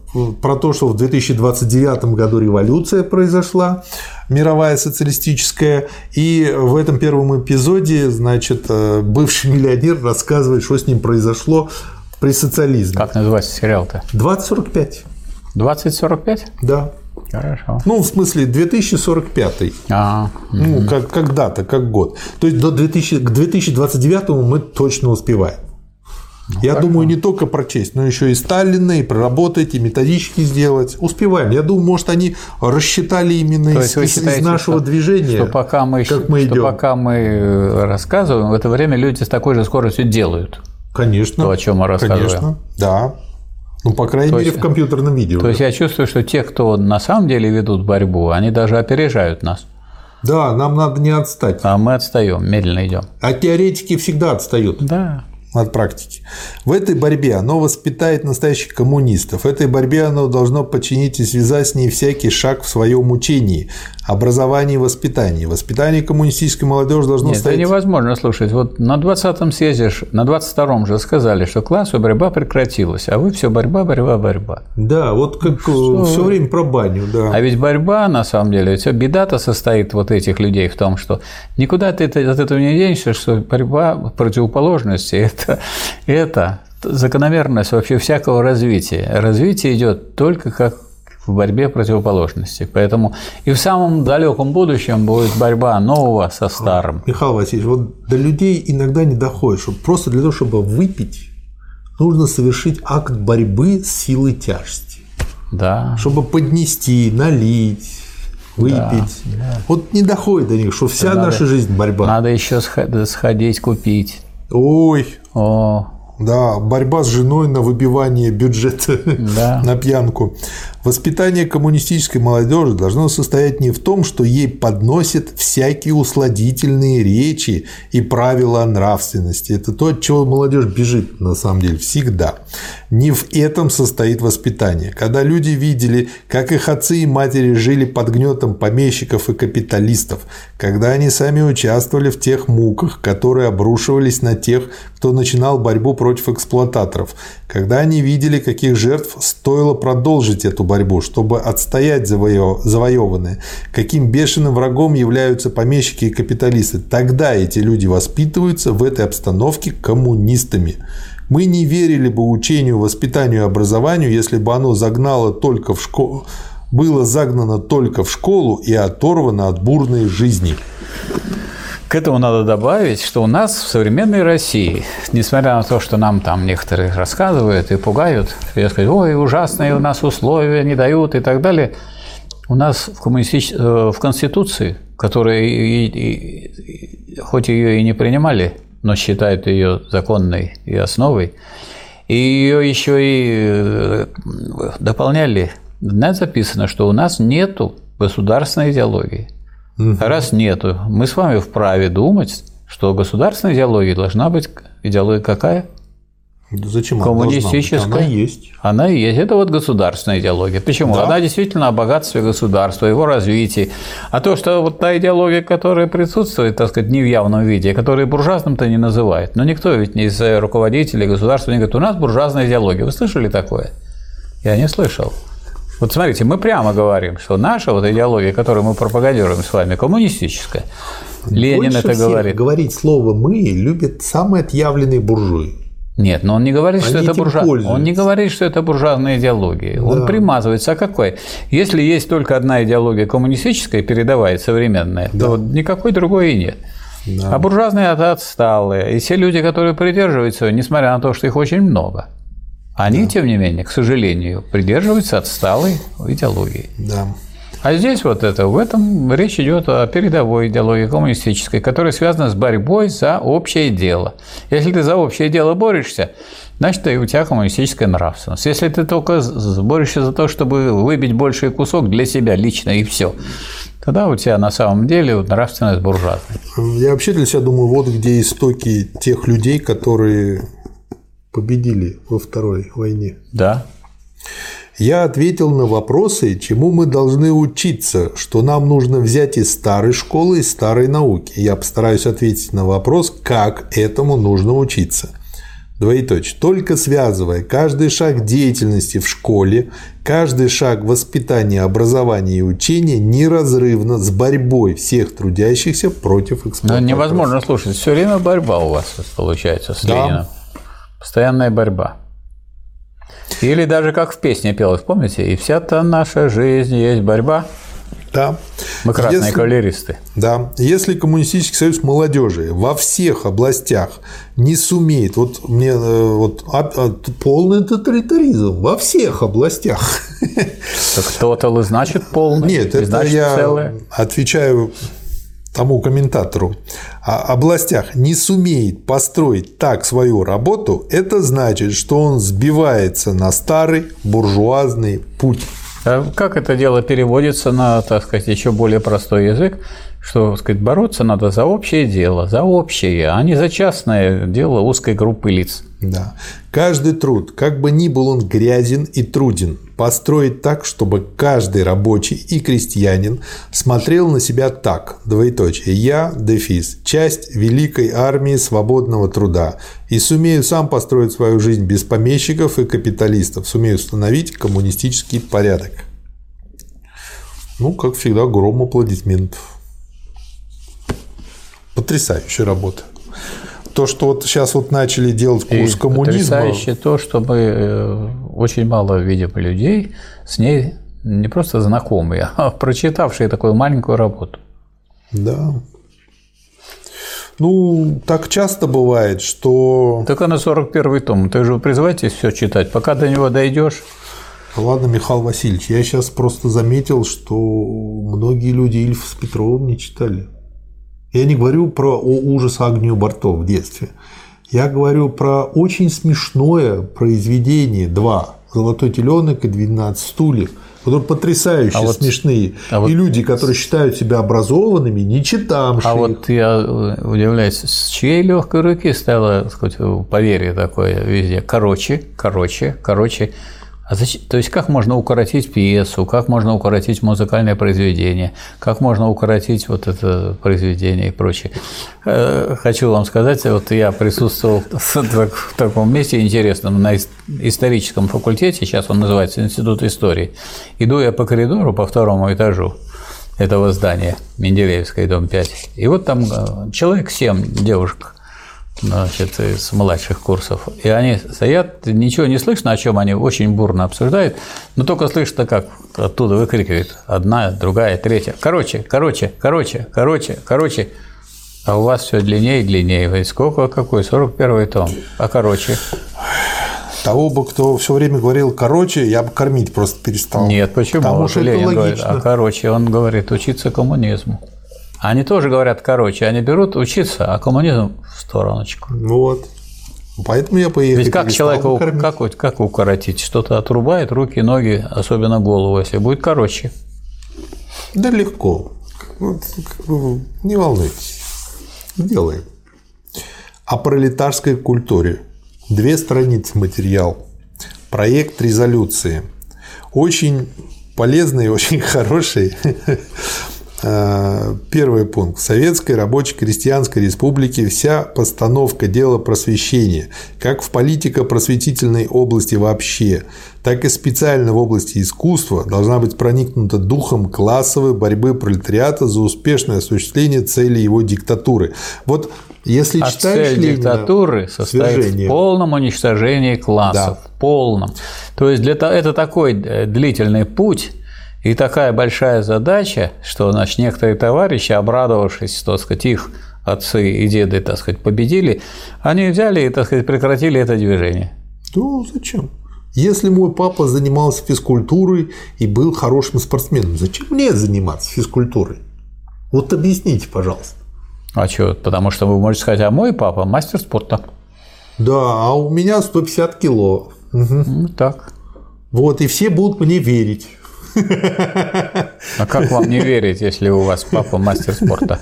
про то, что в 2029 году революция произошла, мировая социалистическая, и в этом первом эпизоде, значит, э, бывший миллионер рассказывает, что с ним произошло при социализме. Как называется сериал-то? 2045. 2045? Да. Хорошо. Ну, в смысле, 2045. А, ну, угу. как, дата, как год. То есть до 2000, к 2029 мы точно успеваем. Ну, Я думаю, не только прочесть, но еще и Сталина, и проработать, и методички сделать. Успеваем. Я думаю, может, они рассчитали именно из, считаете, из нашего что, движения. Что пока мы, как мы что идем. пока мы э, рассказываем, в это время люди с такой же скоростью делают. Конечно. То, о чем мы рассказываем. Конечно, да. Ну, по крайней то мере, есть, в компьютерном видео. То есть я чувствую, что те, кто на самом деле ведут борьбу, они даже опережают нас. Да, нам надо не отстать. А мы отстаем, медленно идем. А теоретики всегда отстают. Да от практики. В этой борьбе оно воспитает настоящих коммунистов. В этой борьбе оно должно подчинить и связать с ней всякий шаг в своем учении, образовании и воспитании. Воспитание коммунистической молодежи должно Нет, стоять... это невозможно слушать. Вот на 20-м съезде, на 22-м же сказали, что классовая борьба прекратилась, а вы все борьба, борьба, борьба. Да, вот как ну, все время про баню, да. А ведь борьба, на самом деле, все беда-то состоит вот этих людей в том, что никуда ты от этого не денешься, что борьба противоположности – это, это закономерность вообще всякого развития. Развитие идет только как в борьбе противоположностей. Поэтому и в самом далеком будущем будет борьба нового со старым. Михаил Васильевич, вот до людей иногда не доходит, что просто для того, чтобы выпить, нужно совершить акт борьбы с силой тяжести. Да. Чтобы поднести, налить, выпить. Да, да. Вот не доходит до них, что вся надо, наша жизнь борьба. Надо еще сходить купить. Ой. О, да, борьба с женой на выбивание бюджета да. на пьянку. Воспитание коммунистической молодежи должно состоять не в том, что ей подносят всякие усладительные речи и правила нравственности. Это то, от чего молодежь бежит на самом деле всегда. Не в этом состоит воспитание. Когда люди видели, как их отцы и матери жили под гнетом помещиков и капиталистов, когда они сами участвовали в тех муках, которые обрушивались на тех, кто начинал борьбу против эксплуататоров, когда они видели, каких жертв стоило продолжить эту борьбу, чтобы отстоять завоеванное, каким бешеным врагом являются помещики и капиталисты. Тогда эти люди воспитываются в этой обстановке коммунистами. Мы не верили бы учению, воспитанию и образованию, если бы оно загнало только в школу, было загнано только в школу и оторвано от бурной жизни. К этому надо добавить, что у нас в современной России, несмотря на то, что нам там некоторые рассказывают и пугают, и сказать, ой, ужасные у нас условия не дают и так далее, у нас в, коммунистич... Э, в Конституции, которая и, и, хоть ее и не принимали, но считают ее законной и основой, и ее еще и э, дополняли, записано, что у нас нету государственной идеологии. Угу. Раз нету, мы с вами вправе думать, что государственная идеология должна быть идеология какая? Да зачем Коммунистическая. Она, она есть. Она и есть. Это вот государственная идеология. Почему? Да. Она действительно о богатстве государства, его развитии. А то, что вот та идеология, которая присутствует, так сказать, не в явном виде, которую буржуазным-то не называют. Но никто ведь не из руководителей государства не говорит, у нас буржуазная идеология. Вы слышали такое? Я не слышал. Вот смотрите, мы прямо говорим, что наша вот идеология, которую мы пропагандируем с вами, коммунистическая. Ленин Больше это говорит. говорить слово «мы» любят самые отъявленные буржуи. Нет, но он не говорит, Они что это буржуа... Он не говорит, что это буржуазная идеология. Да. Он примазывается. А какой? Если есть только одна идеология коммунистическая, передовая, современная, да. то никакой другой и нет. Да. А буржуазные это отсталые. И все люди, которые придерживаются, несмотря на то, что их очень много, они, да. тем не менее, к сожалению, придерживаются отсталой идеологии. Да. А здесь вот это, в этом речь идет о передовой идеологии коммунистической, которая связана с борьбой за общее дело. Если ты за общее дело борешься, значит, и у тебя коммунистическая нравственность. Если ты только борешься за то, чтобы выбить больший кусок для себя лично и все, тогда у тебя на самом деле нравственность буржуазная. Я вообще для себя думаю, вот где истоки тех людей, которые победили во Второй войне. Да. Я ответил на вопросы, чему мы должны учиться, что нам нужно взять из старой школы, из старой науки. Я постараюсь ответить на вопрос, как этому нужно учиться. Двоеточие. Только связывая каждый шаг деятельности в школе, каждый шаг воспитания, образования и учения неразрывно с борьбой всех трудящихся против эксплуатации. Но невозможно слушать. Все время борьба у вас получается с да. Лениным. Постоянная борьба. Или даже как в песне пелось, помните? И вся-то наша жизнь есть борьба. Да. Мы красные Если, кавалеристы. Да. Если Коммунистический союз молодежи во всех областях не сумеет, вот мне э, вот а, а, полный тоталитаризм во всех областях. Так тотал и значит полный. Нет, это значит я целое. отвечаю тому комментатору, о областях не сумеет построить так свою работу, это значит, что он сбивается на старый буржуазный путь. А как это дело переводится на, так сказать, еще более простой язык? Что сказать, бороться надо за общее дело, за общее, а не за частное дело узкой группы лиц. Да. Каждый труд, как бы ни был он грязен и труден, построить так, чтобы каждый рабочий и крестьянин смотрел на себя так, двоеточие, я, дефис, часть великой армии свободного труда, и сумею сам построить свою жизнь без помещиков и капиталистов, сумею установить коммунистический порядок. Ну, как всегда, гром аплодисментов. Потрясающая работа. То, что вот сейчас вот начали делать курс и коммунизма. Потрясающе то, что мы э, очень мало видим людей с ней не просто знакомые, а прочитавшие такую маленькую работу. Да. Ну, так часто бывает, что... Так на 41 том. Ты же призываетесь все читать. Пока до него дойдешь. Ладно, Михаил Васильевич, я сейчас просто заметил, что многие люди Ильф с Петровым не читали. Я не говорю про ужас Агнию Барто в детстве. Я говорю про очень смешное произведение «Два». «Золотой теленок» и «12 стульев», которые потрясающе а вот, смешные. А вот, и люди, которые считают себя образованными, не читамшие. А вот я э, удивляюсь, с чьей легкой руки стало, сказать, поверье такое везде. Короче, короче, короче. А зачем, то есть как можно укоротить пьесу, как можно укоротить музыкальное произведение, как можно укоротить вот это произведение и прочее. Э, хочу вам сказать, вот я присутствовал в таком месте интересном на историческом факультете, сейчас он называется Институт истории. Иду я по коридору по второму этажу этого здания, Менделеевской, дом 5. И вот там э, человек 7 девушек значит, из младших курсов. И они стоят, ничего не слышно, о чем они очень бурно обсуждают, но только слышно, как оттуда выкрикивают одна, другая, третья. Короче, короче, короче, короче, короче. А у вас все длиннее и длиннее. Вы сколько какой? 41 том. А короче? Того бы, кто все время говорил короче, я бы кормить просто перестал. Нет, почему? Потому что Ленин это логично. Говорит, а короче, он говорит учиться коммунизму. Они тоже говорят, короче, они берут учиться, а коммунизм в стороночку. Ну вот. Поэтому я поехал. Ведь как человека как, как укоротить? Что-то отрубает руки, ноги, особенно голову, если будет короче. Да легко. Вот, не волнуйтесь. Сделаем. О пролетарской культуре. Две страницы материал. Проект резолюции. Очень полезный, очень хороший. А, первый пункт. В Советской рабочей крестьянской республике вся постановка дела просвещения, как в политико-просветительной области вообще, так и специально в области искусства, должна быть проникнута духом классовой борьбы пролетариата за успешное осуществление цели его диктатуры. Вот если а читаешь цель Ленина, диктатуры состоит свержение. в полном уничтожении классов. Да. В полном. То есть для, то- это такой э, длительный путь и такая большая задача, что значит, некоторые товарищи, обрадовавшись, так сказать, их отцы и деды, так сказать, победили, они взяли и, так сказать, прекратили это движение. Ну, зачем? Если мой папа занимался физкультурой и был хорошим спортсменом, зачем мне заниматься физкультурой? Вот объясните, пожалуйста. А что? Потому что вы можете сказать, а мой папа мастер спорта. Да, а у меня 150 кило. Ну, так. Вот, и все будут мне верить. А как вам не верить, если у вас папа мастер спорта?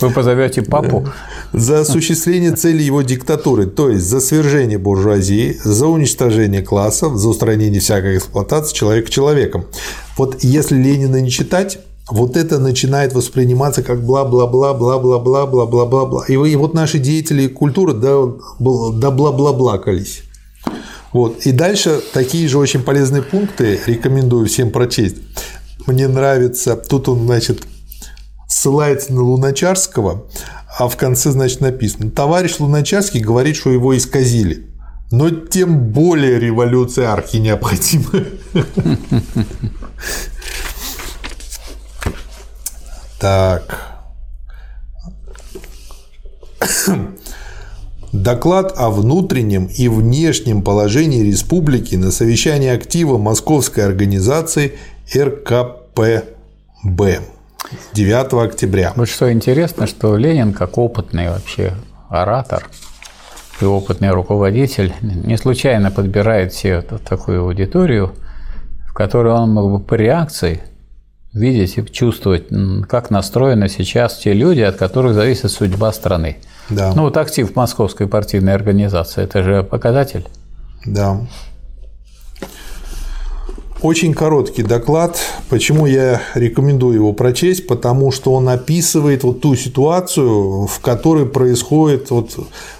Вы позовете папу, За осуществление цели его диктатуры, то есть за свержение буржуазии, за уничтожение классов, за устранение всякой эксплуатации человека человеком. Вот если Ленина не читать, вот это начинает восприниматься как бла-бла-бла, бла-бла-бла, бла-бла-бла. И, и вот наши деятели культуры да, бл- да бла-бла-блакались. Вот. И дальше такие же очень полезные пункты рекомендую всем прочесть. Мне нравится, тут он, значит, ссылается на Луначарского, а в конце, значит, написано, товарищ Луначарский говорит, что его исказили. Но тем более революция архи необходима. Так. Доклад о внутреннем и внешнем положении республики на совещании актива Московской организации РКПБ 9 октября. Вот что интересно, что Ленин, как опытный вообще оратор и опытный руководитель, не случайно подбирает себе такую аудиторию, в которой он мог бы по реакции видеть и чувствовать, как настроены сейчас те люди, от которых зависит судьба страны. Да, Ну вот актив Московской партийной организации, это же показатель. да. Очень короткий доклад. Почему я рекомендую его прочесть? Потому что он описывает вот ту ситуацию, в которой происходит вот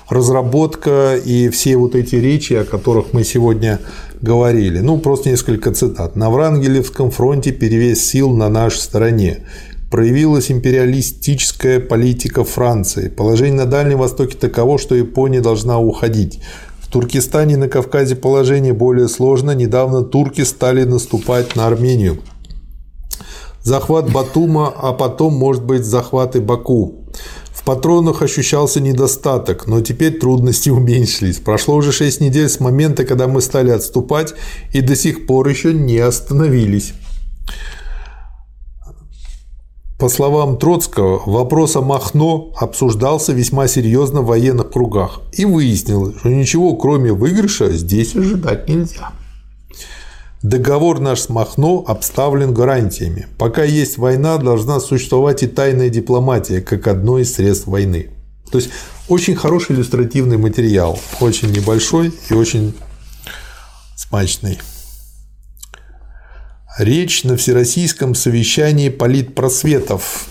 разработка и все вот эти речи, о которых мы сегодня говорили. Ну, просто несколько цитат. На Врангелевском фронте перевес сил на нашей стороне. Проявилась империалистическая политика Франции. Положение на Дальнем Востоке таково, что Япония должна уходить. В Туркестане и на Кавказе положение более сложно. Недавно турки стали наступать на Армению. Захват Батума, а потом, может быть, захват и Баку. В патронах ощущался недостаток, но теперь трудности уменьшились. Прошло уже 6 недель с момента, когда мы стали отступать, и до сих пор еще не остановились. По словам Троцкого, вопрос о Махно обсуждался весьма серьезно в военных кругах, и выяснилось, что ничего кроме выигрыша здесь ожидать нельзя. Договор наш с Махно обставлен гарантиями. Пока есть война, должна существовать и тайная дипломатия, как одно из средств войны. То есть очень хороший иллюстративный материал, очень небольшой и очень смачный. Речь на Всероссийском совещании политпросветов.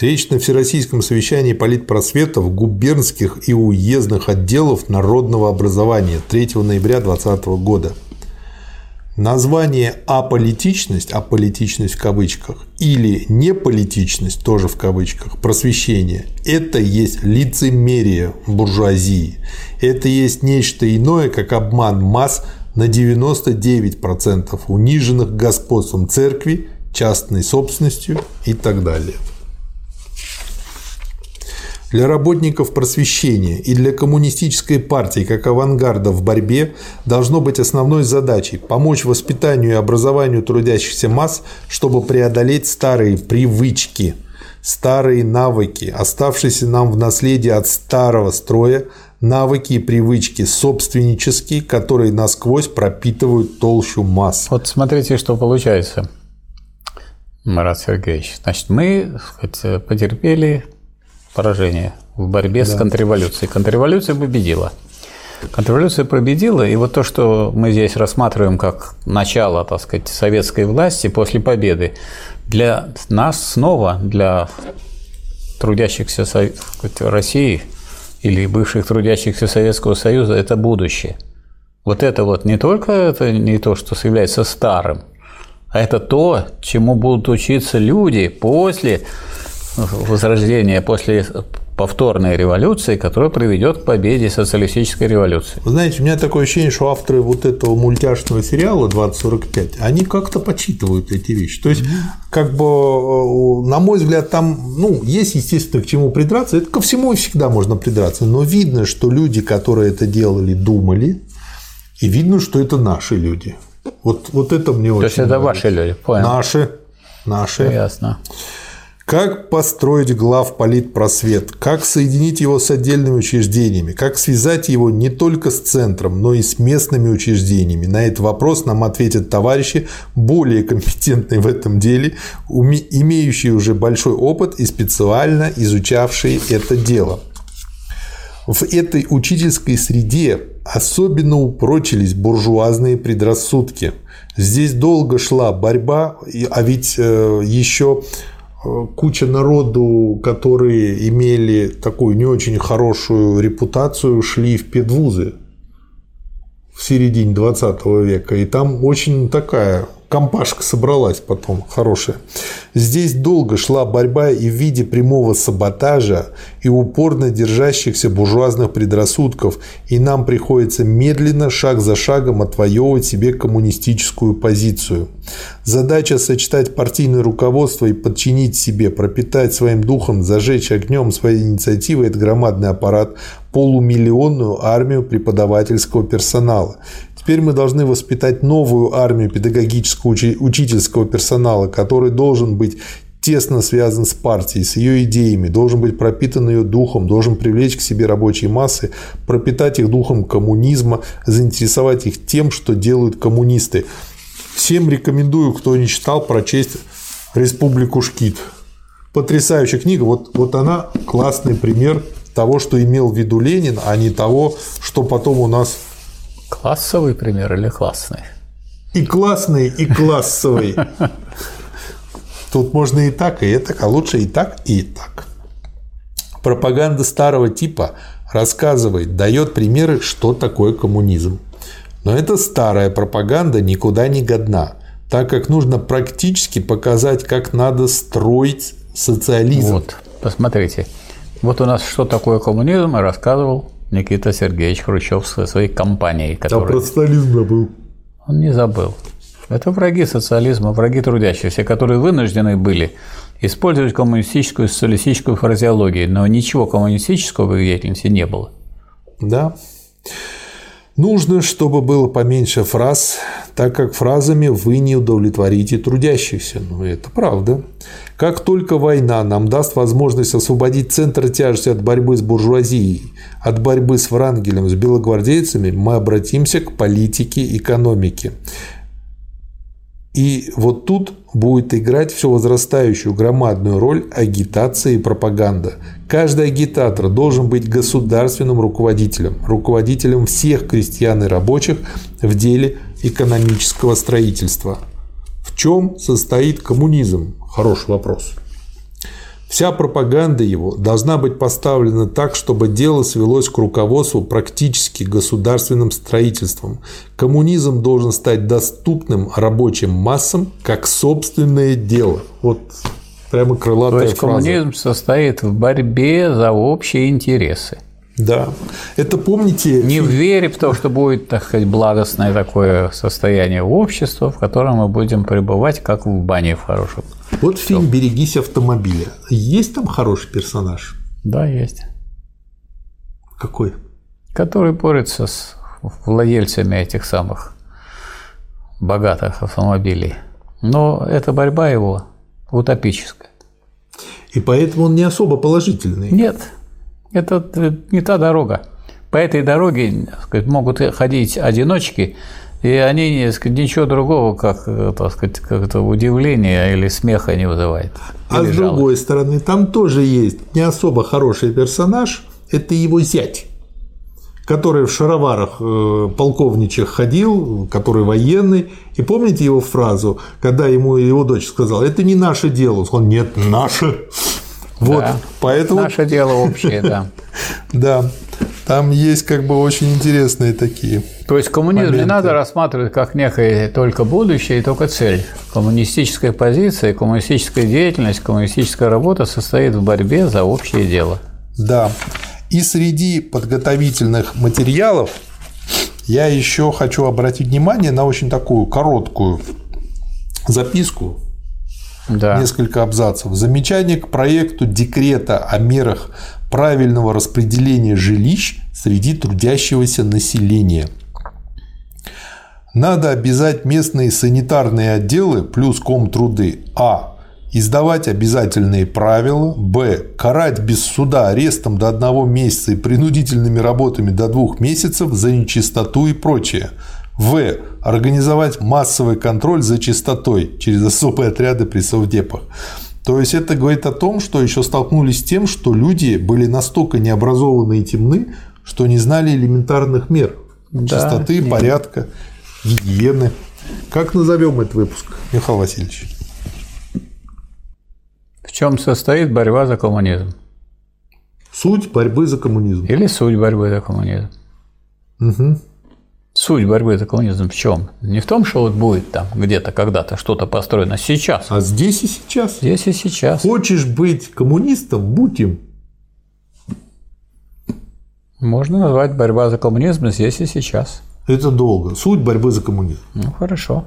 Речь на Всероссийском совещании политпросветов губернских и уездных отделов народного образования 3 ноября 2020 года. Название «аполитичность», «аполитичность» в кавычках, или «неполитичность», тоже в кавычках, просвещение – это есть лицемерие буржуазии. Это есть нечто иное, как обман масс на 99% униженных господством церкви, частной собственностью и так далее. Для работников просвещения и для коммунистической партии как авангарда в борьбе должно быть основной задачей помочь воспитанию и образованию трудящихся масс, чтобы преодолеть старые привычки, старые навыки, оставшиеся нам в наследие от старого строя, навыки и привычки собственнические, которые насквозь пропитывают толщу масс. Вот смотрите, что получается, Марат Сергеевич. Значит, мы сказать, потерпели поражение в борьбе да. с контрреволюцией. Контрреволюция победила. Контрреволюция победила, и вот то, что мы здесь рассматриваем как начало, так сказать, советской власти после победы, для нас снова, для трудящихся России или бывших трудящихся Советского Союза, это будущее. Вот это вот не только это не то, что является старым, а это то, чему будут учиться люди после возрождения, после повторной революции, которая приведет к победе социалистической революции. Вы знаете, у меня такое ощущение, что авторы вот этого мультяшного сериала 2045, они как-то почитывают эти вещи. То есть, как бы, э, на мой взгляд, там, ну, есть, естественно, к чему придраться. Это ко всему и всегда можно придраться. Но видно, что люди, которые это делали, думали, и видно, что это наши люди. Вот, вот это мне То очень есть это нравится. ваши люди, понял. Наши. Наши. Ясно. Как построить главполитпросвет? Как соединить его с отдельными учреждениями? Как связать его не только с центром, но и с местными учреждениями? На этот вопрос нам ответят товарищи, более компетентные в этом деле, имеющие уже большой опыт и специально изучавшие это дело. В этой учительской среде особенно упрочились буржуазные предрассудки. Здесь долго шла борьба, а ведь э, еще куча народу, которые имели такую не очень хорошую репутацию, шли в педвузы в середине 20 века. И там очень такая компашка собралась потом хорошая. Здесь долго шла борьба и в виде прямого саботажа, и упорно держащихся буржуазных предрассудков, и нам приходится медленно, шаг за шагом отвоевывать себе коммунистическую позицию. Задача сочетать партийное руководство и подчинить себе, пропитать своим духом, зажечь огнем своей инициативы – это громадный аппарат, полумиллионную армию преподавательского персонала. Теперь мы должны воспитать новую армию педагогического учительского персонала, который должен быть тесно связан с партией, с ее идеями, должен быть пропитан ее духом, должен привлечь к себе рабочие массы, пропитать их духом коммунизма, заинтересовать их тем, что делают коммунисты. Всем рекомендую, кто не читал, прочесть «Республику Шкит». Потрясающая книга. Вот, вот она классный пример того, что имел в виду Ленин, а не того, что потом у нас Классовый пример или классный? И классный, и классовый. Тут можно и так, и так, а лучше и так, и так. Пропаганда старого типа рассказывает, дает примеры, что такое коммунизм. Но эта старая пропаганда никуда не годна, так как нужно практически показать, как надо строить социализм. Вот, посмотрите. Вот у нас что такое коммунизм, рассказывал Никита Сергеевич Хрущев со своей компанией. Который... А про сталин забыл. Он не забыл. Это враги социализма, враги трудящихся, которые вынуждены были использовать коммунистическую и социалистическую фразеологию, но ничего коммунистического в их деятельности не было. Да. Нужно, чтобы было поменьше фраз, так как фразами вы не удовлетворите трудящихся. Ну, это правда. Как только война нам даст возможность освободить центр тяжести от борьбы с буржуазией, от борьбы с Врангелем, с белогвардейцами, мы обратимся к политике экономики. И вот тут будет играть все возрастающую громадную роль агитация и пропаганда. Каждый агитатор должен быть государственным руководителем, руководителем всех крестьян и рабочих в деле экономического строительства. В чем состоит коммунизм? Хороший вопрос. Вся пропаганда его должна быть поставлена так, чтобы дело свелось к руководству практически государственным строительством. Коммунизм должен стать доступным рабочим массам как собственное дело. Вот прямо крылатая То есть фраза. коммунизм состоит в борьбе за общие интересы. Да. Это помните... Не вере в то, что будет, так сказать, благостное такое состояние общества, в котором мы будем пребывать, как в бане в хорошем. Вот фильм «Берегись автомобиля». Есть там хороший персонаж? Да, есть. Какой? Который борется с владельцами этих самых богатых автомобилей. Но эта борьба его утопическая. И поэтому он не особо положительный. Нет, это не та дорога. По этой дороге сказать, могут ходить одиночки, и они сказать, ничего другого, как, так сказать, как это удивление или смеха не вызывает. А с другой стороны, там тоже есть не особо хороший персонаж, это его зять который в шароварах э, полковничьих ходил, который военный. И помните его фразу, когда ему его дочь сказала, это не наше дело. Он сказал, нет, наше. Вот, да, поэтому... Наше дело общее, да. Да, там есть как бы очень интересные такие. То есть коммунизм моменты. не надо рассматривать как некое только будущее и только цель. Коммунистическая позиция, коммунистическая деятельность, коммунистическая работа состоит в борьбе за общее дело. Да. И среди подготовительных материалов я еще хочу обратить внимание на очень такую короткую записку, да. несколько абзацев. Замечание к проекту декрета о мерах правильного распределения жилищ среди трудящегося населения. Надо обязать местные санитарные отделы плюс комтруды А издавать обязательные правила, б. карать без суда арестом до одного месяца и принудительными работами до двух месяцев за нечистоту и прочее, в. организовать массовый контроль за чистотой через особые отряды при совдепах. То есть это говорит о том, что еще столкнулись с тем, что люди были настолько необразованные и темны, что не знали элементарных мер да, чистоты, нет. порядка, гигиены. Как назовем этот выпуск, Михаил Васильевич? чем состоит борьба за коммунизм? Суть борьбы за коммунизм. Или суть борьбы за коммунизм. Угу. Суть борьбы за коммунизм в чем? Не в том, что вот будет там где-то когда-то что-то построено сейчас. А здесь и сейчас. Здесь и сейчас. Хочешь быть коммунистом, будь им. Можно назвать борьба за коммунизм здесь и сейчас. Это долго. Суть борьбы за коммунизм. Ну хорошо.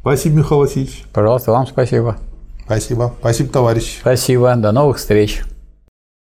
Спасибо, Михаил Васильевич. Пожалуйста, вам спасибо. Спасибо. Спасибо, товарищ. Спасибо. До новых встреч.